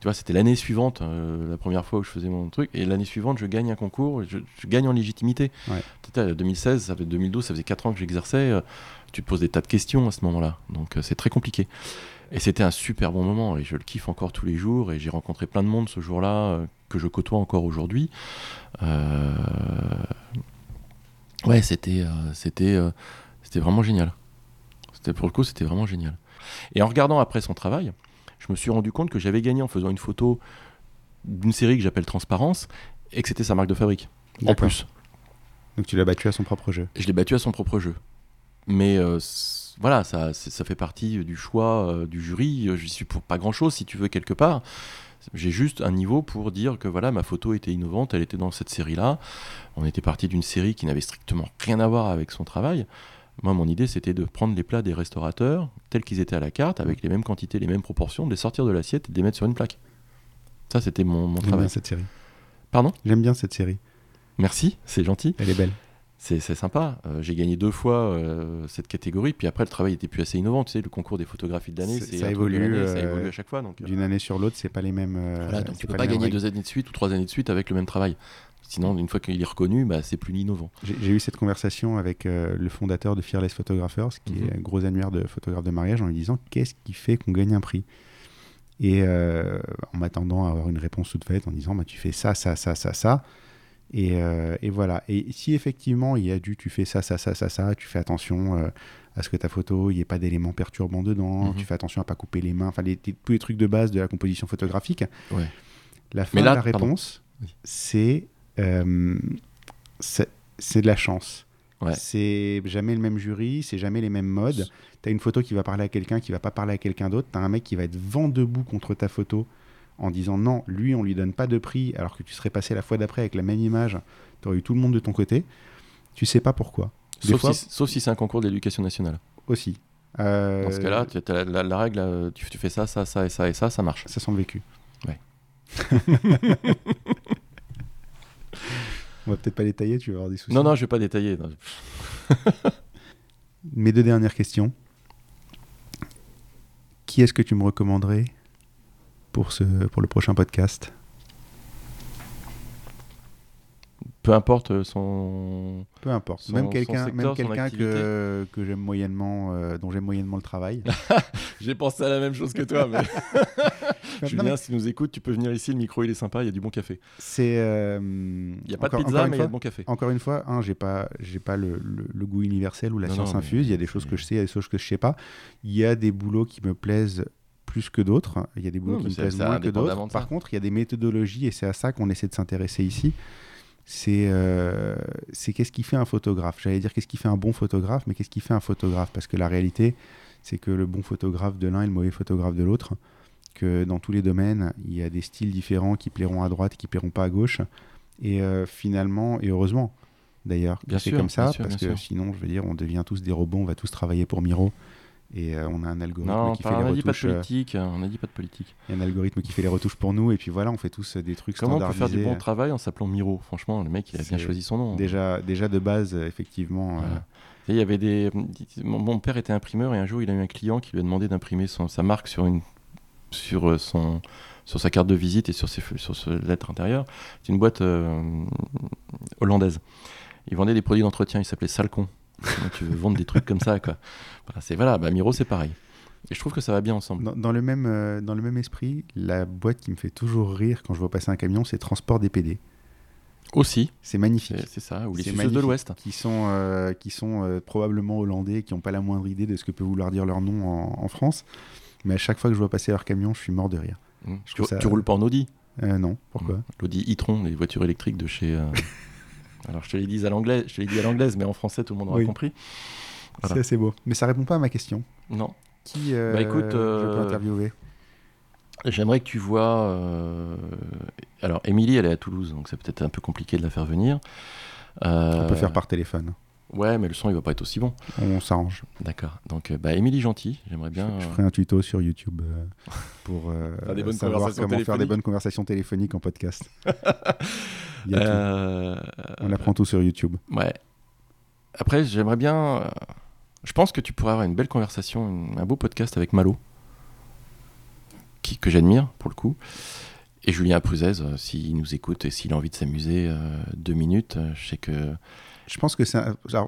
Speaker 2: Tu vois, c'était l'année suivante, euh, la première fois où je faisais mon truc, et l'année suivante, je gagne un concours, je, gagne en légitimité. Ouais. 2016, ça fait 2012, ça faisait 4 ans que j'exerçais. Euh, tu te poses des tas de questions à ce moment-là, donc euh, c'est très compliqué. Et c'était un super bon moment, et je le kiffe encore tous les jours, et j'ai rencontré plein de monde ce jour-là que je côtoie encore aujourd'hui. Ouais, c'était, c'était, c'était vraiment génial. C'était pour le coup, c'était vraiment génial. Et en regardant après son travail, je me suis rendu compte que j'avais gagné en faisant une photo d'une série que j'appelle Transparence et que c'était sa marque de fabrique. En plus.
Speaker 1: Donc tu l'as battu à son propre jeu.
Speaker 2: Je l'ai battu à son propre jeu. Mais euh, voilà, ça, ça fait partie du choix euh, du jury. Je suis pour pas grand chose si tu veux quelque part. J'ai juste un niveau pour dire que voilà, ma photo était innovante, elle était dans cette série-là. On était parti d'une série qui n'avait strictement rien à voir avec son travail. Moi, mon idée, c'était de prendre les plats des restaurateurs tels qu'ils étaient à la carte, avec les mêmes quantités, les mêmes proportions, de les sortir de l'assiette et de les mettre sur une plaque. Ça, c'était mon, mon travail.
Speaker 1: J'aime bien cette série.
Speaker 2: Pardon?
Speaker 1: J'aime bien cette série.
Speaker 2: Merci, c'est gentil.
Speaker 1: Elle est belle.
Speaker 2: C'est sympa. Euh, j'ai gagné deux fois euh, cette catégorie, puis après, le travail était plus assez innovant. Tu sais, le concours des photographies de l'année, ça, évolue, ça
Speaker 1: euh,
Speaker 2: évolue à chaque fois.
Speaker 1: D'une année sur l'autre, c'est pas les mêmes.
Speaker 2: voilà, donc tu peux pas, gagner deux années de suite ou trois années de suite avec le même travail. Sinon, une fois qu'il est reconnu, bah, c'est plus innovant.
Speaker 1: J'ai eu cette conversation avec le fondateur de Fearless Photographers, qui est mhm. un gros annuaire de photographes de mariage, en lui disant qu'est-ce qui fait qu'on gagne un prix? Et en m'attendant à avoir une réponse toute faite, en disant bah, tu fais ça, ça, ça, ça, ça. Et, euh, et, voilà. Et si effectivement il y a du tu fais ça, ça, ça, ça, ça, tu fais attention à ce que ta photo, il n'y ait pas d'éléments perturbants dedans, mhm. tu fais attention à pas couper les mains, enfin tous les trucs de base de la composition photographique.
Speaker 2: Ouais.
Speaker 1: La fin de la réponse, c'est euh, c'est de la chance. C'est jamais le même jury, c'est jamais les mêmes modes. Tu as une photo qui va parler à quelqu'un qui va pas parler à quelqu'un d'autre. Tu as un mec qui va être vent debout contre ta photo en disant non, lui, on lui donne pas de prix alors que tu serais passé la fois d'après avec la même image. Tu aurais eu tout le monde de ton côté. Tu sais pas pourquoi.
Speaker 2: Sauf, si, sauf si c'est un concours d'éducation nationale.
Speaker 1: Aussi.
Speaker 2: Dans ce cas-là, as la, règle, euh, tu, tu, fais ça, ça, ça et ça et ça, ça marche.
Speaker 1: Ça sent le vécu.
Speaker 2: Ouais.
Speaker 1: On va peut-être pas détailler, tu vas avoir des soucis.
Speaker 2: Non, non, je vais pas détailler.
Speaker 1: Mes deux dernières questions. Qui est-ce que tu me recommanderais pour, ce, pour le prochain podcast
Speaker 2: peu importe son.
Speaker 1: Peu importe. même quelqu'un, même quelqu'un que, que j'aime moyennement, euh, dont j'aime moyennement le travail.
Speaker 2: J'ai pensé à la même chose que toi, mais. Julien, si tu nous écoutes, tu peux venir ici. Le micro, il est sympa. Il y a du bon café.
Speaker 1: C'est.
Speaker 2: Euh, il n'y a pas de pizza, mais il y a de bon café.
Speaker 1: Encore une fois, hein, j'ai pas, j'ai pas le, le, goût universel ou la science infuse. Il y a des choses que je sais, il y a des choses que je sais pas. Il y a des boulots qui me plaisent plus que d'autres. Il y a des boulots qui me plaisent moins que d'autres. Par contre, il y a des méthodologies et c'est à ça qu'on essaie de s'intéresser ici c'est euh, qu'est-ce qui fait un photographe? J'allais dire qu'est-ce qui fait un bon photographe, mais qu'est-ce qui fait un photographe? Parce que la réalité, c'est que le bon photographe de l'un et le mauvais photographe de l'autre, que dans tous les domaines, il y a des styles différents qui plairont à droite, qui plairont pas à gauche. Et euh, finalement, et heureusement d'ailleurs, c'est comme ça, parce que sinon, je veux dire, on devient tous des robots, on va tous travailler pour Miro et euh, on a un algorithme qui fait les retouches.
Speaker 2: Pas de politique, on n'a dit pas de politique.
Speaker 1: Il y a un algorithme qui fait les retouches pour nous et puis voilà, on fait tous des trucs
Speaker 2: Comment
Speaker 1: standardisés.
Speaker 2: Comment on peut faire du bon travail en s'appelant Miro? Franchement, le mec il a bien choisi son nom.
Speaker 1: Hein. Déjà, déjà de base, effectivement. Euh,
Speaker 2: il y avait des. Mon, père était imprimeur et un jour il a eu un client qui lui a demandé d'imprimer sa marque sur une sur euh, son sur sa carte de visite et sur ses sur ses lettres intérieures. C'est une boîte hollandaise. Il vendait des produits d'entretien. Il s'appelait Salcon tu veux vendre des trucs comme ça, quoi. c'est voilà, bah, Miro, c'est pareil. Et je trouve que ça va bien ensemble.
Speaker 1: Dans, le, même, euh, dans le même esprit, la boîte qui me fait toujours rire quand je vois passer un camion, c'est Transport DPD.
Speaker 2: Aussi.
Speaker 1: C'est magnifique.
Speaker 2: C'est ça, ou les Suisses de l'Ouest.
Speaker 1: Qui sont, euh, qui sont euh, probablement hollandais, qui n'ont pas la moindre idée de ce que peut vouloir dire leur nom en, France. Mais à chaque fois que je vois passer leur camion, je suis mort de rire.
Speaker 2: Mmh. Tu, roules pas en Audi?
Speaker 1: Non, pourquoi? Mmh.
Speaker 2: L'Audi e-tron, les voitures électriques de chez. Alors je te l'ai dit à l'anglaise, je te l'ai dit à l'anglaise, mais en français tout le monde aura compris. Voilà.
Speaker 1: C'est assez beau. Mais ça répond pas à ma question.
Speaker 2: Non.
Speaker 1: Qui euh,
Speaker 2: Bah, écoute,
Speaker 1: je
Speaker 2: euh,
Speaker 1: peux interviewer?
Speaker 2: J'aimerais que tu vois. euh, Alors, Émilie, elle est à Toulouse, donc c'est peut-être un peu compliqué de la faire venir.
Speaker 1: On
Speaker 2: Euh,
Speaker 1: peut faire par téléphone.
Speaker 2: Ouais, mais le son, il va pas être aussi bon.
Speaker 1: On s'arrange.
Speaker 2: D'accord. Donc, euh, bah, Émilie Gentil, j'aimerais bien.
Speaker 1: Je
Speaker 2: euh,
Speaker 1: ferai un tuto sur YouTube euh, pour euh,
Speaker 2: Faire des bonnes
Speaker 1: savoir
Speaker 2: conversations
Speaker 1: comment faire des
Speaker 2: téléphoniques.
Speaker 1: bonnes conversations téléphoniques en podcast. Il y a tout. On apprend tout sur YouTube.
Speaker 2: Ouais. Après, j'aimerais bien. Je pense que tu pourrais avoir une belle conversation, une- un beau podcast avec Malo, qui, que j'admire pour le coup. Et Julien Pruzès, euh, s'il nous écoute et s'il a envie de s'amuser euh, deux minutes, euh, je sais que.
Speaker 1: Je pense que c'est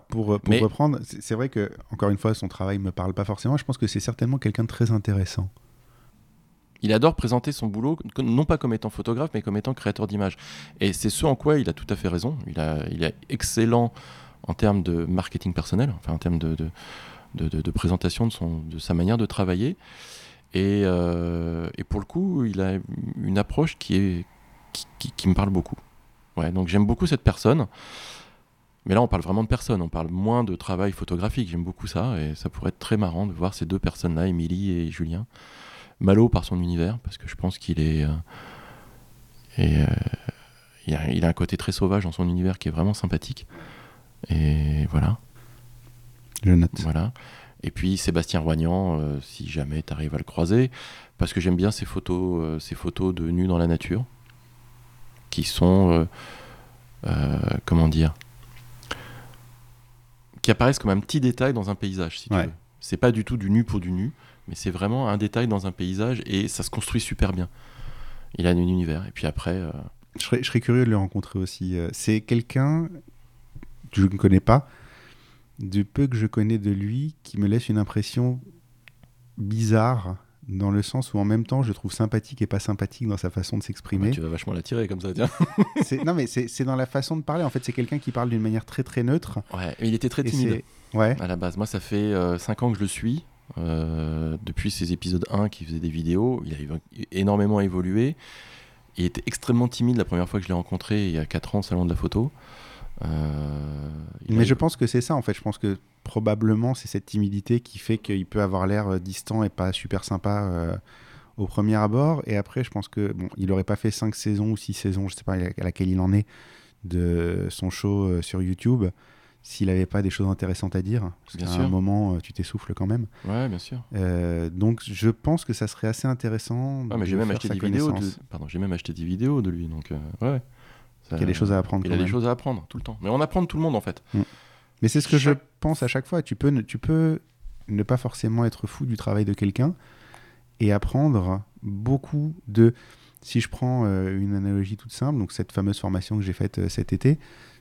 Speaker 1: pour, pour
Speaker 2: Mais-
Speaker 1: reprendre, c'est vrai que encore une fois son travail me parle pas forcément. Je pense que c'est certainement quelqu'un de très intéressant.
Speaker 2: Il adore présenter son boulot, non pas comme étant photographe, mais comme étant créateur d'images. Et c'est ce en quoi il a tout à fait raison. Il, a, il est excellent en termes de marketing personnel, enfin en termes de, de, de- de- de présentation de, son, de sa manière de travailler. Et, euh, et pour le coup, il a une approche qui, est, qui, qui- qui me parle beaucoup. Ouais, donc j'aime beaucoup cette personne. Mais là, on parle vraiment de personne, on parle moins de travail photographique. J'aime beaucoup ça et ça pourrait être très marrant de voir ces deux personnes-là, Émilie et Julien. Malo par son univers, parce que je pense qu'il est. euh, et, euh, il, a, il a un côté très sauvage dans son univers qui est vraiment sympathique. Et voilà.
Speaker 1: Je note.
Speaker 2: voilà. Et puis Sébastien Roignan, euh, si jamais tu arrives à le croiser, parce que j'aime bien ces photos, ces photos de nus dans la nature, qui sont. comment dire Qui apparaissent comme un petit détail dans un paysage, si tu veux. C'est pas du tout du nu pour du nu, mais c'est vraiment un détail dans un paysage et ça se construit super bien. Il a un univers. Et puis après, euh,
Speaker 1: Je serais, je serais curieux de le rencontrer aussi. Euh, C'est quelqu'un que je ne connais pas, du peu que je connais de lui, qui me laisse une impression bizarre, dans le sens où en même temps je trouve sympathique et pas sympathique dans sa façon de s'exprimer.
Speaker 2: tu vas vachement l'attirer comme ça, tiens.
Speaker 1: Non mais c'est dans la façon de parler. En fait, c'est quelqu'un qui parle d'une manière très très neutre.
Speaker 2: Ouais, mais il était très timide.
Speaker 1: Ouais.
Speaker 2: à la base. Moi, ça fait 5 ans que je le suis. euh, depuis ses épisodes 1 qui faisait des vidéos, il a énormément évolué. Il était extrêmement timide la première fois que je l'ai rencontré il y a 4 ans au salon de la photo. Euh,
Speaker 1: Mais
Speaker 2: a-
Speaker 1: je pense que c'est ça en fait. Je pense que probablement c'est cette timidité qui fait qu'il peut avoir l'air euh, distant et pas super sympa euh, au premier abord. Et après, je pense que bon, il aurait pas fait 5 saisons ou 6 saisons, je sais pas à laquelle il en est, de son show euh, sur YouTube s'il n'avait pas des choses intéressantes à dire. Parce qu'à un moment, tu t'essouffles quand même.
Speaker 2: Ouais, bien sûr.
Speaker 1: Euh, donc je pense que ça serait assez intéressant.
Speaker 2: Ah, mais j'ai même acheté des vidéos. De... Pardon, j'ai même acheté des vidéos de lui. Donc, euh, ouais. Ça-
Speaker 1: Il y a des choses à apprendre.
Speaker 2: Il
Speaker 1: quand
Speaker 2: a des
Speaker 1: même.
Speaker 2: choses à apprendre tout le temps. Mais on apprend de tout le monde en fait.
Speaker 1: Mais c'est ce que je pense à chaque fois. Tu peux, ne, tu peux ne pas forcément être fou du travail de quelqu'un et apprendre beaucoup de. Si je prends euh, une analogie toute simple, donc cette fameuse formation que j'ai faite euh, cet été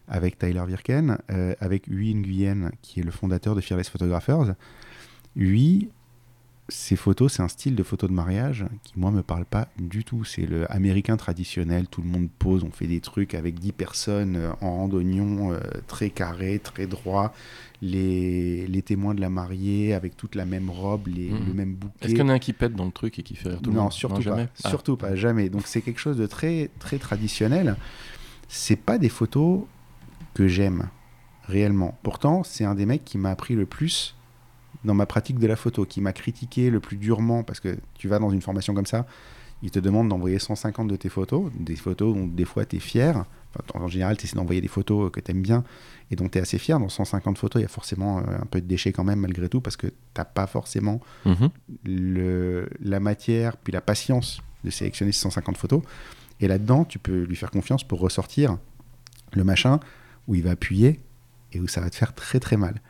Speaker 1: avec Tyler Virken, euh, avec Huy Nguyen, qui est le fondateur de Fearless Photographers, lui, ses photos, c'est un style de photo de mariage qui, moi, me parle pas du tout. C'est le américain traditionnel, tout le monde pose, on fait des trucs avec 10 personnes euh, en randonnion, euh, très carré, très droit, les, les témoins de la mariée avec toute la même robe, les,
Speaker 2: Mhm.
Speaker 1: le même bouquet.
Speaker 2: Est-ce qu'il y en a un qui pète dans le truc et qui fait rire tout le
Speaker 1: non,
Speaker 2: monde?
Speaker 1: surtout pas.
Speaker 2: jamais? Ah.
Speaker 1: Surtout pas, jamais. Donc c'est quelque chose de très très traditionnel. C'est pas des photos que j'aime réellement. Pourtant, c'est un des mecs qui m'a appris le plus dans ma pratique de la photo, qui m'a critiqué le plus durement parce que tu vas dans une formation comme ça, il te demande d'envoyer 150 de tes photos, des photos dont des fois tu es fier. Enfin, en général, tu essaies d'envoyer des photos que tu aimes bien et dont tu es assez fier. Dans 150 photos, il y a forcément euh, un peu de déchets quand même malgré tout parce que t'as pas forcément
Speaker 2: Mhm.
Speaker 1: le, la matière puis la patience de sélectionner ces 150 photos. Et là-dedans, tu peux lui faire confiance pour ressortir le machin où il va appuyer et où ça va te faire très très mal.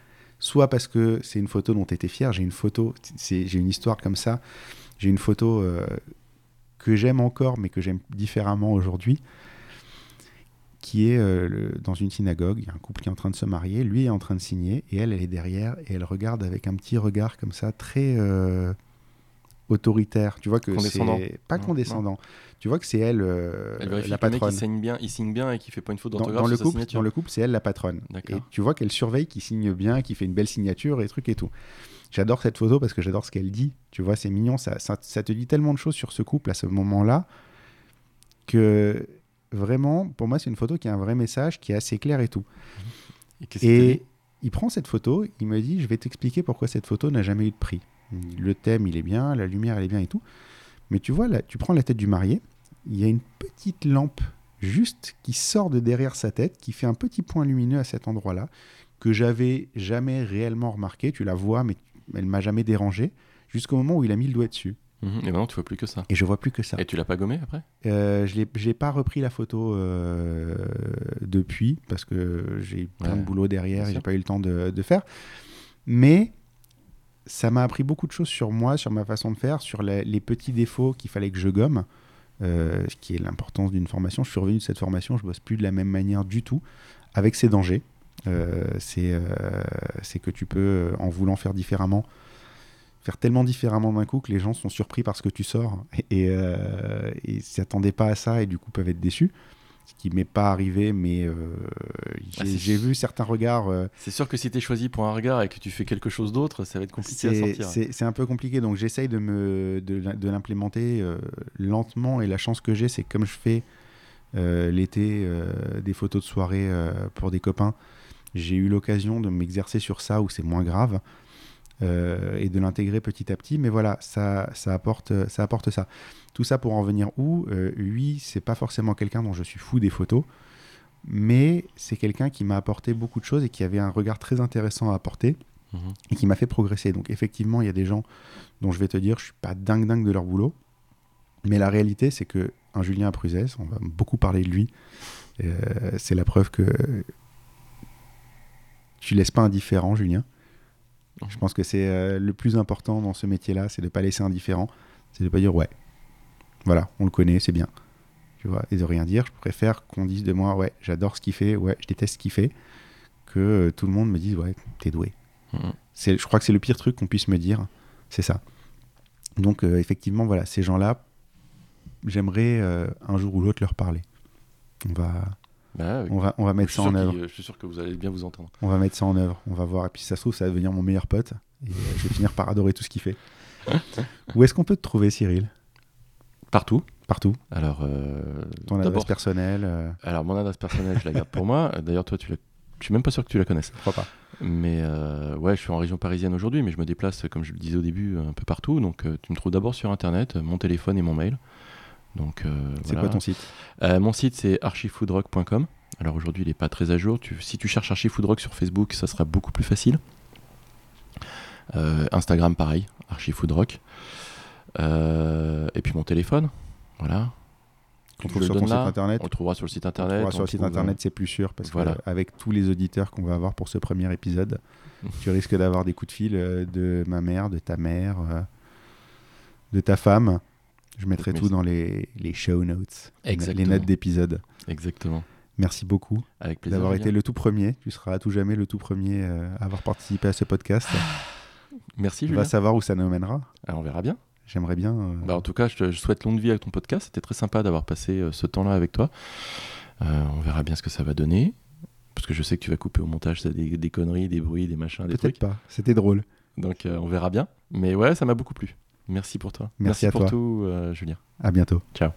Speaker 1: Soit parce que c'est une photo dont tu étais fier. J'ai une photo, j'ai une histoire comme ça. J'ai une photo euh, que j'aime encore, mais que j'aime différemment aujourd'hui, qui est euh, le- dans une synagogue. Il y a un couple qui est en train de se marier. Lui est en train de signer et elle, elle est derrière et elle regarde avec un petit regard comme ça, très euh, autoritaire. Tu vois que c'est pas
Speaker 2: Non,
Speaker 1: condescendant. Tu vois que c'est elle, euh,
Speaker 2: Elle
Speaker 1: la
Speaker 2: que le mec
Speaker 1: patronne.
Speaker 2: il signe bien, il signe bien et qu'il fait pas une faute
Speaker 1: Dans,
Speaker 2: d'orthographe
Speaker 1: dans le couple,
Speaker 2: signature.
Speaker 1: dans le couple, c'est elle la patronne. Et tu vois qu'elle surveille, qu'il signe bien, qu'il fait une belle signature et trucs et tout. J'adore cette photo parce que j'adore ce qu'elle dit. Tu vois, c'est mignon. Ça, ça, ça te dit tellement de choses sur ce couple à ce moment-là que vraiment, pour moi, c'est une photo qui a un vrai message, qui est assez clair et tout.
Speaker 2: Et
Speaker 1: Et il prend cette photo, il me dit, je vais t'expliquer pourquoi cette photo n'a jamais eu de prix. Le thème, il est bien, la lumière, elle est bien et tout. Mais tu vois, là, tu prends la tête du marié, il y a une petite lampe juste qui sort de derrière sa tête, qui fait un petit point lumineux à cet endroit-là, que j'avais jamais réellement remarqué. Tu la vois, mais elle m'a jamais dérangé, jusqu'au moment où il a mis le doigt dessus.
Speaker 2: Mhm. Et maintenant, tu vois plus que ça.
Speaker 1: Et je vois plus que ça.
Speaker 2: Et tu l'as pas gommé après?
Speaker 1: Euh, je n'ai pas repris la photo euh, depuis, parce que j'ai plein
Speaker 2: Ouais,
Speaker 1: de boulot derrière et j'ai pas eu le temps de, de faire. Mais ça m'a appris beaucoup de choses sur moi, sur ma façon de faire, sur les petits défauts qu'il fallait que je gomme, euh, ce qui est l'importance d'une formation. Je suis revenu de cette formation, je bosse plus de la même manière du tout, avec ses dangers. Euh, c'est euh, c'est que tu peux, en voulant faire différemment, faire tellement différemment d'un coup que les gens sont surpris par ce que tu sors et, euh, et s'attendaient pas à ça et du coup peuvent être déçus. Ce qui m'est pas arrivé, mais euh, j'ai
Speaker 2: Ah,
Speaker 1: j'ai vu certains regards. euh,
Speaker 2: C'est sûr que si tu es choisi pour un regard et que tu fais quelque chose d'autre, ça va être compliqué à sortir.
Speaker 1: C'est c'est un peu compliqué, donc j'essaye de, me, de, de l'implémenter euh, lentement. Et la chance que j'ai, c'est que comme je fais l'été des photos de soirée pour des copains, j'ai eu l'occasion de m'exercer sur ça où c'est moins grave euh, et de l'intégrer petit à petit. Mais voilà, ça, ça, apporte, ça apporte ça. Tout ça pour en venir où euh, Lui, c'est pas forcément quelqu'un dont je suis fou des photos, mais c'est quelqu'un qui m'a apporté beaucoup de choses et qui avait un regard très intéressant à apporter
Speaker 2: Mhm.
Speaker 1: et qui m'a fait progresser. Donc effectivement, il y a des gens dont je vais te dire, je suis pas dingue dingue de leur boulot, mais la réalité, c'est que un Julien Pruzès, on va beaucoup parler de lui. euh, c'est la preuve que tu laisses pas indifférent, Julien. Je pense que c'est euh, le plus important dans ce métier-là, c'est de pas laisser indifférent, c'est de pas dire ouais, voilà, on le connaît, c'est bien, tu vois, et de rien dire. Je préfère qu'on dise de moi ouais, j'adore ce qu'il fait, ouais, je déteste ce qu'il fait, que euh, tout le monde me dise ouais, t'es doué.
Speaker 2: Mhm.
Speaker 1: C'est, je crois que c'est le pire truc qu'on puisse me dire, c'est ça. Donc euh, effectivement, voilà, ces gens-là, j'aimerais un jour ou l'autre leur parler. On va,
Speaker 2: Bah,
Speaker 1: on va, on va mettre ça en œuvre.
Speaker 2: je suis sûr que vous allez bien vous entendre.
Speaker 1: On va mettre ça en œuvre. On va voir. Et puis si ça se trouve, ça va devenir mon meilleur pote. Et euh, je vais finir par adorer tout ce qu'il fait. Où est-ce qu'on peut te trouver, Cyril?
Speaker 2: Partout.
Speaker 1: Partout.
Speaker 2: Alors, euh,
Speaker 1: Ton adresse personnelle euh,
Speaker 2: alors, mon adresse personnelle, je la garde pour moi. D'ailleurs, toi, tu la... je suis même pas sûr que tu la connaisses.
Speaker 1: Je crois pas.
Speaker 2: Mais euh, ouais, je suis en région parisienne aujourd'hui, mais je me déplace, comme je le disais au début, un peu partout. Donc, tu me trouves d'abord sur Internet, mon téléphone et mon mail. Donc, euh,
Speaker 1: C'est
Speaker 2: voilà.
Speaker 1: quoi ton site?
Speaker 2: Euh, Mon site, c'est archifoodrock.com. Alors aujourd'hui, il n'est pas très à jour. Tu- si tu cherches Archifoodrock sur Facebook, ça sera beaucoup plus facile. Euh, Instagram, pareil, Archifoodrock. Et puis mon téléphone, voilà.
Speaker 1: On trouve
Speaker 2: le
Speaker 1: sur
Speaker 2: donne
Speaker 1: ton site
Speaker 2: là.
Speaker 1: internet?
Speaker 2: On le trouvera sur le site
Speaker 1: On
Speaker 2: internet.
Speaker 1: trouvera sur
Speaker 2: on
Speaker 1: le site
Speaker 2: trouve,
Speaker 1: internet, c'est plus sûr parce
Speaker 2: voilà.
Speaker 1: que avec tous les auditeurs qu'on va avoir pour ce premier épisode, tu risques d'avoir des coups de fil de ma mère, de ta mère, de ta femme. Je mettrai tout dans les, les show notes, les
Speaker 2: Exactement.
Speaker 1: notes d'épisode.
Speaker 2: Exactement.
Speaker 1: Merci beaucoup d'avoir été le tout premier. Tu seras à tout jamais le tout premier euh, à avoir participé à ce podcast.
Speaker 2: Merci,
Speaker 1: On
Speaker 2: Julien.
Speaker 1: va savoir où ça nous mènera.
Speaker 2: Ah, on verra bien.
Speaker 1: J'aimerais bien. euh,
Speaker 2: Bah, en tout cas, je te je souhaite longue vie avec ton podcast. C'était très sympa d'avoir passé euh, ce temps-là avec toi. Euh, on verra bien ce que ça va donner. Parce que je sais que tu vas couper au montage ça, des, des conneries, des bruits, des machins, des
Speaker 1: Peut-être pas. C'était drôle.
Speaker 2: Donc on verra bien. Mais ouais, ça m'a beaucoup plu. Merci pour toi.
Speaker 1: Merci à
Speaker 2: pour
Speaker 1: toi.
Speaker 2: tout, euh, Julien.
Speaker 1: À bientôt.
Speaker 2: Ciao.